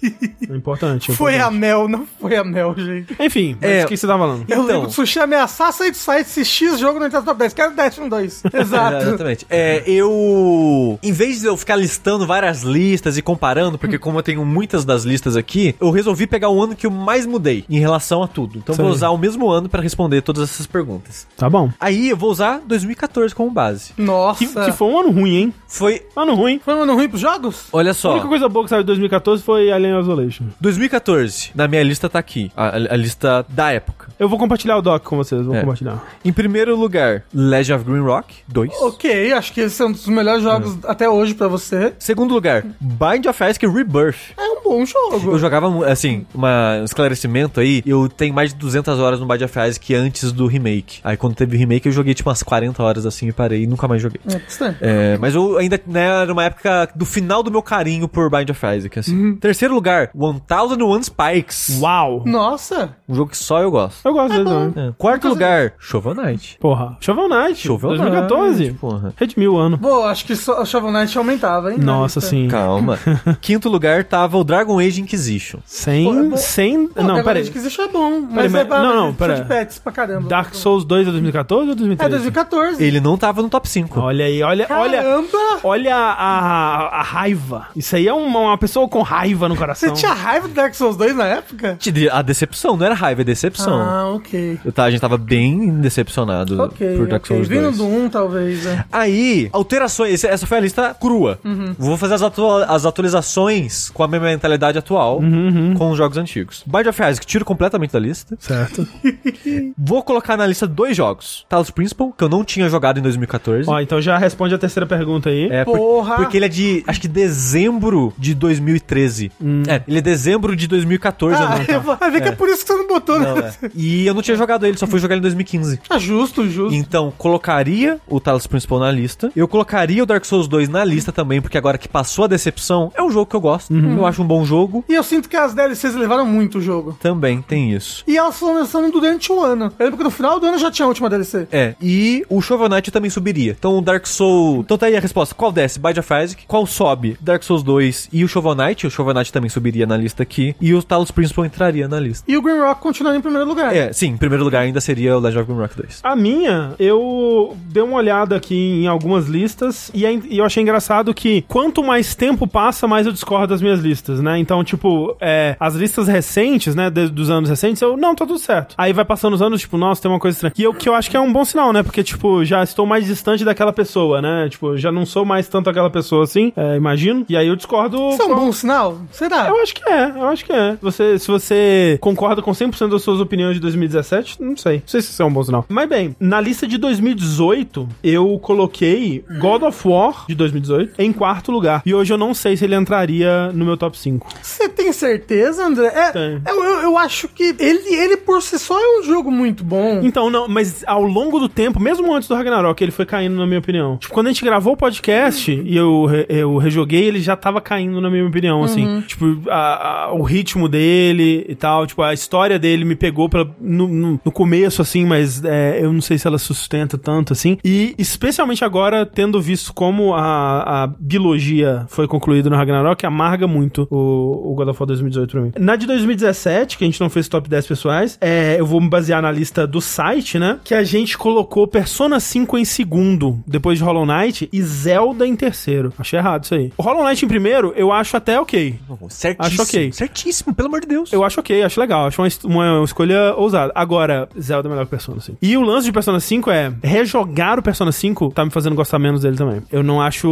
É importante. é Foi a. Mel, não foi a Mel, gente. Enfim, mas É. o que você tá falando? Eu Então. lembro do Sushi ameaçar sair do site se X jogo não entrar no top 10. Quero Destiny 2. Exato. Exatamente. É, eu. Em vez de eu ficar listando várias listas e comparando, porque como eu tenho muitas das listas aqui, eu resolvi pegar o ano que eu mais mudei em relação a tudo. Então eu vou usar o mesmo ano pra responder todas essas perguntas. Tá bom. Aí eu vou usar 2014 como base. Nossa. Que, que foi um ano ruim, hein? Foi. Ano ruim. Foi um ano ruim pros jogos? Olha A só. única coisa boa que saiu de 2014 foi Alien Isolation. 2014, na minha lista tá aqui. A, a- a lista da época. Eu vou compartilhar o doc com vocês, vou É. compartilhar. Em primeiro lugar, Legend of Green Rock 2. Ok, acho que esse é um dos melhores jogos até hoje pra você. Segundo lugar, Bind of Isaac Rebirth. É um bom jogo. Eu jogava, assim, uma, um esclarecimento aí, eu tenho mais de 200 horas no Bind of Isaac antes do remake. Aí quando teve o remake eu joguei tipo umas 40 horas assim e parei e nunca mais joguei. É. É, mas eu ainda, né, era uma época do final do meu carinho por Bind of Isaac, assim. Terceiro lugar, 1001 Spikes. Uau! Nossa. Um jogo que só eu gosto. Eu gosto dele também. É. Quarto lugar, Shovel Knight. Porra. Shovel Knight. Shovel 2014. Knight, porra. Redimiu o ano. Pô, acho que só, Shovel Knight aumentava, hein? Nossa, sim. Calma. Quinto lugar tava o Dragon Age Inquisition. Sem. Pô, é sem. Pô, não, Dragon pera Age aí. Inquisition é bom, mas Peraí, é pra, não, não, é pera. pets pra caramba. Dark Souls 2 é 2014 ou É 2013? 2014. Ele não tava no top 5. Olha aí, olha, olha. Caramba! Olha a, a, a raiva. Isso aí é uma, uma pessoa com raiva no coração. Você tinha raiva do Dark Souls 2 na época? A decepção, não era raiva, é decepção. Ah, ok. Eu tá, a gente tava bem decepcionado Ok, por Dark ok. Souls Vindo 2. do 1, talvez, né? Aí, alterações. Essa foi a lista crua. Uhum. Vou fazer as, atua- as atualizações com a minha mentalidade atual, Uhum, com os jogos antigos. Bind of Isaac, tiro completamente da lista. Certo. Vou colocar na lista dois jogos. Talos Principal, que eu não tinha jogado em 2014. Ó, então já responde a terceira pergunta aí. É, por- Porra! porque ele é de, acho que dezembro de 2013. É, ele é dezembro de 2014. Ah, eu não, eu vou- vai ver que é por isso que você não botou, Não, né? é. E eu não tinha jogado ele, só fui jogar ele em 2015. Ah, justo, justo. Então, colocaria o Talos Principal na lista. Eu colocaria o Dark Souls 2 na lista também, porque agora que passou a decepção, é um jogo que eu gosto. Eu acho um bom jogo. E eu sinto que as DLCs levaram muito o jogo. Também tem isso. E elas foram lançando durante o ano. Eu lembro que no final do ano já tinha a última DLC. É, e o Shovel Knight também subiria. Então o Dark Souls. Então tá aí a resposta. Qual desce? Bind of Isaac. Qual sobe? Dark Souls 2 e o Shovel Knight. O Shovel Knight também subiria na lista aqui. E o Talos Principal entraria na lista. E o Green Rock continuaria em primeiro lugar. É, sim, em primeiro lugar ainda seria o Legend of Grimrock 2. A minha, eu dei uma olhada aqui em algumas listas e, é- e eu achei engraçado que quanto mais tempo passa, mais eu discordo das minhas listas, né? Então, tipo, é, as listas recentes, né, de- dos anos recentes, eu, não, tá tudo certo. Aí vai passando os anos, tipo, nossa, tem uma coisa estranha. E eu, que eu acho que é um bom sinal, né? Porque, tipo, já estou mais distante daquela pessoa, né? Tipo, já não sou mais tanto aquela pessoa assim, é, imagino. E aí eu discordo. Isso é um bom sinal? Será? eu acho que é, eu acho que é. Você, se você concorda com 100% das suas opiniões de 2017, não sei. Não sei se isso é um bom sinal. Mas bem, na lista de 2018, eu coloquei God of War de 2018 em quarto lugar. E hoje eu não sei se ele entraria no meu top 5. Você tem certeza, André? É, eu, eu, eu acho que ele, ele por si só é um jogo muito bom. Então, não, mas ao longo do tempo, mesmo antes do Ragnarok, ele foi caindo, na minha opinião. Tipo, quando a gente gravou o podcast e eu, eu rejoguei, ele já tava caindo, na minha opinião, assim. Tipo, a- a- o ritmo dele e tal, tipo, a história dele me pegou pela- no, no- no começo, assim, mas é, eu não sei se ela sustenta tanto, assim. E especialmente agora, tendo visto como a, a biologia foi concluída no Ragnarok, amarga muito o, o God of War 2018 pra mim. Na de 2017, que a gente não fez top 10 pessoais, é, eu vou me basear na lista do site, né? Que a gente colocou Persona 5 em segundo, depois de Hollow Knight, e Zelda em terceiro. Achei errado isso aí. O Hollow Knight em primeiro, eu acho até ok. Certíssimo. acho ok. Certíssimo, pelo amor de Deus. Eu acho ok, acho legal, acho uma, uma escolha ousada. Agora, Zelda é melhor que Persona 5. E o lance de Persona 5 é rejogar o Persona 5 tá me fazendo gostar menos dele também. Eu não acho.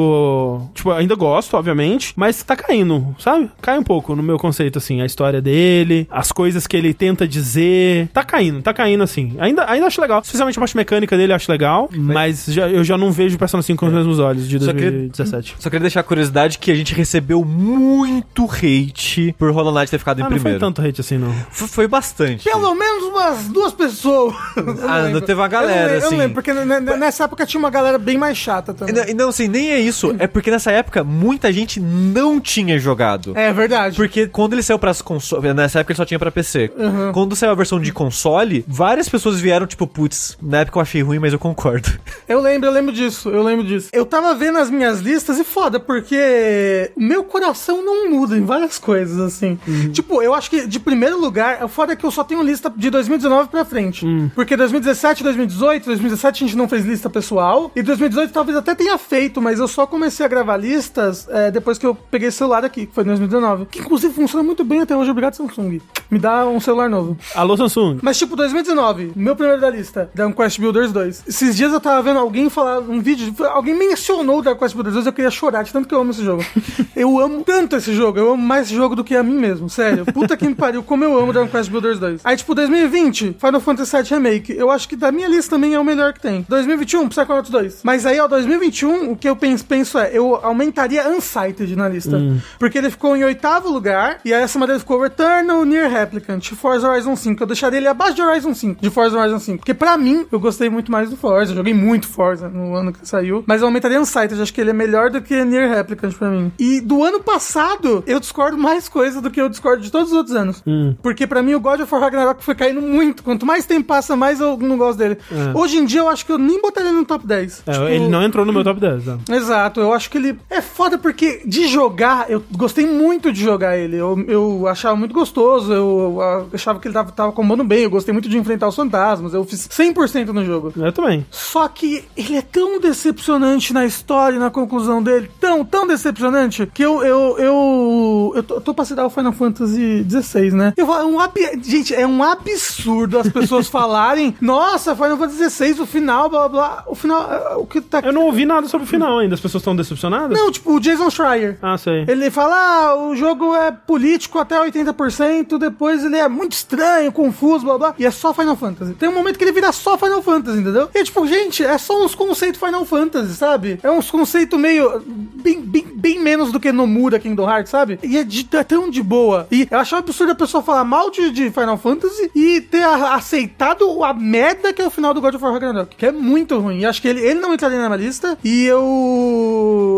Tipo, ainda gosto, obviamente, mas tá caindo, sabe? Cai um pouco no meu conceito, assim, a história dele, as coisas que ele tenta dizer. Tá caindo, tá caindo, assim. Ainda, ainda acho legal. Especialmente a parte mecânica dele, eu acho legal. Mas já- eu já não vejo o Persona 5 com os mesmos olhos de Só queria- 2017. Só queria deixar a curiosidade que a gente recebeu muito hate por Hollow Knight ter ficado em Ah, não foi primeiro. tanto hate assim, não. Foi, foi bastante. Pelo menos umas duas pessoas. Eu não Ah, lembro. teve uma Eu galera, não lembro, Eu assim. não lembro, porque nessa época tinha uma galera bem mais chata E também. não- E não, assim, nem é isso. É porque nessa época muita gente não tinha jogado. É verdade. Porque quando ele saiu pras consoles. Nessa época ele só tinha pra PC. Uhum. Quando saiu a versão de console, várias pessoas vieram, tipo, putz, na época eu achei ruim, mas eu concordo. Eu lembro, eu lembro disso, eu lembro disso. Eu tava vendo as minhas listas e foda, porque meu coração não muda em várias coisas, assim. Tipo, eu acho que de primeiro lugar, o foda é que eu só tenho lista de 2019 pra frente. Porque 2017, 2018, 2017 a gente não fez lista pessoal. E 2018 talvez até tenha feito, mas eu só comecei a gravar listas é, depois que eu peguei esse celular aqui, que foi em 2019. Que inclusive funciona muito bem até hoje, obrigado Samsung. Me dá um celular novo. Alô, Samsung. Mas, tipo, 2019, meu primeiro da lista, Dragon Quest Builders 2. Esses dias eu tava vendo alguém falar um vídeo, alguém mencionou o Dragon Quest Builders 2, eu queria chorar de tanto que eu amo esse jogo. eu amo tanto esse jogo, eu amo mais esse jogo do que a mim mesmo, sério. Puta que me pariu, como eu amo Dragon Quest Builders 2. Aí, tipo, 2020, Final Fantasy VII Remake. Eu acho que da minha lista também é o melhor que tem. 2021, Psychonauts 2. Mas aí, ó, 2021, o que eu penso, penso é, eu aumentaria Unsighted na lista. Porque ele ficou em oitavo lugar, e aí essa madeira ficou Returnal, Near Replicant, Forza Horizon 5. Eu deixaria ele abaixo de Horizon 5, de Forza Horizon 5. Porque pra mim, eu gostei muito mais do Forza. Eu joguei muito Forza no ano que saiu. Mas eu aumentaria Unsighted. Acho que ele é melhor do que Near Replicant pra mim. E do ano passado, eu discordo mais coisa do que eu discordo de todos os outros anos. Porque pra mim, o God of War Ragnarok foi caindo muito. Quanto mais tempo passa, mais eu não gosto dele. Hoje em dia, eu acho que eu nem botaria ele no top 10. É, Tipo, Ele não entrou no meu top 10. Tá? Exato, eu acho que ele é foda porque de jogar, eu gostei muito de jogar ele. Eu, eu achava muito gostoso, eu, eu achava que ele tava, tava combando bem, eu gostei muito de enfrentar os fantasmas, eu fiz 100% no jogo. Eu também. Só que ele é tão decepcionante na história e na conclusão dele, tão, tão decepcionante, que eu, eu, eu, eu tô, eu tô pra citar o Final Fantasy XVI, né? Eu, é um ab... Gente, é um absurdo as pessoas falarem, nossa, Final Fantasy XVI, o final, blá blá blá. O final, é, o que tá Eu não ouvi nada sobre o final ainda. As pessoas estão decepcionadas? não, tipo, o Jason Schreier. Ah, sei. Ele fala, ah, o jogo é político até 80%, depois ele é muito estranho, confuso, blá blá. E é só Final Fantasy. Tem um momento que ele vira só Final Fantasy, entendeu? E é tipo, gente, é só uns conceitos Final Fantasy, sabe? É uns conceitos meio. Bem, bem, bem menos do que Nomura Kingdom Hearts, sabe? E é, de, é tão de boa. E eu acho um absurdo a pessoa falar mal de, de Final Fantasy e ter a- aceitado a merda que é o final do God of War Ragnarok. Que é muito ruim. E acho que ele, ele não entraria na minha lista. E eu.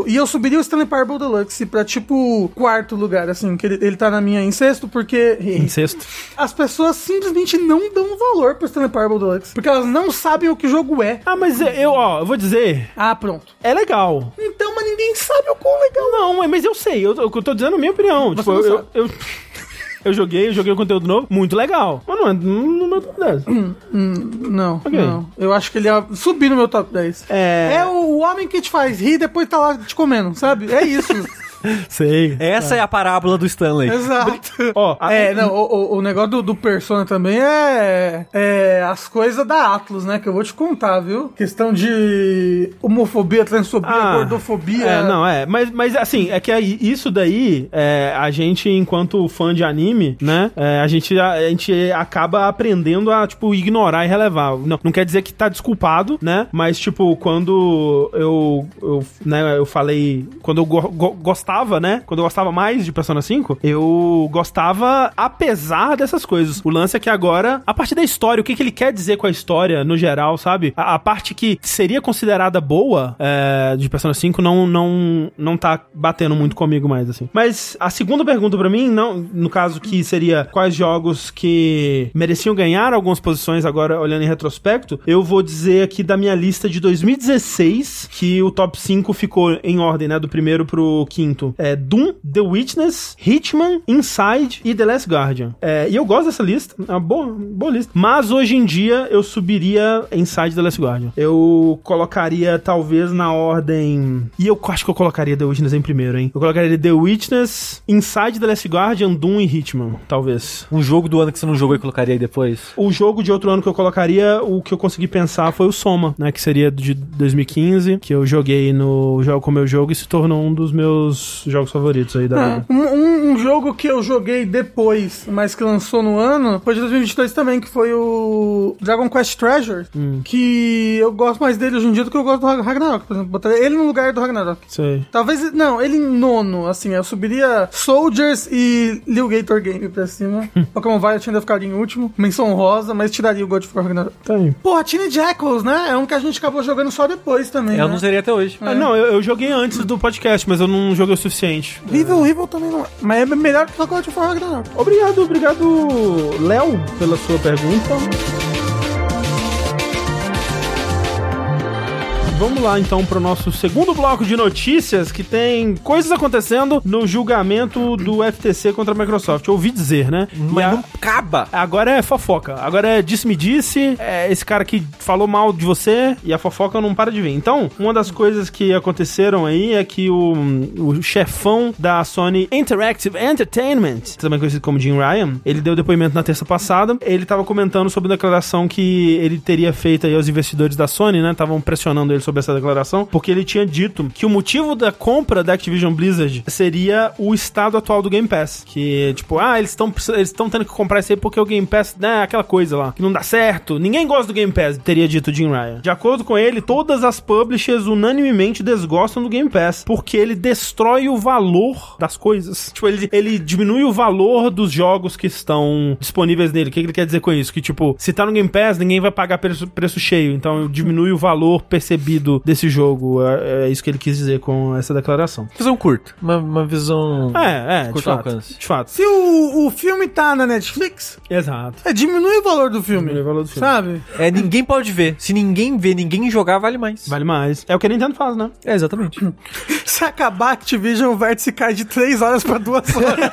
E eu subiria o Stanley Parable Deluxe pra, tipo, quarto lugar, assim. Que ele, ele tá na minha em sexto, porque. Em sexto. As pessoas simplesmente não dão valor pro Stanley Parable Deluxe. Porque elas não sabem o que o jogo é. Ah, mas eu, ó, eu vou dizer, Ah, pronto. é legal. Então, mas ninguém sabe o quão legal. Não, mas eu sei, eu, eu tô dizendo a minha opinião. tipo, não eu, sabe. eu, eu joguei, eu joguei o conteúdo novo, muito legal. Mas não é no meu top 10. Não, Ok. não. Eu acho que ele ia subir no meu top 10. É. É o homem que te faz rir e depois tá lá te comendo, sabe? É isso. Sei. Essa é a parábola do Stanley. Exato. Ó, a- É, não, o, o- negócio do, do Persona também é, é as coisas da Atlas, né? Que eu vou te contar, viu? Questão de homofobia, transfobia, Ah, gordofobia. É, não, é. Mas, mas assim, é que isso daí, é, a gente, enquanto fã de anime, né? é, a, gente, a, a gente acaba aprendendo a, tipo, ignorar e relevar. Não, não quer dizer que tá desculpado, né? Mas, tipo, quando eu, eu, né, eu falei. Quando eu go- go- gostava, né? Quando eu gostava mais de Persona 5, eu gostava apesar dessas coisas. O lance é que agora, a partir da história, o que, que ele quer dizer com a história no geral, sabe? A, a parte que seria considerada boa é, de Persona 5 não, não, não tá batendo muito comigo mais, assim. Mas a segunda pergunta pra mim, não, no caso que seria quais jogos que mereciam ganhar algumas posições agora olhando em retrospecto, eu vou dizer aqui da minha lista de 2016 que o top 5 ficou em ordem, né? Do primeiro pro quinto. Momento é Doom, The Witness, Hitman, Inside e The Last Guardian. É, e eu gosto dessa lista, é uma boa, boa lista. Mas hoje em dia eu subiria Inside The Last Guardian. Eu colocaria talvez na ordem. E eu acho que eu colocaria The Witness em primeiro, hein? Eu colocaria The Witness, Inside The Last Guardian, Doom e Hitman, talvez. Um jogo do ano que você não jogou e colocaria aí depois? O jogo de outro ano que eu colocaria, o que eu consegui pensar foi o Soma, né? Que seria de 2015, que eu joguei no Jogo com Meu Jogo e se tornou um dos meus jogos favoritos aí da Ah, vida. um, um- jogo que eu joguei depois, mas que lançou no ano, foi de 2022 também, que foi o Dragon Quest Treasure, Hum. que eu gosto mais dele hoje em dia do que eu gosto do Ragnarok, por exemplo. Botaria ele no lugar do Ragnarok. Sei. Talvez, não, ele em nono, assim, eu subiria Soldiers e Lil Gator Game pra cima. Pokémon Violet ainda ficaria em último, menção rosa, mas tiraria o God of War Ragnarok. Tá aí. Porra, Teenage Echoes, né? É um que a gente acabou jogando só depois também, Eu né? não zerei até hoje. Ah, não, eu, eu joguei antes do podcast, mas eu não joguei suficiente. Horrível, horrível também não é. Mas é melhor que o God of War Ragnarok. Obrigado, obrigado, Léo, pela sua pergunta. Vamos lá então para o nosso segundo bloco de notícias que tem coisas acontecendo no julgamento do FTC contra a Microsoft. Eu ouvi dizer, né? Mas a- não acaba. Agora é fofoca. Agora é disse-me-disse, é esse cara que falou mal de você e a fofoca não para de vir. Então, uma das coisas que aconteceram aí é que o, o chefão da Sony Interactive Entertainment, também conhecido como Jim Ryan, ele deu depoimento na terça passada. Ele tava comentando sobre a declaração que ele teria feito aí aos investidores da Sony, né? Estavam pressionando ele sobre essa declaração, porque ele tinha dito que o motivo da compra da Activision Blizzard seria o estado atual do Game Pass. Que, tipo, ah, eles estão eles tendo que comprar isso aí porque o Game Pass, né, aquela coisa lá, que não dá certo. Ninguém gosta do Game Pass, teria dito Jim Ryan. De acordo com ele, todas as publishers unanimemente desgostam do Game Pass, porque ele destrói o valor das coisas. Tipo, ele, ele diminui o valor dos jogos que estão disponíveis nele. O que ele quer dizer com isso? Que, tipo, se tá no Game Pass, ninguém vai pagar preço, preço cheio. Então, diminui o valor percebido desse jogo. É, é isso que ele quis dizer com essa declaração. Visão curta. Uma, uma visão. É, é, de fato, alcance. de fato. Se o, o filme tá na Netflix, Exato. é, diminui o valor do filme. Diminui o valor do filme. Sabe? É, ninguém pode ver. Se ninguém vê, ninguém jogar, vale mais. Vale mais. É o que a Nintendo faz, né? É, exatamente. Se acabar a Activision, o vértice cai de 3 horas pra 2 horas.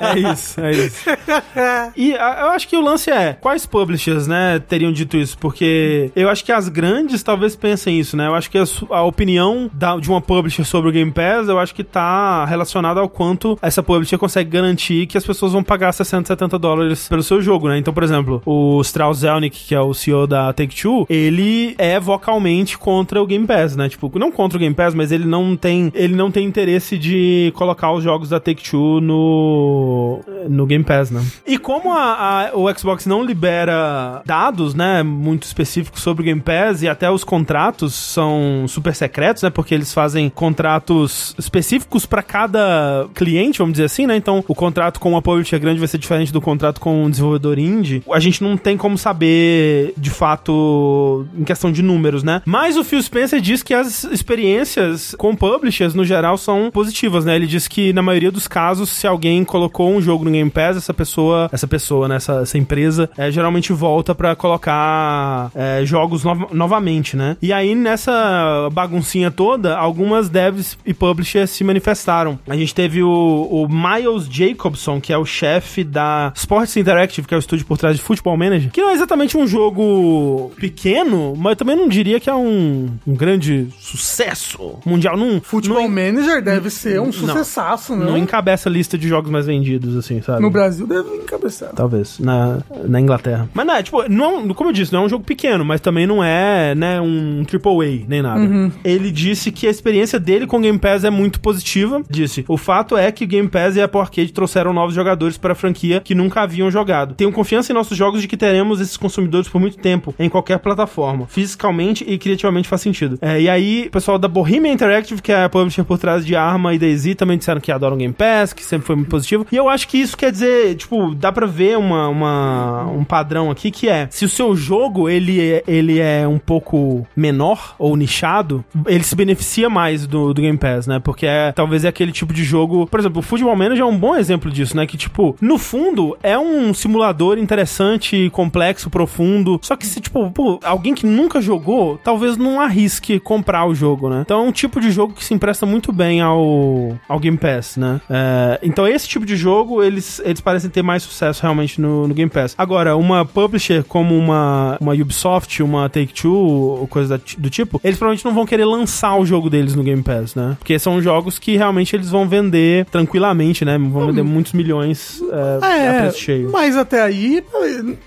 É isso, é isso. E a- eu acho que o lance é, quais publishers, né, teriam dito isso? Porque eu acho que as grandes talvez pensem isso, né? Eu acho que a, a opinião da- de uma publisher sobre o Game Pass, eu acho que tá relacionada ao quanto essa publisher consegue garantir que as pessoas vão pagar 60, 70 dólares pelo seu jogo, né? Então, por exemplo, o Strauss Zelnick, que é o CEO da Take-Two, ele é vocalmente contra o Game Pass, né? Tipo, não contra o Game Pass, mas ele não tem, ele não tem interesse de colocar os jogos da Take-Two no, no Game Pass, né? E como a, a- o Xbox não libera dados, né, muito específicos sobre o Game Pass e até os contratos são super secretos, né, porque eles fazem contratos específicos para cada cliente, vamos dizer assim, né? Então, o contrato com uma publisher grande vai ser diferente do contrato com um desenvolvedor indie. A gente não tem como saber de fato em questão de números, né? Mas o Phil Spencer diz que as experiências com publishers no geral são positivas, né? Ele diz que na maioria dos casos, se alguém colocou um jogo no Game Pass, essa pessoa, essa pessoa, né, essa, essa empresa, é, geralmente volta pra colocar é, jogos nov- novamente, né? E aí nessa baguncinha toda, algumas devs e publishers se manifestaram. A gente teve o, o Miles Jacobson, que é o chefe da Sports Interactive, que é o estúdio por trás de Football Manager, que não é exatamente um jogo pequeno, mas eu também não diria que é um, um grande sucesso mundial. Não, não, Manager deve ser um sucessaço, né? não encabeça a lista de jogos mais vendidos, assim, sabe? No Brasil deve encabeçar. Talvez, na, na Inglaterra. Mas não, é, tipo, não, como eu disse, não é um jogo pequeno, mas também não é, né, um AAA, nem nada. Ele disse que a experiência dele com o Game Pass é muito positiva. Disse, o fato é que o Game Pass e a Apple Arcade trouxeram novos jogadores para a franquia que nunca haviam jogado. Tenho confiança em nossos jogos de que teremos esses consumidores por muito tempo, em qualquer plataforma. Fisicamente e criativamente faz sentido. É, e aí, o pessoal da Bohemia Interactive, que é a publisher por trás de Arma e DayZ, também disseram que adoram Game Pass, que sempre foi muito positivo. E eu acho que isso quer dizer, tipo, dá pra ver uma, uma- um padrão aqui que é, se o seu jogo, ele é, ele é um pouco menor, ou nichado, ele se beneficia mais do, do Game Pass, né? Porque é, talvez é aquele tipo de jogo. Por exemplo, o Football Manager é um bom exemplo disso, né? Que, tipo, no fundo, é um simulador interessante, complexo, profundo. Só que se, tipo, pô, alguém que nunca jogou, talvez não arrisque comprar o jogo, né? Então é um tipo de jogo que se empresta muito bem ao, ao Game Pass, né? É, então esse tipo de jogo, eles, eles parecem ter mais sucesso realmente no, no Game Pass. Agora, uma publisher como uma, uma Ubisoft, uma Take-Two, coisa do tipo, eles provavelmente não vão querer lançar o jogo deles no Game Pass, né? Porque são jogos que realmente eles vão vender tranquilamente, né? Vão vender muitos milhões é, a É, preço cheio. mas até aí,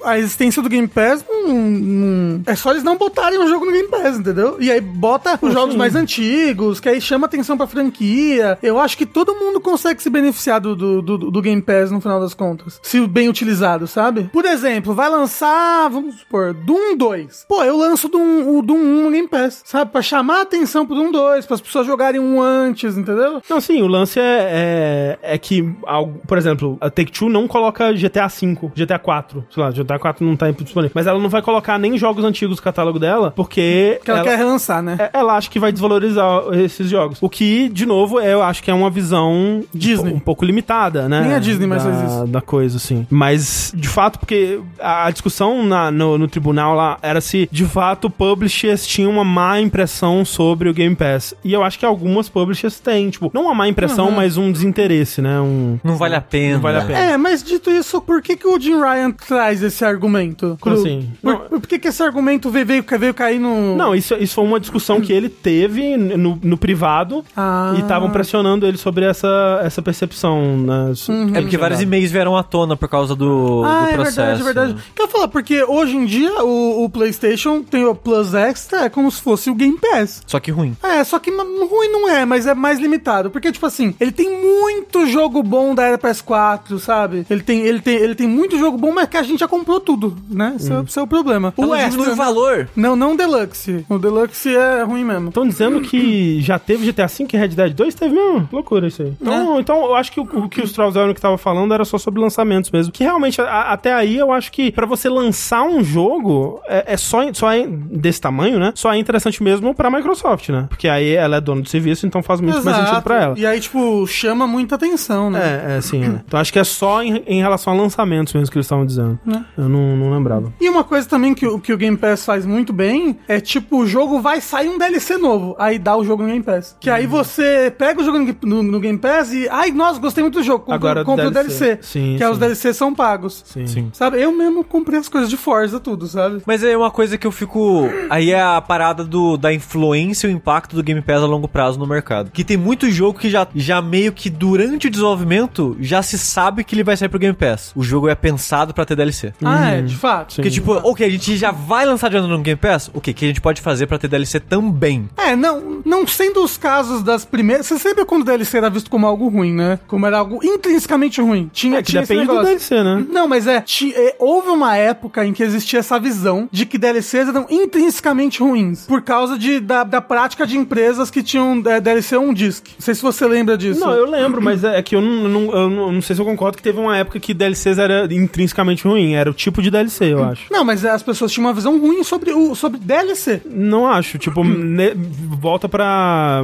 a existência do Game Pass não, não- é só eles não botarem o jogo no Game Pass, entendeu? E aí bota os jogos mais antigos, que aí chama atenção pra franquia. Eu acho que todo mundo consegue se beneficiar do, do, do- do Game Pass no final das contas. Se bem utilizado, sabe? Por exemplo, vai lançar, vamos supor, Doom 2. Pô, eu lanço Doom, o Doom 1 no Game Pass, sabe? Pra chamar a atenção pro Doom 2, para as pessoas jogarem um antes, entendeu? Não, sim, o lance é, é, é que, algo- por exemplo, a Take-Two não coloca GTA V, GTA 4, sei lá, GTA 4 não tá disponível, mas ela não vai colocar nem jogos antigos do catálogo dela, porque Que ela, quer relançar, né? é- ela acha que vai desvalorizar esses jogos. O que, de novo, é, eu acho que é uma visão Disney. um pouco limitada, né? Nem a Disney mais da, faz isso. Da coisa, assim. Mas, de fato, porque a, a discussão na- no, no tribunal lá era se, de fato, publishers tinham uma má impressão sobre o Game Pass. E eu acho que algumas publishers têm, tipo, não uma má impressão, mas um desinteresse, né? Um... Não vale a pena. Não vale a pena. É, mas dito isso, por que, que o Jim Ryan traz esse argumento? Como Cru? assim? Por, Não- por que, que esse argumento veio, veio, veio cair no. Não, isso, isso foi uma discussão que ele teve no, no privado Ah. e estavam pressionando ele sobre essa, essa percepção, né? É porque vários e-mails vieram à tona por causa do, Ah, do é processo. verdade, é verdade. Quer falar, porque hoje em dia o, o PlayStation tem o Plus Extra, é como se fosse o Game Pass. Só que ruim. É, só que ruim não é, mas é mais limitado. Porque, tipo assim, ele tem muito jogo bom da era PS4, sabe? Ele tem, ele tem, ele tem muito jogo bom, mas que a gente já comprou tudo, né? Esse, é, esse é o problema. O Ela diminui Extra... o valor. Não, não o Deluxe. O Deluxe é ruim mesmo. Estão dizendo que já teve GTA V e Red Dead 2? Teve mesmo? Loucura isso aí. Então, então eu acho que o, o que o Strauss que tava falando era só sobre lançamentos mesmo. Que realmente, a- até aí, eu acho que pra você lançar um jogo, é, é só, só é desse tamanho, né? Só é interessante mesmo pra Microsoft, né? Porque aí ela é dona do serviço, então faz muito mais sentido pra ela. E aí, tipo, chama muita atenção, né? É, é sim. é. Então acho que é só em, em relação a lançamentos mesmo que eles estavam dizendo. Eu não, não lembrava. E uma coisa também que, o- que o Game Pass faz muito bem é tipo, o jogo vai sair um DLC novo, aí dá o jogo no Game Pass. Que Uhum. aí você pega o jogo no, no- no Game Pass e, ai, nossa, gostei muito do jogo, compra, Agora compra o DLC. Sim, que sim. os DLCs são pagos. Sim. Sim. Sabe, eu mesmo comprei as coisas de Forza, tudo, sabe? Mas é uma coisa que eu fico. Aí é a parada do, da influência e o impacto do Game Pass a longo prazo no mercado. Que tem muito jogo que já, já meio que durante o desenvolvimento já se sabe que ele vai sair pro Game Pass. O jogo é pensado pra ter DLC. Ah, é, de fato. Porque, tipo, ok, a gente já vai lançar de ano no Game Pass? O que que a gente pode fazer pra ter DLC também? É, não, não sendo os casos das primeiras. Você sempre quando o DLC era visto como algo ruim, né? Como era algo intrinsecamente ruim. Tinha, É que tinha esse depende do. DLC, né? Não, mas é, ti- é, Houve uma época em que existia essa visão de que DLCs eram intrinsecamente ruins. Por causa de, da, da prática de empresas que tinham é, DLC um disc. Não sei se você lembra disso. Não, eu lembro, mas é que eu não, não- eu não, não sei se eu concordo que teve uma época que DLCs era intrinsecamente ruim. Era o tipo de DLC, eu acho. Não, mas as pessoas tinham uma visão ruim sobre, o, sobre DLC. Não acho. Tipo, ne- volta pra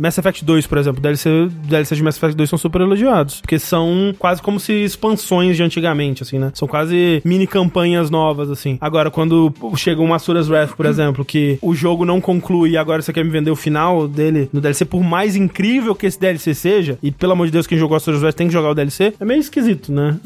Mass Effect 2, por exemplo. DLC, DLC de Mass Effect 2 são super elogiados. Porque são quase como se expansões de antigamente, assim, né? São quase mini campanhas novas, assim. Agora, quando chega um Masuras Wrath, por exemplo, que o jogo não conclui e agora você quer me vender o final dele no DLC, por mais incrível que esse DLC seja, e pelo amor de Deus, quem jogou Masuras Wrath tem que jogar o DLC, é meio esquisito, né?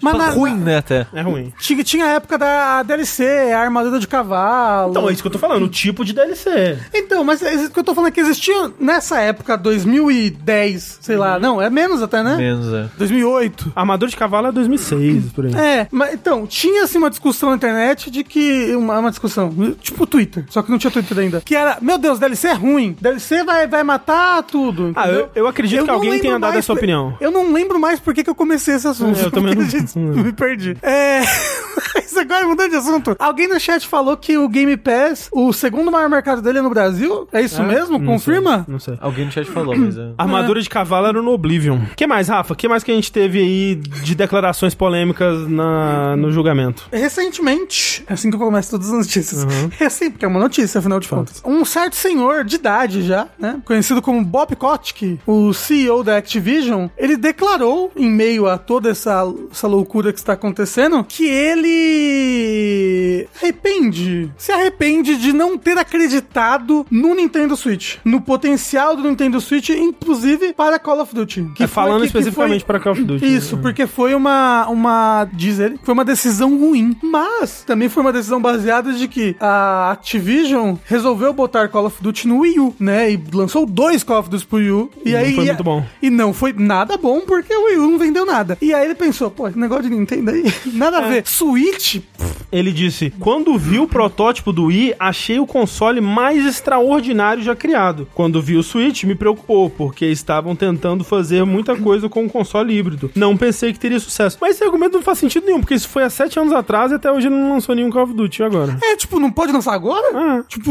Mas na- ruim, né, até. É ruim. Tinha, tinha a época da DLC, a armadura de cavalo. Então, é isso que eu tô falando, o tipo de DLC. Então, mas é isso que eu tô falando é que existia nessa época, 2010, sei lá. Não, é menos até, né? Menos, é. 2008. Armador de cavalo é 2006, por aí. É, mas então, tinha assim uma discussão na internet de que. Uma, uma discussão, tipo Twitter, só que não tinha Twitter ainda. Que era, meu Deus, DLC é ruim. DLC vai, vai matar tudo. Ah, entendeu? eu- eu acredito que não alguém tenha dado essa opinião. Eu não lembro mais por que que eu comecei esse assunto. É, eu também não- me perdi. É. mas agora, mudando de assunto, alguém no chat falou que o Game Pass, o segundo maior mercado dele é no Brasil? É isso mesmo? Não Confirma? sei, Não sei. Alguém no chat falou, mas é... Armadura de cavalo era no Oblivion. O que mais, Rafa? O que mais que a gente teve aí de declarações polêmicas na, no julgamento? Recentemente, é assim que eu começo todas as notícias. Recente, porque é uma notícia, afinal de contas. Um certo senhor de idade já, né? Conhecido como Bob Kotick, o CEO da Activision, ele declarou, em meio a toda essa, essa loucura que está acontecendo, que ele arrepende, se arrepende de não ter acreditado no Nintendo Switch, no potencial do Nintendo Switch, inclusive para Call of Duty. É, falando que- que especificamente para Call of Duty. Isso, porque foi uma, uma, diz ele, foi uma decisão ruim. Mas também foi uma decisão baseada de que a Activision resolveu botar Call of Duty no Wii U, né? E lançou dois Call of Duty pro Wii U. E, não aí foi e- muito bom. E não foi nada bom porque o Wii U não vendeu nada. E aí ele pensou, pô, negócio de Nintendo aí, nada É. a ver. Switch, Ele disse: Quando vi o protótipo do Wii, achei o console mais extraordinário já criado. Quando vi o Switch, me preocupou, porque estavam tentando fazer muita coisa com o console híbrido. Não pensei que teria sucesso. Mas esse argumento não faz sentido nenhum, porque isso foi há sete anos atrás e até hoje ele não lançou nenhum Call of Duty agora. é tipo, não pode lançar agora? Ah. Tipo,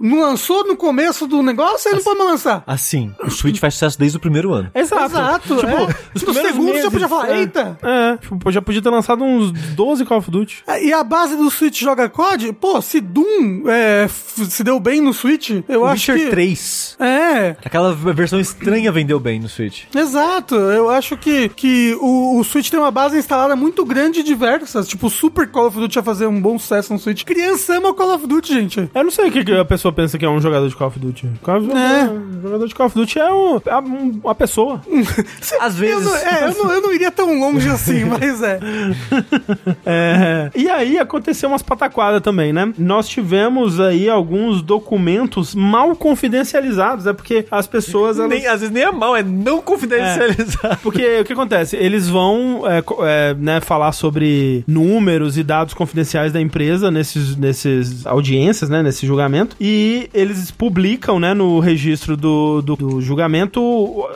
não lançou no começo do negócio, aí não pode mais lançar. Assim, o Switch faz sucesso desde o primeiro ano. Exato. Exato, Tipo, é. os No primeiros segundo você meses, podia falar, é. eita. É, tipo, já podia ter lançado uns 12 Call of Duty. E a base do Switch joga COD? Pô, se Doom é, se deu bem no Switch, eu o acho Witcher que... 3. É, Aquela versão estranha vendeu bem no Switch. exato. Eu acho que, que o, o Switch tem uma base instalada muito grande e diversas. Tipo, o Super Call of Duty ia fazer um bom sucesso no Switch. Criança ama Call of Duty, gente. Eu não sei o que que a pessoa pensa que é um jogador de Call of Duty. Call of Duty É. um jogador de Call of Duty é um- é um- uma pessoa. Às Eu vezes. não, é, eu, não, eu não iria tão longe assim, mas é. É, e aí aconteceu umas pataquadas também, né? Nós tivemos aí alguns documentos mal confidencializados, é porque as pessoas. Elas... Nem- às vezes nem é mal, é não confidencializar. Porque o que acontece? Eles vão é, é, né, falar sobre números e dados confidenciais da empresa nesses, nesses audiências, né? Nesse julgamento. E eles publicam, né, no registro do, do, do julgamento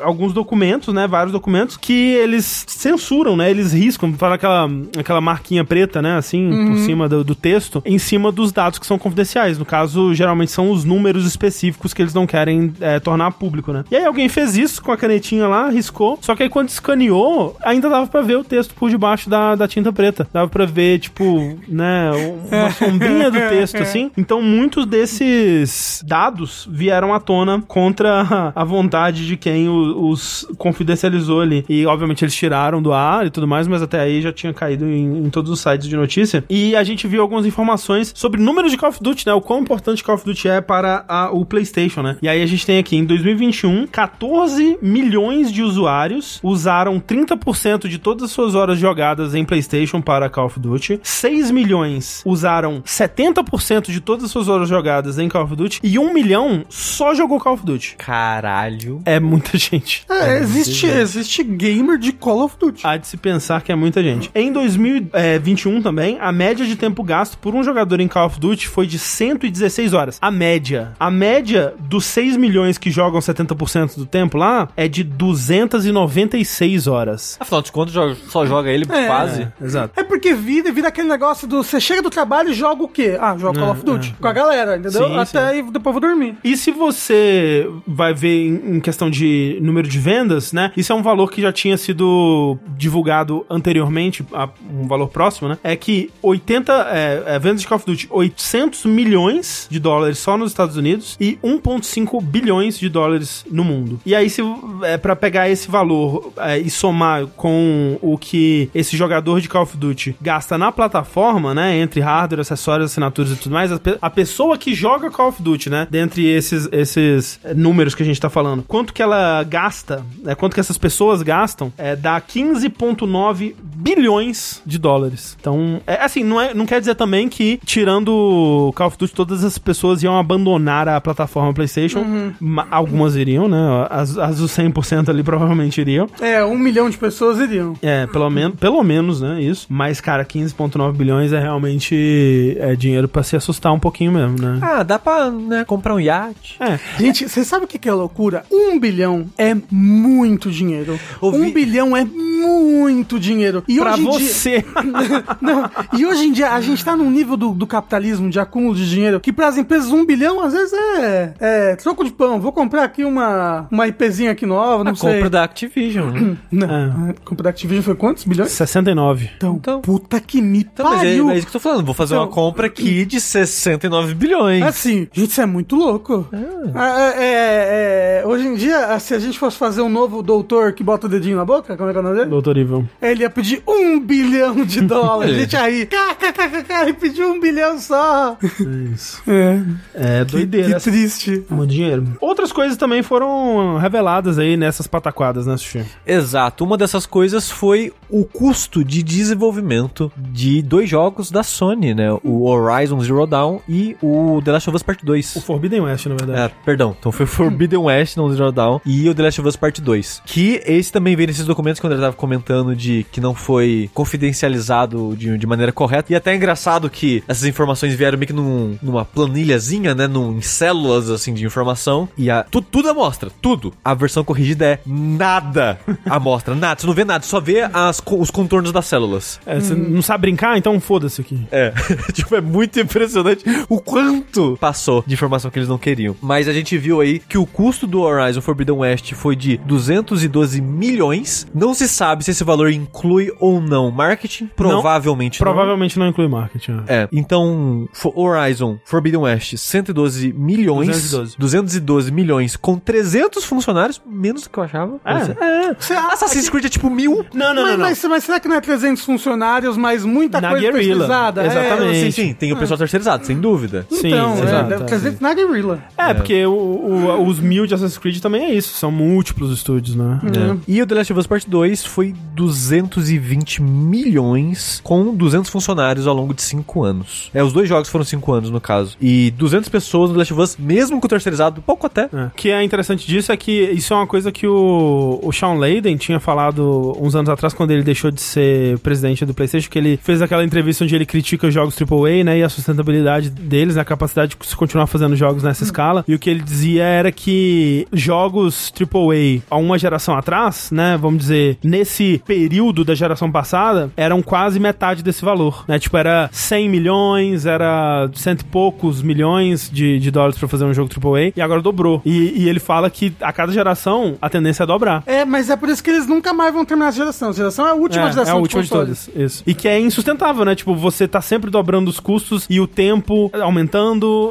alguns documentos, né? Vários documentos que eles censuram, né? Eles riscam, faz aquela, aquela marquinha preta, né? Assim, por cima do, do texto, em cima dos dados que são confidenciais. No caso, geralmente são os números específicos que eles não querem é, tornar público, né? E aí alguém fez isso com a canetinha lá, riscou. Só que aí quando escaneou, ainda dava pra ver o texto por debaixo da, da tinta preta. Dava pra ver, tipo, né, uma sombrinha do texto, assim. Então muitos desses dados vieram à tona contra a vontade de quem o- os confidencializou ali. E obviamente eles tiraram do ar e tudo mais, mas até aí já tinha caído em, em todos os sites de notícia. E a gente viu algumas informações sobre números de Call of Duty, né? O quão importante Call of Duty é para a- o PlayStation, né? E aí a gente tem aqui em 2021 14 milhões de usuários usaram 30% de todas as suas horas jogadas em PlayStation para Call of Duty. 6 milhões usaram 70% de todas as suas horas jogadas em Call of Duty e 1 milhão só jogou Call of Duty. Caralho. É muita gente. É, existe, existe gamer de Call of Duty. Há de se pensar que é muita gente. Em 2021 também, a média de tempo gasto por um jogador em Call of Duty foi de 116 horas. A média. A média dos 6 milhões que jogam 70% do tempo lá é de 296 horas. Afinal de contas, só joga ele É. quase. Exato. É porque vira, vira aquele negócio do. Você chega do trabalho e joga o quê? Ah, joga Call of Duty. Com a galera, entendeu? Sim, Até aí depois eu vou dormir. E se você vai ver em questão de número de vendas, né? Isso é um valor que já tinha sido divulgado anteriormente, um valor próximo, né? É que 80 é, é, vendas de Call of Duty, 800 milhões de dólares só nos Estados Unidos e 1,5 bilhões de dólares no mundo. E aí, se é para pegar esse valor é, e somar com o que esse jogador de Call of Duty gasta na plataforma, né? Entre hardware, acessórios, assinaturas e tudo mais, a, pe- a pessoa que joga Call of Duty, né? Dentre esses, esses é, números que a gente tá falando, quanto que ela gasta, né, quanto que essas pessoas gastam, é, dá 15,9 bilhões de dólares. Então, é assim, não, é, não quer dizer também que, tirando Call of Duty, todas as pessoas iam abandonar a plataforma PlayStation. Ma- Algumas iriam, né? As, as dos 100% ali provavelmente iriam. É, um milhão de pessoas iriam. É, pelo, men pelo menos, né? Isso. Mas, cara, 15,9 bilhões é realmente é dinheiro pra se assustar um pouquinho mesmo, né? Ah, dá pra né, comprar um iate. É, Gente, você sabe o que é loucura? Um bilhão é muito dinheiro. Ouvi- Um bilhão é muito dinheiro. E pra hoje em dia- você. Não, e hoje em dia a gente tá num nível do, do capitalismo, de acúmulo de dinheiro, que pras empresas um bilhão às vezes é, é troco de pão. Vou comprar aqui uma, uma IPzinha aqui nova, não A sei. compra da Activision, né? Não, É. a compra da Activision foi quantos bilhões? 69. Então, Então- puta que me Então, mas é, é isso que eu tô falando. Vou fazer Então- uma compra aqui de 69 bilhões. Assim, gente, isso é muito louco. Ah, é, é, é, hoje em dia, ah, se a gente fosse fazer um novo doutor que bota o dedinho na boca, como é que é o nome dele? Doutor Evil. Ele ia pedir um bilhão de dólares. a gente aí, kkkk, ele pediu um bilhão só. É isso. É, É que, doideira. que triste. Muito dinheiro. Outras coisas também foram reveladas aí nessas pataquadas, né, Sushi? Exato. Uma dessas coisas foi o custo de desenvolvimento de dois jogos da Sony, né? O Horizon Zero Dawn e o The Last of Us Part 2. O Forbidden West, na verdade. É, perdão. Então foi Forbidden West, não Zero Dawn, e o The Last of Us Part 2. Que esse também veio nesses documentos que o André tava comentando de que não foi confidencializado de, de maneira correta. E até é engraçado que essas informações vieram meio que num- numa planilhazinha, né? Num, em células, assim, de informação. E a, tu, tudo amostra, tudo. A versão corrigida é nada amostra, nada. Você não vê nada, só vê as, os contornos das células. É, você não sabe brincar? Então foda-se aqui. É, tipo, é muito impressionante o quanto passou de informação que eles não queriam. Mas a gente viu aí que o custo do Horizon Forbidden West foi de 212 milhões. Não se sabe se esse valor inclui ou não marketing. Provavelmente não. Provavelmente não inclui marketing. né? É, então, Horizon Forbidden West, 112 milhões. 212. 212 milhões com 300 funcionários, menos do que eu achava. É. é. Você- Assassin's Creed é tipo mil. Não, não, mas, não, não. Mas, mas será que não é 300 funcionários, mas muita Na coisa Guerrilla. terceirizada? Exatamente. É, Sim, sim, tem o pessoal terceirizado, sem dúvida. Sim, então, exato, é, é. 300 na Guerrilla. É, porque o- o- os mil de Assassin's Creed também é isso. São múltiplos estúdios, né? É. E o The Last of Us Part 2 foi 220 milhões com 200 funcionários ao longo de 5 anos. É, os dois jogos foram 5 anos, no caso. E 200 pessoas no The Last of Us, mesmo com o terceirizado, pouco até. É. O que é interessante disso é que isso é uma coisa que o, o Sean Layden tinha falado uns anos atrás, quando ele deixou de ser presidente do PlayStation, que ele fez aquela entrevista onde ele critica os jogos AAA, né, e a sustentabilidade deles, né, capacidade de se continuar fazendo jogos nessa escala. E o que ele dizia era que jogos AAA há uma geração atrás, né, vamos dizer, nesse período da geração passada, eram quase metade desse valor, né? Tipo, era 100 milhões, era cento e poucos milhões de, de dólares pra fazer um jogo AAA, e agora dobrou. E, e ele fala que a cada geração a tendência é dobrar. É, mas é por isso que eles nunca mais vão terminar essa geração. A geração é a última é, geração é a última de consoles. todas, isso. E que é insustentável, né? Tipo, você tá sempre dobrando os custos e o tempo aumentando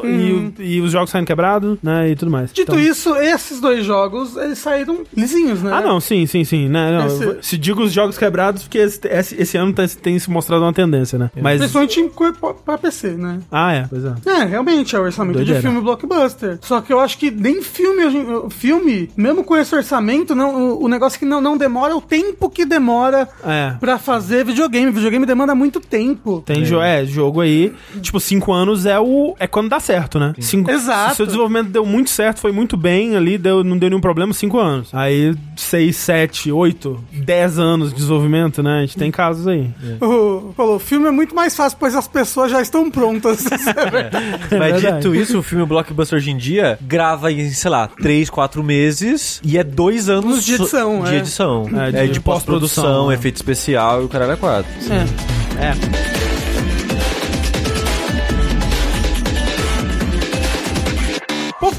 e, o- e os jogos saindo quebrados, né? E tudo mais. Uhum. Dito Então- isso, esses dois jogos, eles saíram lisinhos, né? Ah, não, sim, sim, sim. Né, não, Esse- Se digo os jogos quebrados, porque esse, esse- esse ano tá- tem se mostrado uma tendência, né? Mas. Principalmente pra- PC, né? Ah, é, pois é. É, realmente, é o orçamento Doideira. de filme blockbuster. Só que eu acho que nem filme, filme, mesmo com esse orçamento, não, o, o negócio que não, não demora é o tempo que demora É. pra fazer videogame. Videogame demanda muito tempo. Tem jo é, jogo aí. Tipo, cinco anos é o. É quando dá certo, né? Cinco, Exato. Se o seu desenvolvimento deu muito certo, foi muito bem ali, deu, não deu nenhum problema, cinco anos. Aí, seis, sete, oito, dez anos de desenvolvimento, né? A gente tem casos aí. O, falou, o filme é muito mais fácil, pois as pessoas já estão prontas. É verdade. Mas dito isso, o filme blockbuster hoje em dia grava em, sei lá, 3, 4 meses e é dois anos de edição, de é. edição. É, É, de de, pós-produção, é. efeito especial e o caralho é quatro. É. É.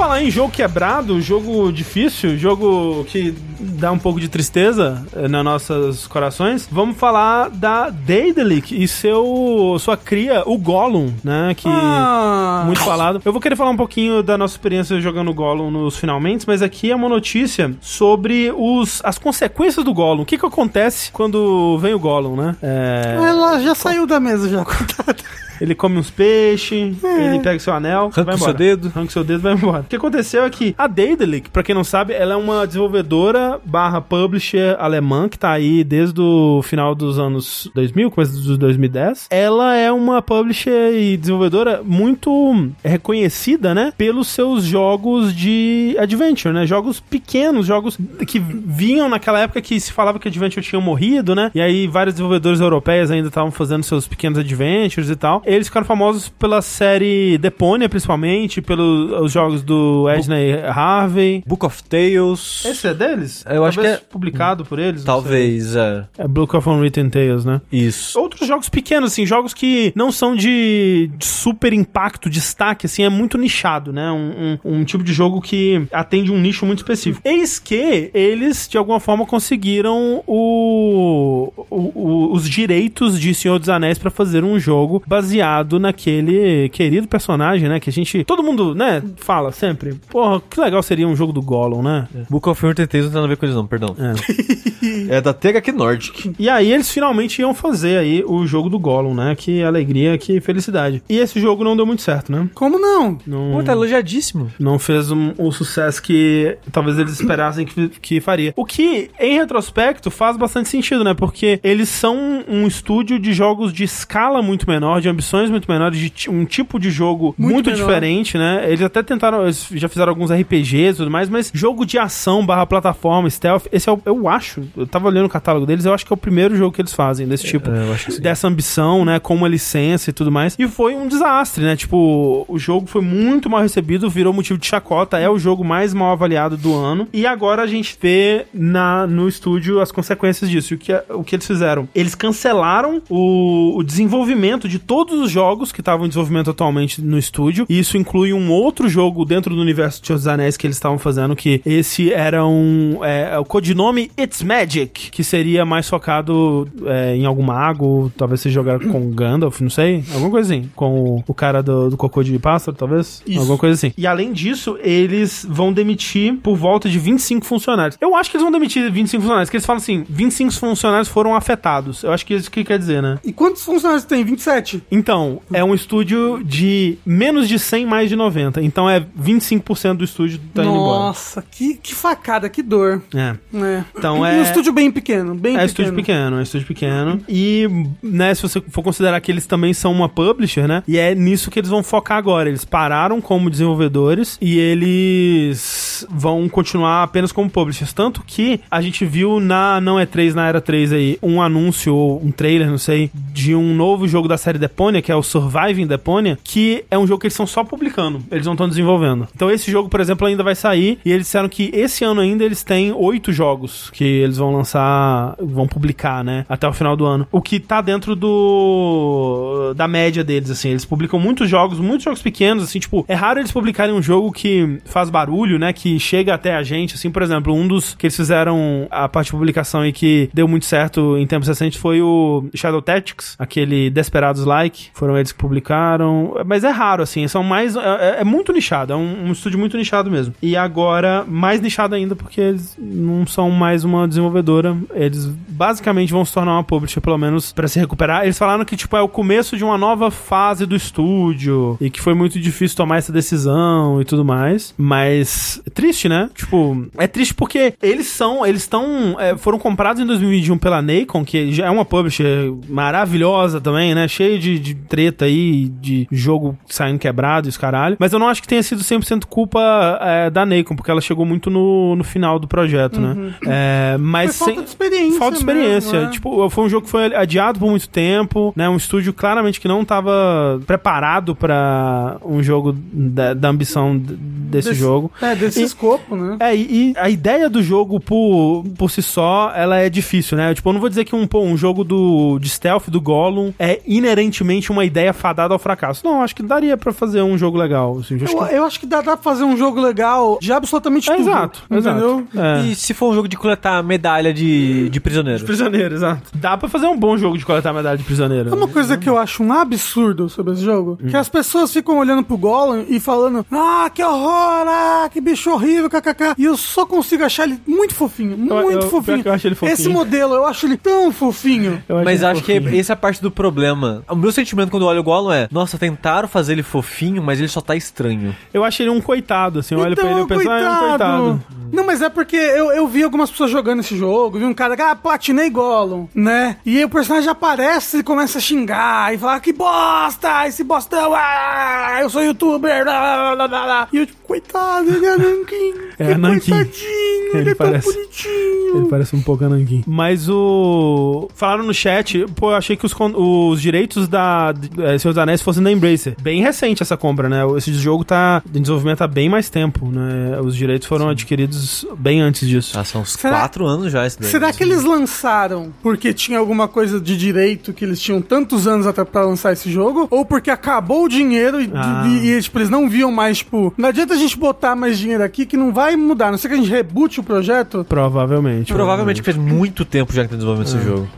falar em jogo quebrado, jogo difícil, jogo que dá um pouco de tristeza eh, nos nossos corações, vamos falar da Daedalic e seu sua cria, o Gollum, né, que Ah. muito falado. Eu vou querer falar um pouquinho da nossa experiência jogando Gollum nos finalmente, mas aqui é uma notícia sobre os, as consequências do Gollum. O que que acontece quando vem o Gollum, né? É, Ela já saiu da mesa já. ele come uns peixes, ele pega seu anel, Arranca seu dedo. Arranca o seu dedo e vai embora. O que aconteceu é que a Daedalic, pra quem não sabe, ela é uma desenvolvedora barra publisher alemã que tá aí desde o final dos anos 2000, começo dos 2010. Ela é uma publisher e desenvolvedora muito reconhecida, né, pelos seus jogos de adventure, né, jogos pequenos, jogos que vinham naquela época que se falava que adventure tinha morrido, né, e aí vários desenvolvedores europeias ainda estavam fazendo seus pequenos adventures e tal. eles ficaram famosos pela série Deponia, principalmente, pelos jogos do Edney Harvey. Book of Tales. Esse é deles? Eu acho Talvez que é- publicado por eles? Talvez, é. É Book of Unwritten Tales, né? Isso. Outros jogos pequenos, assim, jogos que não são de, de super impacto, destaque, assim, é muito nichado, né? Um, um- um tipo de jogo que atende um nicho muito específico. Eis que eles, de alguma forma, conseguiram o, o- o- os direitos de Senhor dos Anéis pra fazer um jogo baseado naquele querido personagem, né? Que a gente. Todo mundo, né? Fala sempre. Porra, que legal seria um jogo do Gollum, né? Book of Unwritten Tales nada a ver com eles não, perdão. É. É da THQ Nordic. E aí eles finalmente iam fazer aí o jogo do Gollum, né? Que alegria, que felicidade. E esse jogo não deu muito certo, né? Como não? Não, Pô, tá elogiadíssimo. não fez um- o sucesso que talvez eles esperassem que, que faria. O que, em retrospecto, faz bastante sentido, né? Porque eles são um estúdio de jogos de escala muito menor, de ambições muito menores, de um tipo de jogo muito, Muito diferente, né? Eles até tentaram, eles já fizeram alguns RPGs e tudo mais, mas jogo de ação barra plataforma, stealth, esse é o, eu acho, eu tava olhando o catálogo deles, eu acho que é o primeiro jogo que eles fazem desse tipo É, que sim. dessa ambição, né, com uma licença e tudo mais. E foi um desastre, né? Tipo, o jogo foi muito mal recebido, virou motivo de chacota, é o jogo mais mal avaliado do ano. E agora a gente vê na, no estúdio as consequências disso. E o que, o que eles fizeram? Eles cancelaram o, o desenvolvimento de todos os jogos que estavam em desenvolvimento atualmente no estúdio. E isso inclui um outro jogo dentro do universo de Senhor dos Anéis que eles estavam fazendo, que esse era um. É, é o codinome It's Magic, que seria mais focado é, em algum mago, talvez você jogar com Gandalf, não sei. Alguma coisa assim. Com o, o cara do, do cocô de pássaro, talvez. Isso. Alguma coisa assim. E além disso, eles vão demitir por volta de 25 funcionários. Eu acho que eles vão demitir 25 funcionários, porque eles falam assim: 25 funcionários foram afetados. Eu acho que isso que quer dizer, né? E quantos funcionários tem? 27? Então, é um estúdio de menos de 100, mais de 90. Então é 25% do estúdio tá indo embora. Nossa, que, que facada, que dor. É. É. Então é- um estúdio bem pequeno, bem É pequeno. estúdio pequeno, é estúdio pequeno. E, né, se você for considerar que eles também são uma publisher, né? E é nisso que eles vão focar agora. Eles pararam como desenvolvedores e eles vão continuar apenas como publishers. Tanto que a gente viu na não é 3 na era 3 aí um anúncio ou um trailer, não sei, de um novo jogo da série Deponia, que é o Surviving Deponia, que é um jogo que eles estão só publicando, eles não estão desenvolvendo. Então esse jogo, por exemplo, ainda vai sair e eles disseram que esse ano ainda eles têm oito jogos que eles vão lançar, vão publicar, né, até o final do ano. O que tá dentro do da média deles, assim, eles publicam muitos jogos, muitos jogos pequenos, assim, tipo, é raro eles publicarem um jogo que faz barulho, né, que chega até a gente, assim, por exemplo, um dos que eles fizeram a parte de publicação e que deu muito certo em tempos recentes foi o Shadow Tactics, aquele Desperados Like, foram eles que publicaram, mas é raro, assim, são mais, é, é muito nichado, é um, um estúdio muito nichado mesmo. E agora, mais nichado ainda, porque eles não são mais uma desenvolvedora, eles basicamente vão se tornar uma publisher, pelo menos, pra se recuperar. Eles falaram que, tipo, é o começo de uma nova fase do estúdio, e que foi muito difícil tomar essa decisão e tudo mais, mas é triste, né? Tipo, é triste porque eles são, eles estão, é, foram comprados em 2021 pela Nacon, que já é uma publisher maravilhosa também, né? Cheio de, de treta aí, de jogo saindo quebrado e os caralho. Mas eu não acho que tenha sido 100% culpa é, da Nacon, porque ela chegou muito no, no final do projeto, né? É, mas Foi falta sem- de experiência Falta de experiência. mesmo, né? Tipo, foi um jogo que foi adiado por muito tempo, né? Um estúdio claramente que não tava preparado pra um jogo da, da ambição desse, Desse- jogo. É, desse E- escopo, né? É, e, e a ideia do jogo por, por si só, ela é difícil, né? Tipo, eu não vou dizer que um, pô, um jogo do, de stealth do Gollum é inerentemente uma ideia fadada ao fracasso. Não, acho que daria pra fazer um jogo legal. Assim, acho Eu, que- eu acho que dá, dá pra fazer um jogo legal de absolutamente É, tudo. exato, Entendeu? exato. É. E se for um jogo de coletar medalha de, de prisioneiro? Prisioneiro, exato. Dá pra fazer um bom jogo de coletar medalha de prisioneiro. É uma coisa que eu acho um absurdo sobre esse jogo, Hum. que as pessoas ficam olhando pro Gollum e falando, ah, que horror, ah, que bicho horrível, kkk. E eu só consigo achar ele muito fofinho, muito eu- pior fofinho. que eu acho ele fofinho. Esse modelo, eu acho ele tão fofinho. Eu Mas acho que fofinho. essa é a parte do problema. O meu sentimento quando eu olho o Gollum é, nossa, tentaram fazer ele fofinho, mas ele só tá estranho. Eu achei ele um coitado, assim. Eu olho pra ele e penso, ah, é um coitado. Não, mas é porque eu, eu vi algumas pessoas jogando esse jogo, vi um cara que, ah, platinei Gollum, né? E aí o personagem aparece e começa a xingar e falar, que bosta, esse bostão, ah, eu sou youtuber, blá, blá, blá, blá, blá. E eu, tipo, coitado, ele é Nankin. É, Nankin. Coitadinho, ele, Ele é parece- tão bonitinho. Ele parece um pouco Ananguin. Mas o. Falaram no chat, pô, eu achei que os, os direitos da eh, Senhor dos Anéis fossem da Embracer. Bem recente essa compra, né? Esse jogo tá em desenvolvimento há bem mais tempo, né? Os direitos foram adquiridos bem antes disso. Já são uns Será- quatro anos já esse daí. Será que eles lançaram porque tinha alguma coisa de direito que eles tinham tantos anos até pra lançar esse jogo? Ou porque acabou o dinheiro e, Ah. e- e, tipo, eles não viam mais, tipo, não adianta a gente botar mais dinheiro aqui que não vai mudar. A Não sei que a gente rebute o projeto. Provavelmente. Provavelmente faz muito tempo já que tá desenvolvendo esse jogo.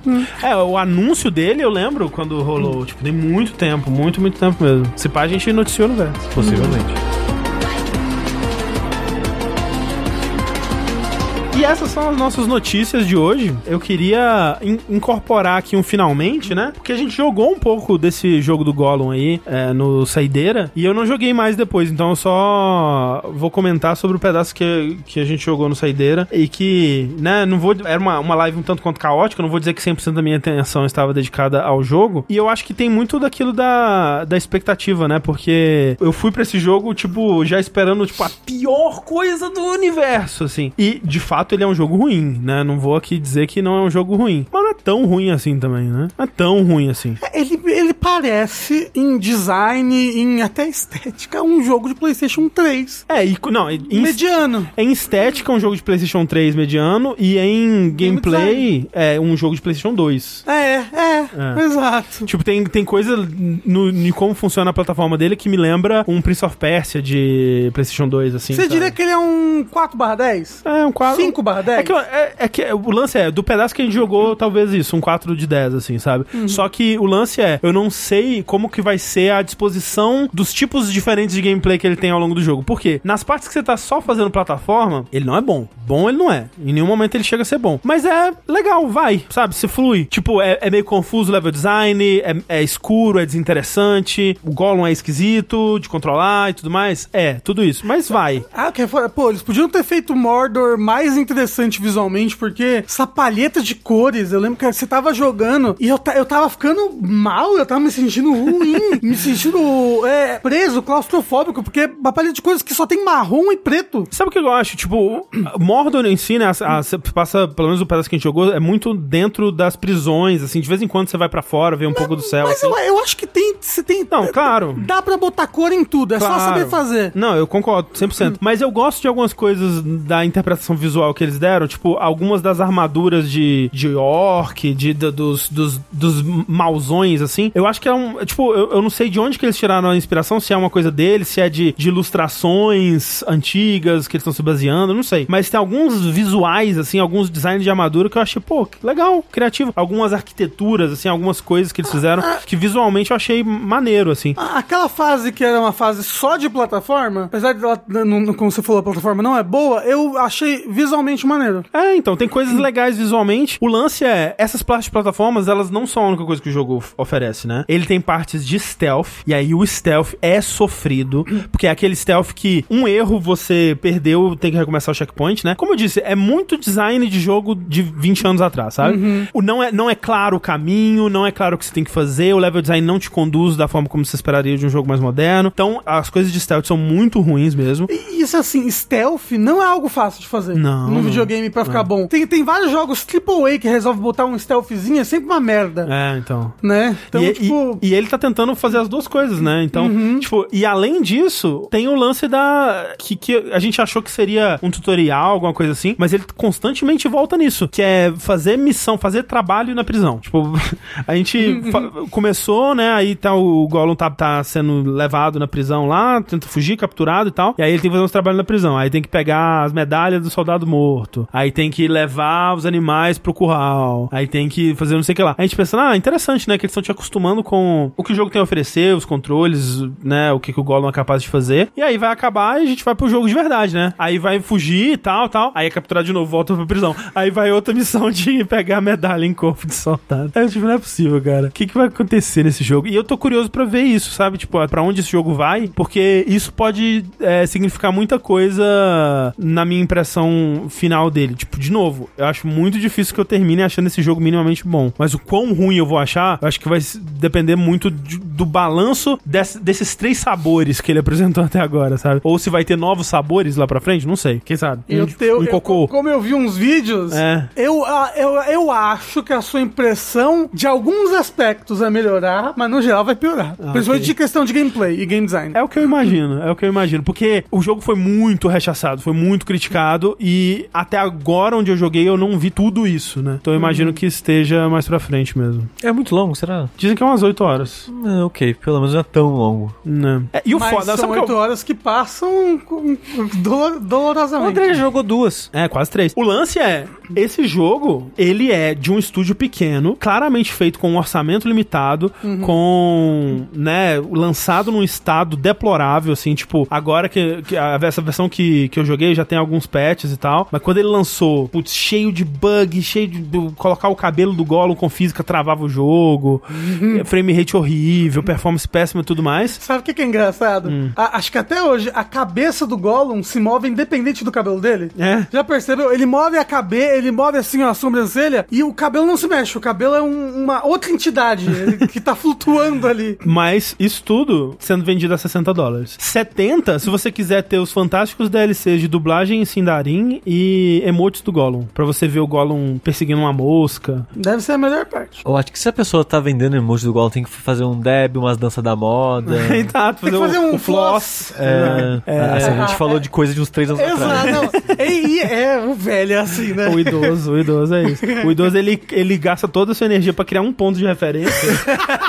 É, o anúncio dele eu lembro quando rolou. Tipo, tem muito tempo, muito, muito tempo mesmo. Se pá, a gente noticiou no Vértice. Possivelmente. Essas são as nossas notícias de hoje. Eu queria in- incorporar aqui um finalmente, né? Porque a gente jogou um pouco desse jogo do Gollum aí é, no Saideira e eu não joguei mais depois, então eu só vou comentar sobre o pedaço que, que a gente jogou no Saideira e que, né, não vou. Era uma, uma live um tanto quanto caótica, não vou dizer que 100% da minha atenção estava dedicada ao jogo. E eu acho que tem muito daquilo da, da expectativa, né? Porque eu fui pra esse jogo, tipo, já esperando, tipo, a pior coisa do universo, assim. E, de fato, ele é um jogo ruim, né? Não vou aqui dizer que não é um jogo ruim. Mas não é tão ruim assim também, né? Não é tão ruim assim. Ele, ele parece, em design, em até estética, um jogo de PlayStation 3. É, e, não, em, Mediano. em estética, é um jogo de PlayStation 3 mediano. E em gameplay, é um jogo de PlayStation 2. É, é, É. exato. Tipo, tem, tem coisa no, em como funciona a plataforma dele que me lembra um Prince of Persia de PlayStation 2, assim. Você sabe? diria que ele é um 4/10? É, um 4. 5 barra 10? É que, é, é que o lance é, do pedaço que a gente jogou, talvez isso, um 4 de 10, assim, sabe? Só que o lance é, eu não sei como que vai ser a disposição dos tipos diferentes de gameplay que ele tem ao longo do jogo. Por quê? Nas partes que você tá só fazendo plataforma, ele não é bom. Bom ele não é. Em nenhum momento ele chega a ser bom. Mas é legal, vai, sabe? Se flui. Tipo, é, é meio confuso o level design, é, é escuro, é desinteressante, o Gollum é esquisito de controlar e tudo mais. É, tudo isso. Mas vai. Ah, que foda. Pô, eles podiam ter feito Mordor mais interessante visualmente, porque essa palheta de cores, eu lembro que você tava jogando e eu, eu tava ficando mal, eu tava me sentindo ruim, me sentindo é, preso, claustrofóbico, porque uma palheta de cores que só tem marrom e preto. Sabe o que eu acho? Tipo, Mordor em si, né? a- a- Você passa, pelo menos o pedaço que a gente jogou, é muito dentro das prisões, assim. De vez em quando você vai pra fora, vê um pouco do céu, Mas assim. eu, eu acho que tem. Você tem. Não, claro. Dá pra botar cor em tudo, é só Claro. saber fazer. Não, eu concordo, 100%. Mas eu gosto de algumas coisas da interpretação visual que eles deram, tipo, algumas das armaduras de, de orc, de, de- dos, dos, dos mauzões, assim. Eu acho que é um. Tipo, eu, eu não sei de onde que eles tiraram a inspiração, se é uma coisa deles, se é de, de ilustrações antigas que eles estão se baseando, não sei. Mas tem alguns visuais, assim, alguns designs de armadura que eu achei, pô, que legal, criativo. Algumas arquiteturas, assim, algumas coisas que eles fizeram que visualmente eu achei maneiro, assim. A- Aquela fase que era uma fase só de plataforma, apesar de ela, não- como você falou, a plataforma não é boa, eu achei visualmente maneiro. É, então, tem coisas legais visualmente. O lance é, essas partes de plataformas, elas não são a única coisa que o jogo of- oferece, né? Ele tem partes de stealth, e aí o stealth é sofrido, porque é aquele stealth que um erro você perdeu, tem que recomeçar o checkpoint, né? Como eu disse, é muito design de jogo de 20 anos atrás, sabe? O não, é, não é claro o caminho, não é claro o que você tem que fazer, o level design não te conduz da forma como você esperaria de um jogo mais moderno. Então, as coisas de stealth são muito ruins mesmo. E isso assim, stealth não é algo fácil de fazer. Não, No não. videogame pra ficar bom. Tem, tem vários jogos AAA que resolve botar um stealthzinho, é sempre uma merda. É, então. Né? Então, e, tipo. Uhum. e- e ele tá tentando fazer as duas coisas, né? Então, tipo, e além disso, tem o lance da. Que, que a gente achou que seria um tutorial, alguma coisa assim, mas ele constantemente volta nisso, que é fazer missão, fazer trabalho na prisão. Tipo, a gente começou, né? Aí tá o Gollum tá, tá sendo levado na prisão lá, tenta fugir, capturado e tal. E aí ele tem que fazer uns trabalhos na prisão. Aí tem que pegar as medalhas do soldado morto. Aí tem que levar os animais pro curral. Aí tem que fazer não sei o que lá. A gente pensa, ah, interessante, né? Que eles estão te acostumando com o que o jogo tem a oferecer, os controles, né? O que, que o Gollum é capaz de fazer. E aí vai acabar e a gente vai pro jogo de verdade, né? Aí vai fugir e tal, tal. Aí é capturado de novo, volta pra prisão. Aí vai outra missão de pegar a medalha em corpo de soldado. Aí eu tipo, não é possível. cara. O que, que vai acontecer nesse jogo? E eu tô curioso pra ver isso, sabe? Tipo, pra onde esse jogo vai, porque isso pode é, significar muita coisa na minha impressão final dele. Tipo, de novo, eu acho muito difícil que eu termine achando esse jogo minimamente bom. Mas o quão ruim eu vou achar, eu acho que vai depender muito de, do balanço desse, desses três sabores que ele apresentou até agora, sabe? Ou se vai ter novos sabores lá pra frente, não sei. Quem sabe? Eu, um, teu, um cocô. Eu, como eu vi uns vídeos, É. eu, eu, eu acho que a sua impressão de alguns aspectos vai melhorar, mas no geral vai piorar. Principalmente ok. de questão de gameplay e game design. É o que eu imagino, é o que eu imagino. Porque o jogo foi muito rechaçado, foi muito criticado e até agora onde eu joguei eu não vi tudo isso, né? Então eu imagino que esteja mais pra frente mesmo. É muito longo, será? Dizem que é umas 8 horas. É, ok, pelo menos não é tão longo. Né? É, e o mas foda, são sabe o que oito eu... horas que passam com- dolor- O dolorosamente. André já jogou duas. É, quase três. O lance é, esse jogo, ele é de um estúdio pequeno, claramente feito com um orçamento limitado, com, né, lançado num estado deplorável, assim, tipo, agora que, que a- essa versão que, que eu joguei já tem alguns patches e tal, mas quando ele lançou, putz, cheio de bug, cheio de, de colocar o cabelo do Gollum com física travava o jogo, frame rate horrível, performance péssima e tudo mais. Sabe o que, que é engraçado? Hum. A- acho que até hoje a cabeça do Gollum se move independente do cabelo dele. É. Já percebeu? Ele move a cabeça, ele move assim ó, a sobrancelha e o cabelo não se mexe. O cabelo é um- uma outra entidade que tá flutuando ali. Mas isso tudo sendo vendido a 60 dólares. 70 se você quiser ter os fantásticos DLCs de dublagem em Sindarin e emotes do Gollum. Pra você ver o Gollum perseguindo uma mosca. Deve ser a melhor parte. Eu acho que se a pessoa tá vendendo emoji do Gollum, tem que fazer um deb, umas danças da moda. Exato, Tem que fazer um o floss. É, assim, a gente falou de coisa de uns três anos atrás. Exato, não. E, e é, o velho é assim, né? O idoso, o idoso é isso. O idoso ele, ele gasta toda a sua energia pra criar um ponto de referência.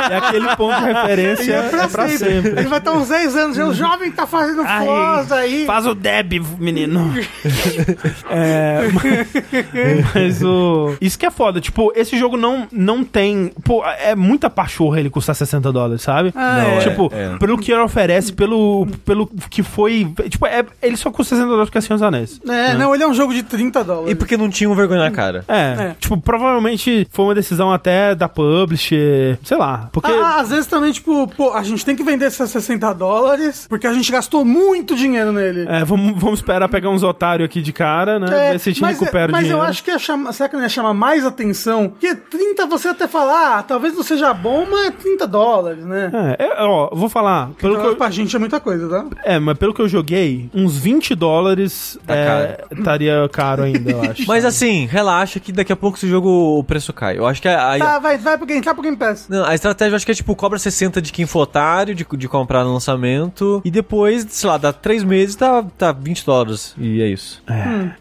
e aquele ponto de referência é pra, é pra sempre. sempre. Ele vai estar uns 10 anos. O jovem tá fazendo Ai, floss aí. Faz o Deb, menino. é, mas, mas o. Isso que é foda. Tipo, esse jogo não, não tem. Pô, é muita pachorra ele custar 60 dólares, sabe? Ah, Não, é. é. Tipo, pelo que ele oferece, pelo, pelo que foi. Tipo, é, ele só custa 60 dólares porque é Senhor dos Anéis. É, não, ele é um jogo de 30 dólares. E porque não tinha um vergonha na cara. É, É. tipo, provavelmente foi uma decisão até da publisher, sei lá, porque... Ah, às vezes também, tipo, pô, a gente tem que vender esses 60 dólares porque a gente gastou muito dinheiro nele. É, vamos, vamos esperar pegar uns otários aqui de cara, né? ver se a gente mas recupera mas dinheiro. eu acho que ia chamar, será que não ia chamar mais atenção? Porque 30 você até falar, ah, talvez não seja bom, mas é 30 dólares, né? É, é, ó, vou falar, pelo que eu, pra gente é muita coisa, tá? é, mas pelo que eu joguei, uns 20 dólares Tá é, estaria caro ainda, eu acho. Mas assim, relaxa que daqui a pouco esse jogo o preço cai. Eu acho que a, a, Vai, vai pro Game, tá pro Game Pass. não, a estratégia eu acho que é tipo, cobra 60 de quem for otário, de, de comprar no lançamento, e depois, sei lá, dá 3 meses, tá, tá 20 dólares. E é isso. É.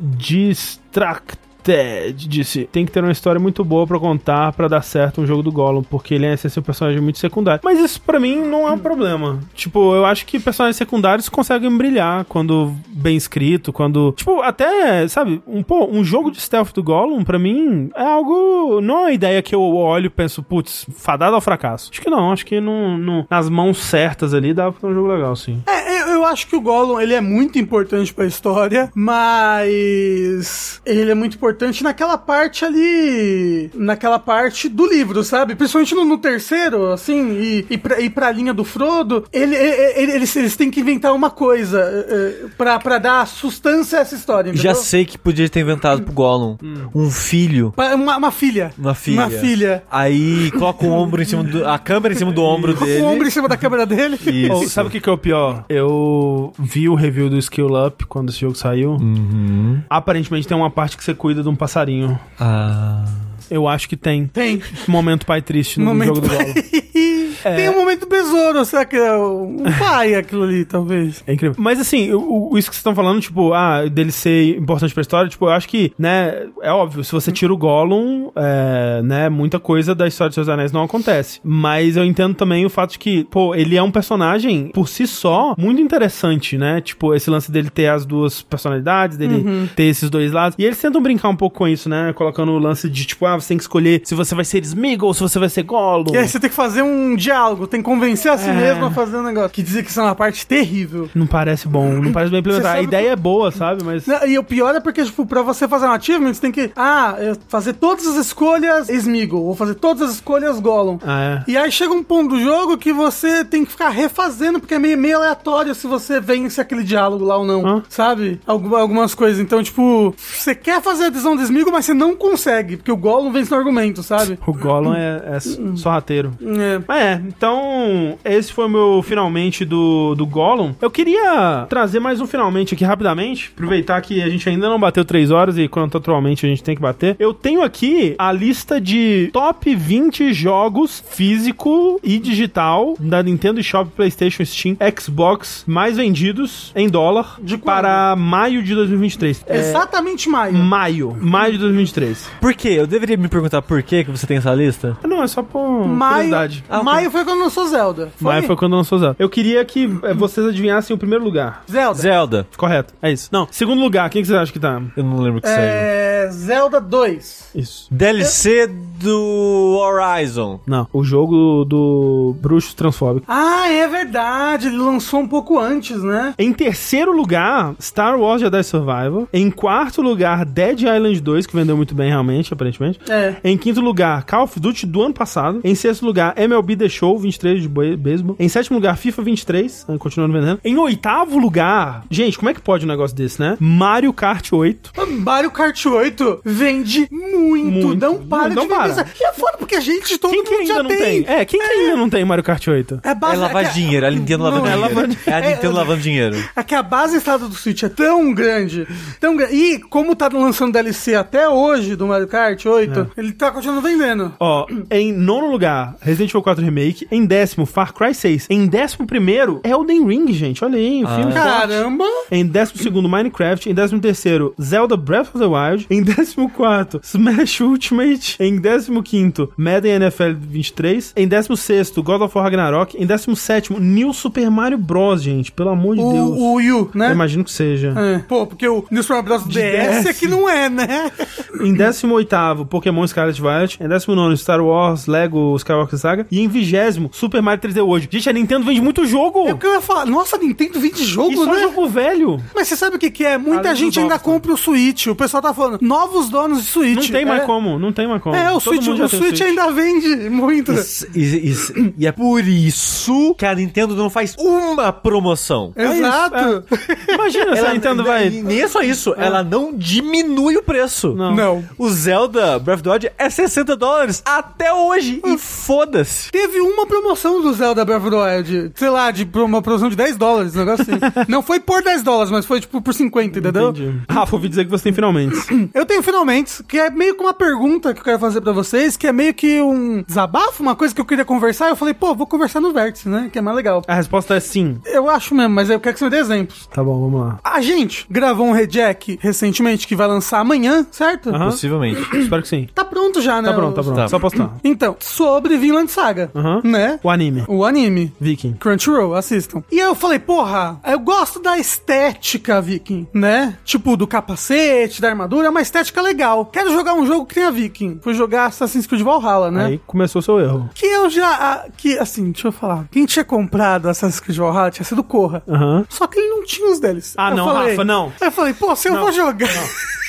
Distracted disse: tem que ter uma história muito boa pra contar pra dar certo um jogo do Gollum, porque ele é assim, um personagem muito secundário. Mas isso pra mim não é um problema. Tipo, eu acho que personagens secundários conseguem brilhar quando bem escrito, quando. Tipo, até, sabe, um, pô, um jogo de stealth do Gollum, pra mim, é algo. Não é uma ideia que eu olho e penso, putz, fadado ao fracasso. Acho que não, acho que não, não- nas mãos certas ali dá pra ter um jogo legal, sim. É, eu, eu acho que o Gollum, ele é muito importante pra história, mas ele é muito importante naquela parte ali, naquela parte do livro, sabe? Principalmente no, no terceiro, assim, e, e, pra, e pra linha do Frodo, ele, ele- ele- eles, eles têm que inventar uma coisa eh, pra, pra dar sustância a essa história, entendeu? Já sei que podia ter inventado pro Gollum um filho. Uma, uma filha. Uma filha. Uma filha. Aí coloca o ombro em cima do. a câmera em cima do ombro dele. o ombro em cima da câmera dele. Isso. Sabe o que, que é o pior? Eu vi o review do Skill Up quando esse jogo saiu. Uhum. Aparentemente tem uma parte que você cuida de um passarinho. Ah. Eu acho que tem. Tem. Momento pai triste no Momento jogo do Golo. Tem um momento do besouro, será que é um pai aquilo ali, talvez? É incrível. Mas assim, o, isso que vocês estão falando, tipo, ah, dele ser importante pra história, tipo, eu acho que, né, é óbvio, se você tira o Gollum, é, né, muita coisa da história dos Seus Anéis não acontece. Mas eu entendo também o fato de que, pô, ele é um personagem, por si só, muito interessante, né? Tipo, esse lance dele ter as duas personalidades, dele ter esses dois lados. E eles tentam brincar um pouco com isso, né? Colocando o lance de, tipo, ah, você tem que escolher se você vai ser Smeagol ou se você vai ser Gollum. E aí você tem que fazer um diálogo, tem que convencer a si É. mesmo a fazer um negócio. Que dizia que isso é uma parte terrível. Não parece bom, não parece bem implementado. Você A ideia é boa, sabe? Mas. Não, E o pior é porque, tipo, pra você fazer um achievement, você tem que, ah, é fazer todas as escolhas Smeagol, ou fazer todas as escolhas Gollum. Ah, é. E aí chega um ponto do jogo que você tem que ficar refazendo, porque é meio, meio aleatório se você vence aquele diálogo lá ou não, Hã? sabe? Alguma- algumas coisas. Então, tipo, você quer fazer a decisão do Smeagol, mas você não consegue, porque o Gollum vence no argumento, sabe? O Gollum é, é sorrateiro. É. Mas é, então, esse foi o meu finalmente do, do Gollum. Eu queria trazer mais um finalmente aqui rapidamente, aproveitar que a gente ainda não bateu 3 horas e quanto atualmente a gente tem que bater. Eu tenho aqui a lista de top 20 jogos físico e digital da Nintendo Shop, PlayStation, Steam, Xbox mais vendidos em dólar De para maio de 2023. É, Exatamente maio. maio, maio de 2023. Por quê? Eu deveria me perguntar por que que você tem essa lista? Não, é só por Maio, curiosidade. Ah, maio foi quando lançou Zelda. Maio foi quando lançou Zelda. Eu queria que eh, vocês adivinhassem o primeiro lugar. Zelda. Zelda. Correto, é isso. Não, segundo lugar, quem que vocês acham que tá? Eu não lembro o que saiu. É. Zelda 2. Isso. DLC do Horizon. Não, o jogo do Bruxo Transfóbico. Ah, é verdade. Ele lançou um pouco antes, né? Em terceiro lugar, Star Wars Jedi Survivor. Em quarto lugar, Dead Island 2, que vendeu muito bem realmente, aparentemente. É. Em quinto lugar, Call of Duty do ano passado. Em sexto lugar, MLB The Show 23 de beisebol. Em sétimo lugar, FIFA 23, eh, continuando vendendo. Em oitavo lugar, gente, como é que pode um negócio desse, né? Mario Kart 8. Mario Kart 8 vende muito. Muito. Não para Não de para. vender. E é foda porque a gente, todo Quem que mundo ainda já não tem? É, quem que ainda não tem Mario Kart 8? É, base, É lavagem que de dinheiro, é a Nintendo lavando Não, é dinheiro. lavagem- É a Nintendo é- lavando dinheiro. É que a base instalada do Switch é tão grande, tão grande. E como tá lançando DLC até hoje do Mario Kart 8, ele tá continuando vendendo. Ó, em nono lugar, Resident Evil 4 Remake. Em décimo, Far Cry 6. Em décimo primeiro, Elden Ring, gente. Olha aí, o filme. forte. Caramba! Em décimo segundo, Minecraft. Em décimo terceiro, Zelda Breath of the Wild. Em décimo quarto, Smash Ultimate. Em décimo quinto, Madden NFL 23. Em décimo sexto, God of War Ragnarok. Em décimo sétimo, New Super Mario Bros, gente. Pelo amor de Deus. O, o Wii U, né? Eu imagino que seja. É. Pô, porque o New Super Mario Bros. DS, DS. aqui não é, né? Em 18º, Pokémon Scarlet Violet. Em 19º, Star Wars Lego Skywalker Saga. E em 20 Super Mario 3D World. Gente, a Nintendo vende muito jogo. É o que eu ia falar. Nossa, Nintendo vende jogo, E só né? jogo velho. Mas você sabe o que, que é? Muita Além gente ainda novos, compra o Switch. O pessoal tá falando, novos donos de Switch. Não tem mais é, como, não tem mais como. É, o Todo Switch, o Switch ainda vende muito. Isso- isso- e é por isso que a Nintendo não faz uma promoção. Exato. Imagina se a Nintendo vai... nem é só isso, ela não diminui o preço. Não. Não. O Zelda Breath of the Wild é 60 dólares até hoje. E foda-se. Teve uma promoção do Zelda Breath of the Wild, sei lá, de uma promoção de 10 dólares, um negócio assim. Não foi por 10 dólares, mas foi tipo por 50, entendeu? Entendi. Rafa, ouvi dizer que você tem finalmente. Eu tenho finalmente, que é meio que uma pergunta que eu quero fazer pra vocês, que é meio que um desabafo, uma coisa que eu queria conversar. Eu falei, pô, vou conversar no Vértice, né? Que é mais legal. A resposta é sim. Eu acho mesmo, mas eu quero que você me dê exemplos. Tá bom, vamos lá. A gente gravou um Rejack recentemente que vai lançar amanhã, certo? Possivelmente. Espero que sim. Tá pronto já, né? Tá pronto, tá pronto. Tá. Só postar. Então, sobre Vinland Saga, Aham. né? O anime. O anime. Viking. Crunchyroll, assistam. E aí eu falei, porra, eu gosto da estética Viking, né? Tipo, do capacete, da armadura, é uma estética legal. Quero jogar um jogo que tenha Viking. Fui jogar Assassin's Creed Valhalla, né? Aí começou o seu erro. Que eu já. Que, assim, deixa eu falar. Quem tinha comprado Assassin's Creed Valhalla tinha sido Corra. Aham. Só que ele não tinha os deles. Ah, não, Rafa, não. Aí eu falei, pô, se eu vou jogar.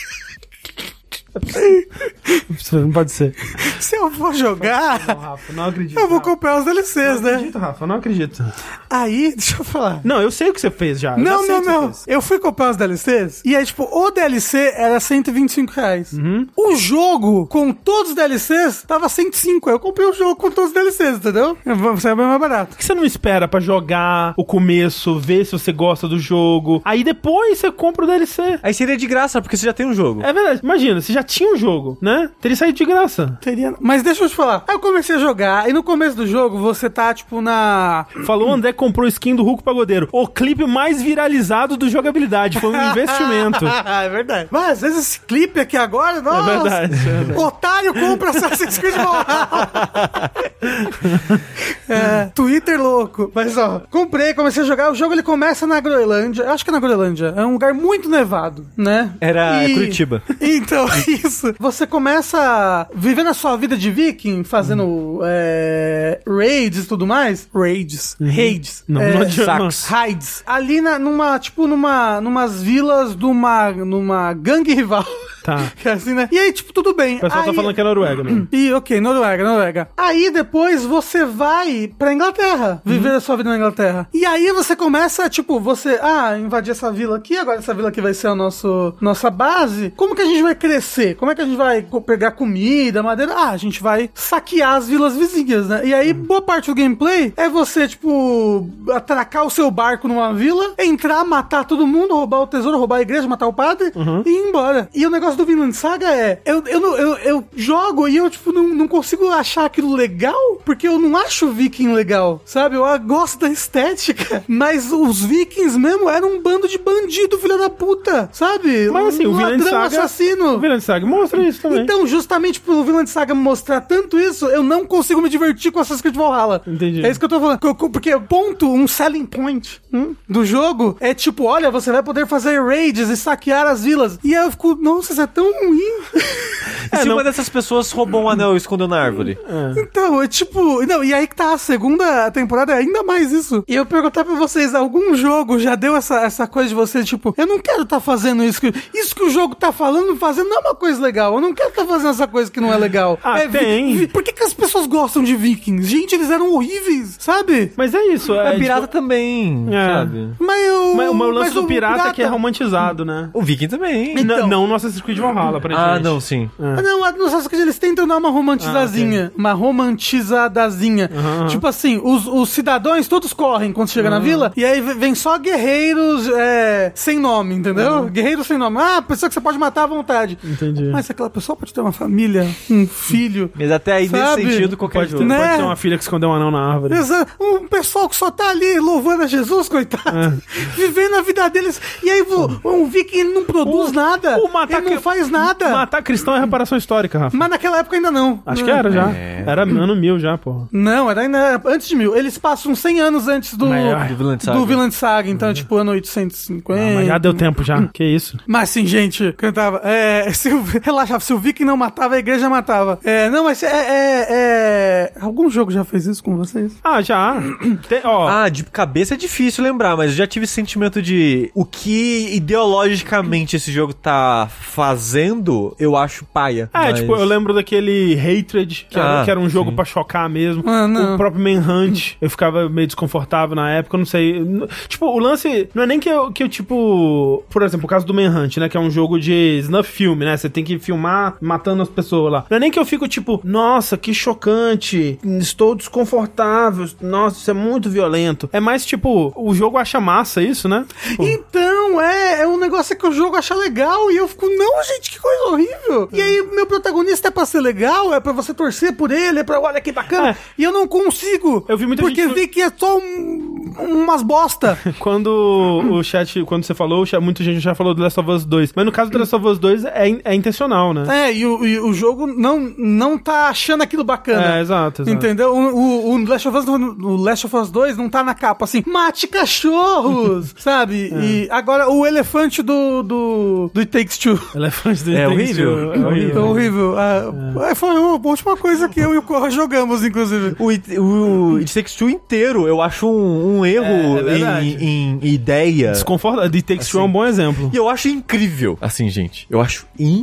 Não pode ser. se eu vou jogar. Não, Rafa, não acredito. Eu vou Rafa. comprar os DLCs, Não né? acredito, Rafa, não acredito. Aí, deixa eu falar. Não, eu sei o que você fez já. eu já Não, não, você não. Eu fui comprar os DLCs e aí, tipo, o DLC era 125 reais. Uhum. O jogo, com todos os DLCs, tava 105. Aí eu comprei o jogo com todos os DLCs, entendeu? Vai ser bem mais barato. Por que você não espera pra jogar o começo, ver se você gosta do jogo? Aí depois você compra o DLC. Aí seria de graça, porque você já tem um jogo. É verdade. Imagina, você já tinha um jogo, né? Teria saído de graça. Teria... Mas deixa eu te falar. Aí eu comecei a jogar, e no começo do jogo você tá, tipo, na. Falou o André comprou skin do Hulk Pagodeiro. O clipe mais viralizado do jogabilidade. Foi um investimento. é verdade. Mas às vezes esse clipe aqui agora, nossa. É verdade, é verdade. Otário compra Assassin's Creed Valhalla. é, Twitter louco. Mas ó, comprei, comecei a jogar. O jogo ele começa na Groenlândia. Eu acho que é na Groenlândia. É um lugar muito nevado, né? Era Curitiba. Então, isso. Você começa vivendo a sua vida de viking, fazendo é, raids e tudo mais. Raids. Raids. Não, é, não adianta. Raids. Ali na, numa, tipo, numa, numas vilas de uma, numa gangue rival. Tá. Que é assim, né? E aí, tipo, tudo bem. O pessoal tá Aí- falando que é Noruega, né? e ok, Noruega, Noruega. Aí depois você vai pra Inglaterra, viver a sua vida na Inglaterra. E aí você começa, tipo, você, ah, invadir essa vila aqui, agora essa vila aqui vai ser a nosso, nossa base. Como que a gente vai crescer? Como é que a gente vai pegar comida, madeira? Ah, a gente vai saquear as vilas vizinhas, né? E aí, boa parte do gameplay é você, tipo, atracar o seu barco numa vila, entrar, matar todo mundo, roubar o tesouro, roubar a igreja, matar o padre e ir embora. E o negócio do Vinland Saga é, eu, eu, eu, eu jogo e eu, tipo, não, não consigo achar aquilo legal, porque eu não acho viking legal, sabe? Eu gosto da estética, mas os vikings mesmo eram um bando de bandido, filha da puta, sabe? Mas assim, o Um Vinland ladrão Saga... assassino. O Vinland Saga mostra isso também. Então, justamente pelo Vinland Saga mostrar tanto isso, eu não consigo me divertir com Assassin's Creed Valhalla. Entendi. É isso que eu tô falando. Porque ponto, um selling point hum, do jogo é tipo, olha, você vai poder fazer raids e saquear as vilas. E aí eu fico, nossa, isso é tão ruim. E se não- uma dessas pessoas roubou um anel e escondeu na árvore? então, é tipo... Não, e aí que tá, a segunda temporada é ainda mais isso. E eu perguntar pra vocês, algum jogo já deu essa, essa coisa de você, tipo, eu não quero tá fazendo isso. Que, isso que o jogo tá falando, fazendo, não é uma coisa legal. Eu não quero tá fazendo essa coisa que não é legal. Ah, É, tem. vi- por que, que as pessoas gostam de vikings? Gente, eles eram horríveis, sabe? Mas é isso. É, A pirata tipo, também, É. sabe? Mas eu... mas, mas o lance mas do pirata, que é romantizado, né? O Viking também. Então. N- não no Assassin's Creed Valhalla, aparentemente. Ah, não, sim. Ah, Não, no Assassin's Creed eles tentam dar uma romantizazinha. Uma romantizadazinha. Tipo assim, os, os cidadãos todos correm quando chega na vila, e aí vem só guerreiros é, sem nome, entendeu? Guerreiros sem nome. Ah, pessoa que você pode matar à vontade. Entendi. Mas aquela pessoa pode ter uma família, um filho. Mas até aí, Sabe? nesse sentido, qualquer Pode ter, jogo. Né? pode ter uma filha que escondeu um anão na árvore. Exa- Um pessoal que só tá ali louvando a Jesus, coitado. É. Vivendo a vida deles. E aí um viking ele não produz nada. o matar ele não faz nada. Matar cristão é reparação histórica, Rafa. Mas naquela época ainda não. Acho que era já. É. Era ano mil já, porra. Não, era ainda antes de mil. Eles passam 100 anos antes do, ai, do Vinland Saga. do Saga. Então, tipo, ano 850. Ah, mas já deu tempo já. Que isso? Mas assim, gente, cantava. É, se o, relaxa, se o Viking não matava, a igreja matava. É, não, mas é, é, é- Algum jogo já fez isso com vocês? Ah, já. Tem- ó, Ah, de cabeça é difícil lembrar, mas eu já tive esse sentimento de o que ideologicamente esse jogo tá fazendo, eu acho paia. É, Mas- tipo, eu lembro daquele Hatred, que, era, Ah, que era um jogo pra chocar mesmo. Ah, não. O próprio Manhunt, eu ficava meio desconfortável na época, eu não sei. Tipo, o lance não é nem que eu, que eu, tipo. Por exemplo, o caso do Manhunt, né? Que é um jogo de snuff filme, né? Você tem que filmar matando as pessoas lá. Não é nem que eu fico, tipo, nossa, que chocante, estou desconfortável, nossa, isso é muito violento. É mais, tipo, o jogo acha massa isso, né? Tipo, Então, é, é um negócio que o jogo acha legal e eu fico, não, gente, que coisa horrível. E aí, meu protagonista é pra ser legal, é pra você torcer por ele, é pra, olha que bacana. É. E eu não consigo. Eu vi muita porque gente- vê que é só um- umas bosta. Quando o chat, quando você falou, muita gente já falou do Last of Us 2. Mas no caso do Last of Us 2 é, in- é intencional, né? é, e o, e o jogo não, não tá achando aquilo bacana. É, exato, exato. Entendeu? O, o, o Last of Us, o Last of Us 2 não tá na capa assim, mate cachorros, sabe? É. E agora o elefante do, do, do It Takes Two. Elefante do É It Takes horrível. Two, É É É horrível. horrível. Ah, é, Foi a última coisa que eu e o Corra jogamos, inclusive. O, It- o It Takes Two inteiro eu acho um, um erro É, é em, em ideia. Desconfortável. The Takes Two é um bom exemplo. E eu acho incrível. Assim, gente, eu acho incrível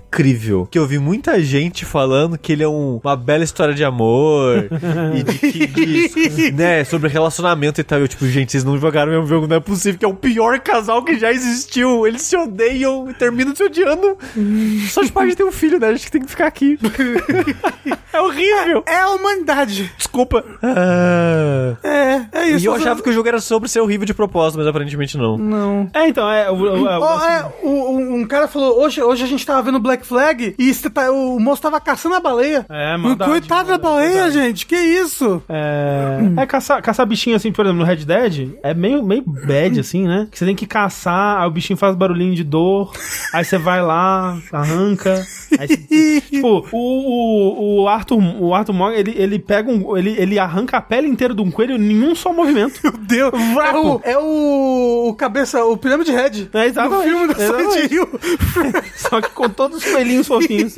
que eu vi muita gente falando que ele é um- uma bela história de amor e de que, de- né, sobre relacionamento e tal. Eu, tipo, gente, vocês não jogaram o mesmo jogo, não é possível, que é o pior casal que já existiu. Eles se odeiam e terminam se odiando. Só de parte ter um filho, né? A gente tem que ficar aqui. é horrível. É a humanidade. Desculpa. Ah. É, é isso. E eu achava que o jogo era sobre ser horrível de propósito, mas aparentemente não. Não. É, então, é. O, o- o- Ó, é, o- um cara falou, hoje, hoje a gente tava vendo Black Flag e tá- o moço tava caçando a baleia. É, maldade, Coitado da baleia, verdade. gente. Que isso? É, é caçar, caçar bichinho assim, por exemplo, no Red Dead, é meio, meio bad, assim, né? Que você tem que caçar, aí o bichinho faz barulhinho de dor, aí você vai lá, arranca. Aí, você- tipo, o, o, o Arthur, o Arthur Morgan, ele, ele pega um. Ele, ele arranca a pele inteira de um coelho, nenhum só movimento. Meu Deus. É o, é o, o cabeça, o Pirâmide Red. É, exatamente. No filme do. Silent Hill. Só que com todos os coelhinhos fofinhos.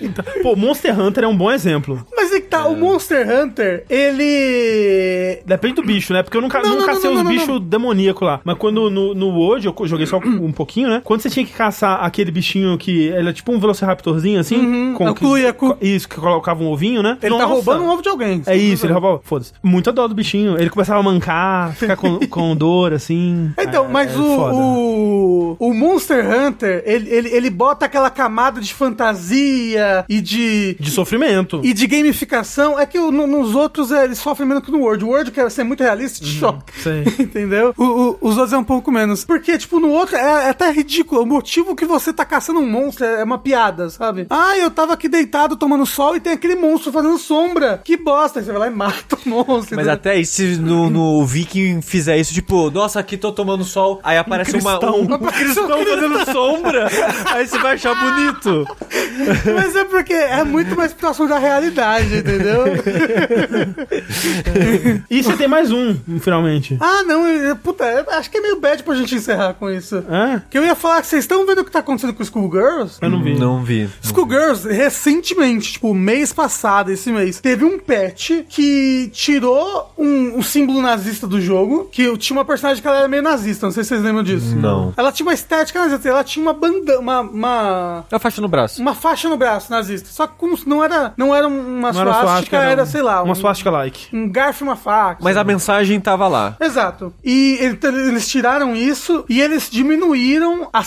Então, pô, Monster Hunter é um bom exemplo. Mas é que tá, o Monster Hunter, ele... Depende do bicho, né? Porque eu nunca, Não, nunca não, cacei não, os bichos demoníacos lá. Mas quando no, no World, eu joguei só um pouquinho, né? Quando você tinha que caçar aquele bichinho que ele é tipo um velociraptorzinho, assim. é o que- Cu e a Cu. Isso, que colocava um ovinho, né? Ele tá Nossa. roubando um ovo de alguém. É isso, ele roubava. Foda-se. Muita dó do bichinho. Ele começava a mancar, ficar com, com dor, assim. Então, É, mas é o, o, o Monster Hunter, ele, ele, ele bota aquela camada de fantasia e de... De sofrimento. E de gamificação, é que o- no- nos outros é, eles sofrem menos que no World. O World quer ser muito realista, te choca. sei. Entendeu? O- o- os outros é um pouco menos. Porque, tipo, no outro é, é até ridículo. O motivo que você tá caçando um monstro é uma piada, sabe? Ah, eu tava aqui deitado tomando sol e tem aquele monstro fazendo sombra. Que bosta. Aí você vai lá e mata o monstro. Mas entendeu? até aí, se no, no Viking fizer isso, tipo, nossa, aqui tô tomando sol, aí aparece uma, cristão. um, um cristão fazendo sombra, aí você vai achar bonito. Mas é porque é muito mais próximo da realidade, entendeu? E você tem mais um, finalmente. ah, não. eu- Puta, eu acho que é meio bad pra gente encerrar com isso. É? Que eu ia falar que vocês estão vendo o que tá acontecendo com Schoolgirls? Eu não vi. Não vi. Schoolgirls, recentemente, tipo, mês passado, esse mês, teve um patch que tirou um, um símbolo nazista do jogo, que tinha uma personagem que ela era meio nazista, não sei se vocês lembram disso. Não. Ela tinha uma estética nazista, ela tinha uma bandana, uma, uma, É a faixa no braço. uma faixa no braço nazista. Só que como não era, não era uma Não era suástica, suástica, era, era sei lá, Uma um, swastika like. um garfo e uma faca. Mas a mensagem tava lá. Exato. E eles tiraram isso e eles diminuíram a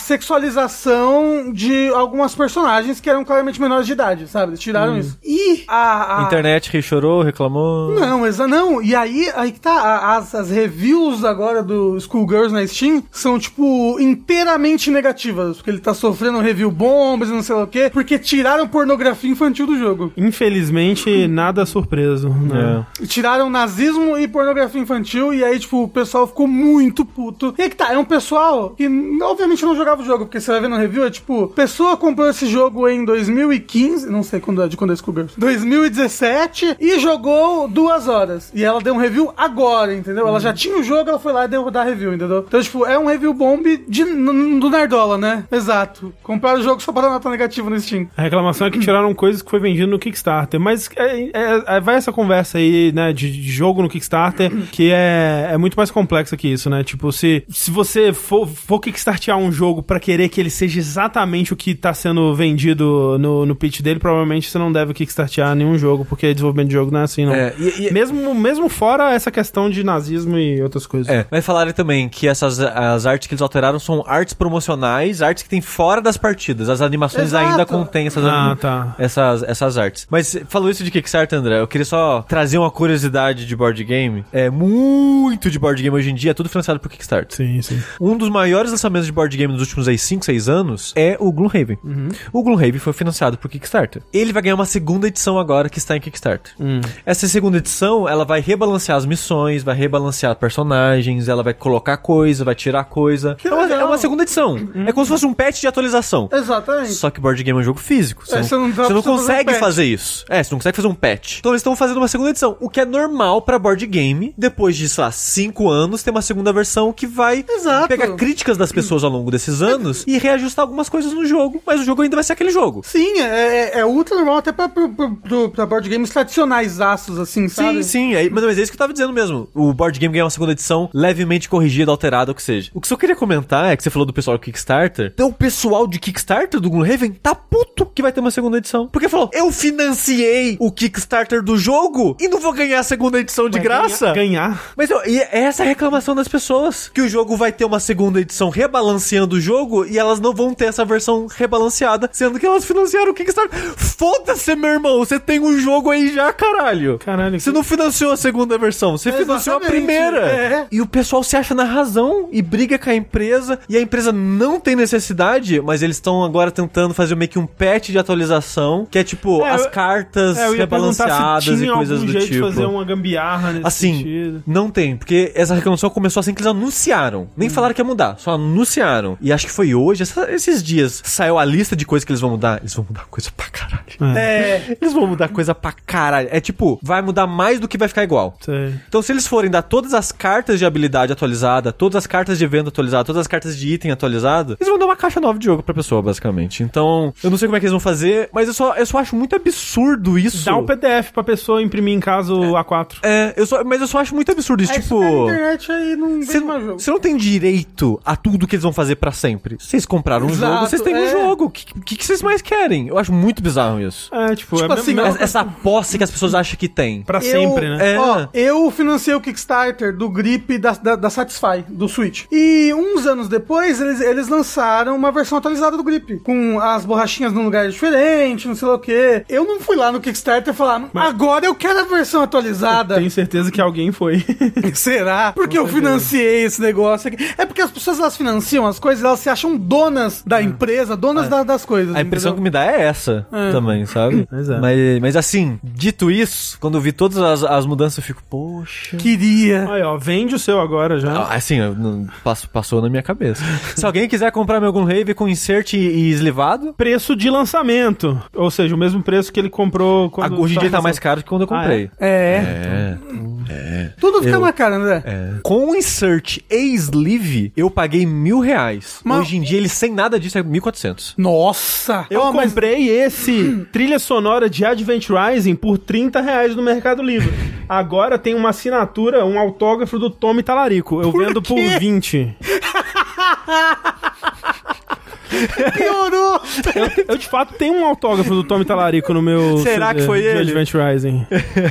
sexualização de algumas personagens que eram claramente menores de idade, sabe? Eles tiraram isso. E a. a- Internet que chorou, reclamou. Não, exa não. E aí, aí que tá. As, as reviews agora do Schoolgirls na Steam são, tipo, inteiramente negativas. Porque ele tá sofrendo review bombas e não sei lá o quê. Porque tiraram pornografia infantil do jogo. Infelizmente, nada surpreso. Né? É. Tiraram nazismo e pornografia infantil, e aí, tipo, o pessoal ficou muito puto. E aí que tá, é um pessoal que obviamente não jogava o jogo, porque você vai ver no review, é tipo, pessoa comprou esse jogo em 2015, não sei quando é, de quando é Schoolgirls, 2017, e jogou duas horas. E ela deu um review agora, entendeu? Ela já tinha o jogo, ela foi lá e deu dar review, entendeu? Então, tipo, é um review bomb de, do Nerdola, né? Exato. Compraram o jogo só para dar nota negativa no Steam. A reclamação é que tiraram coisas que foi vendido no Kickstarter. Mas é, é- é- vai essa conversa aí, né, de, de jogo no Kickstarter, que é, é muito mais complexa que isso, né? Tipo, se, se você for, for kickstartear um jogo pra querer que ele seja exatamente o que tá sendo vendido no, no pitch dele, provavelmente você não deve kickstartear nenhum jogo, porque desenvolvimento de jogo não é assim, não. É, e- e- Mesmo, mesmo fora essa questão de nazismo e outras coisas. É, mas falaram também que essas as artes que eles alteraram são artes promocionais, artes que tem fora das partidas. As animações Exato. ainda contêm essas, Ah, tá. essas, essas artes. Mas falou isso de Kickstarter, André. Eu queria só trazer uma curiosidade de board game. É muito de board game hoje em dia, é tudo financiado por Kickstarter. Sim, sim. Um dos maiores lançamentos de board game nos últimos 5, 6 anos é o Gloomhaven. O Gloomhaven foi financiado por Kickstarter. Ele vai ganhar uma segunda edição agora que está em Kickstarter. Essa segunda edição, ela vai rebalancear as missões, vai rebalancear personagens, ela vai colocar coisa, vai tirar coisa. É uma, é uma segunda edição. É como se fosse um patch de atualização. Exatamente. Só que board game é um jogo físico. Você É, não, você não você não pra fazer um consegue fazer isso. É, você não consegue fazer um patch. Então eles estão fazendo uma segunda edição. O que é normal pra board game, depois de, sei lá, 5 anos, ter uma segunda versão que vai Exato. pegar críticas das pessoas ao longo desses anos e reajustar algumas coisas no jogo. Mas o jogo ainda vai ser aquele jogo. Sim, é, é, é ultra normal até pra, pro- pra board games tradicionais aços, assim, sabe? Sim, sim. É, mas, mas é isso que eu tava dizendo mesmo. O board game ganha uma segunda edição levemente corrigida, alterada, o que seja. O que eu queria comentar é que você falou do pessoal do Kickstarter. Então o pessoal de Kickstarter do Gloomhaven tá puto que vai ter uma segunda edição. Porque falou, eu financiei o Kickstarter do jogo e não vou ganhar a segunda edição de Vai graça. Ganhar. ganhar. Mas eu- e é essa a reclamação das pessoas. Que o jogo vai ter uma segunda edição rebalanceando o jogo e elas não vão ter essa versão rebalanceada, sendo que elas financiaram o Kickstarter. Foda-se, meu irmão. Você tem um jogo aí já, caralho. Caralho. Você não financiou a segunda versão, você financiou a primeira. é. E o pessoal se acha na razão e briga com a empresa. E a empresa não tem necessidade, mas eles estão agora tentando fazer meio que um patch de atualização, que é tipo É, as cartas É, rebalanceadas e coisas do tipo. fazer uma gambiarra nesse Assim, sentido. não tem, porque essa reclamação começou assim que eles anunciaram. Nem Hum. falaram que ia mudar, só anunciaram. E acho que foi hoje, essa- esses dias, saiu a lista de coisas que eles vão mudar. Eles vão mudar coisa pra caralho. É. Eles vão mudar coisa pra caralho. É tipo, vai mudar mais do que vai ficar igual. Sei. Então, se eles forem dar todas as cartas de habilidade atualizada, todas as cartas de evento atualizada, todas as cartas de item atualizada, eles vão dar uma caixa nova de jogo pra pessoa, basicamente. Então, eu não sei como é que eles vão fazer, mas eu só, eu só acho muito absurdo isso. Dá um PDF pra pessoa imprimir em casa o A4. É, eu só, mas eu só acho muito absurdo isso, É, tipo. isso internet aí não Você vem mais jogo. você não tem direito a tudo que eles vão fazer pra sempre. Vocês compraram um Exato, jogo, vocês têm um é. jogo. O que, que, que vocês mais querem? Eu acho muito bizarro isso. É, tipo, Tipo é assim, mesmo- Essa posse que as pessoas acham que tem. pra Eu- sempre, né? É. Ó, eu financei o Kickstarter do Grip da, da, da Satisfy, do Switch. E uns anos depois, eles, eles lançaram uma versão atualizada do Grip. Com as borrachinhas num lugar diferente, não sei lá o quê. Eu não fui lá no Kickstarter falar, agora eu quero a versão atualizada. Tenho certeza que alguém foi. Será? Porque eu financiei esse negócio aqui. É porque as pessoas elas financiam as coisas, elas se acham donas da empresa, donas da- das coisas. A impressão que me dá é essa É. também, sabe? É. Mas, mas assim, dito isso, quando eu vi todas as, as mudanças, eu fico, poxa. Queria. Aí, ó, vende o seu agora já. Ah, Assim, eu não- passou na minha cabeça. Se alguém quiser comprar meu Gunrave com insert e, e eslivado, Preço de lançamento. Ou seja, o mesmo preço que ele comprou quando. hoje em dia tá mais caro que quando eu Ah, comprei. É. É. Tudo fica Eu- mais caro, André. É. Com o insert e sleeve, eu paguei mil reais. Mas- Hoje em dia, ele sem nada disso é 1.400. Nossa! Eu mas- comprei esse trilha sonora de Advent Rising por 30 reais no Mercado Livre. Agora tem uma assinatura, um autógrafo do Tommy Talarico. Eu Por vendo por quê? 20. piorou! Eu, eu, de fato tenho um autógrafo do Tommy Talarico no meu Será CD que foi ele? Advent Rising.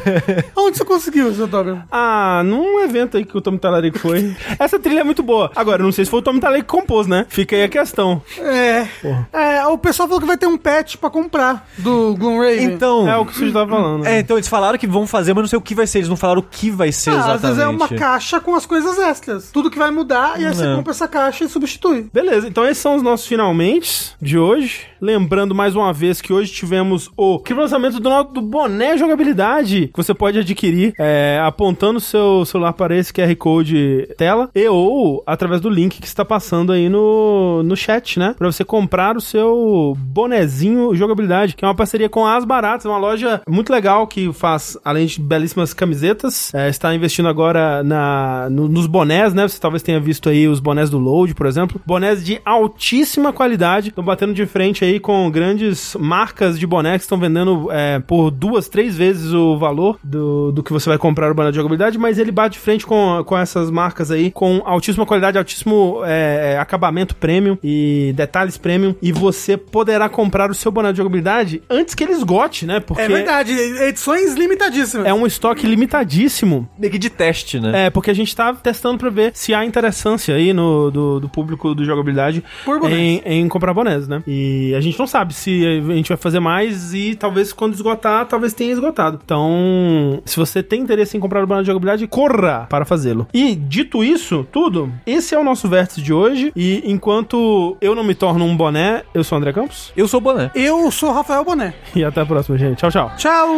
Onde você conseguiu esse autógrafo? Ah, num evento aí que o Tommy Talarico foi. Essa trilha é muito boa. Agora, eu não sei se foi o Tommy Talarico que compôs, né? Fica aí a questão. É. É, o pessoal falou que vai ter um patch pra comprar do Gloomraven. Então. É o que você estava falando. É, então eles falaram que vão fazer, mas não sei o que vai ser. Eles não falaram o que vai ser Ah, exatamente. às vezes é uma caixa com as coisas extras. Tudo que vai mudar, e aí você É. compra essa caixa e substitui. Beleza, então esses são os nossos finalmente de hoje. Lembrando mais uma vez que hoje tivemos o lançamento do, do boné jogabilidade que você pode adquirir é, apontando seu celular para esse QR Code tela e ou através do link que está passando aí no, no chat, né? Para você comprar o seu bonezinho jogabilidade, que é uma parceria com As Baratas, uma loja muito legal que faz, além de belíssimas camisetas, é, está investindo agora na, no- nos bonés, né? Você talvez tenha visto aí os bonés do Load, por exemplo. Bonés de altíssima qualidade. Estão batendo de frente aí com grandes marcas de boné que estão vendendo é, por duas, três vezes o valor do, do que você vai comprar o boné de jogabilidade, mas ele bate de frente com, com essas marcas aí com altíssima qualidade, altíssimo é, acabamento premium e detalhes premium. E você poderá comprar o seu boné de jogabilidade antes que ele esgote, né? Porque É verdade, edições limitadíssimas. é um estoque limitadíssimo. Meio que de teste, né? É, porque a gente tá testando pra ver se há interessância aí no, do, do público do jogabilidade Por bonés. em, em comprar bonés, né? E a gente não sabe se a gente vai fazer mais e talvez quando esgotar, talvez tenha esgotado. Então, se você tem interesse em comprar o boné de jogabilidade, corra para fazê-lo. E dito isso, tudo, esse é o nosso vértice de hoje. E enquanto eu não me torno um boné, eu sou o André Campos. Eu sou o boné. Eu sou o Rafael Boné. E até a próxima, gente. Tchau, tchau. Tchau!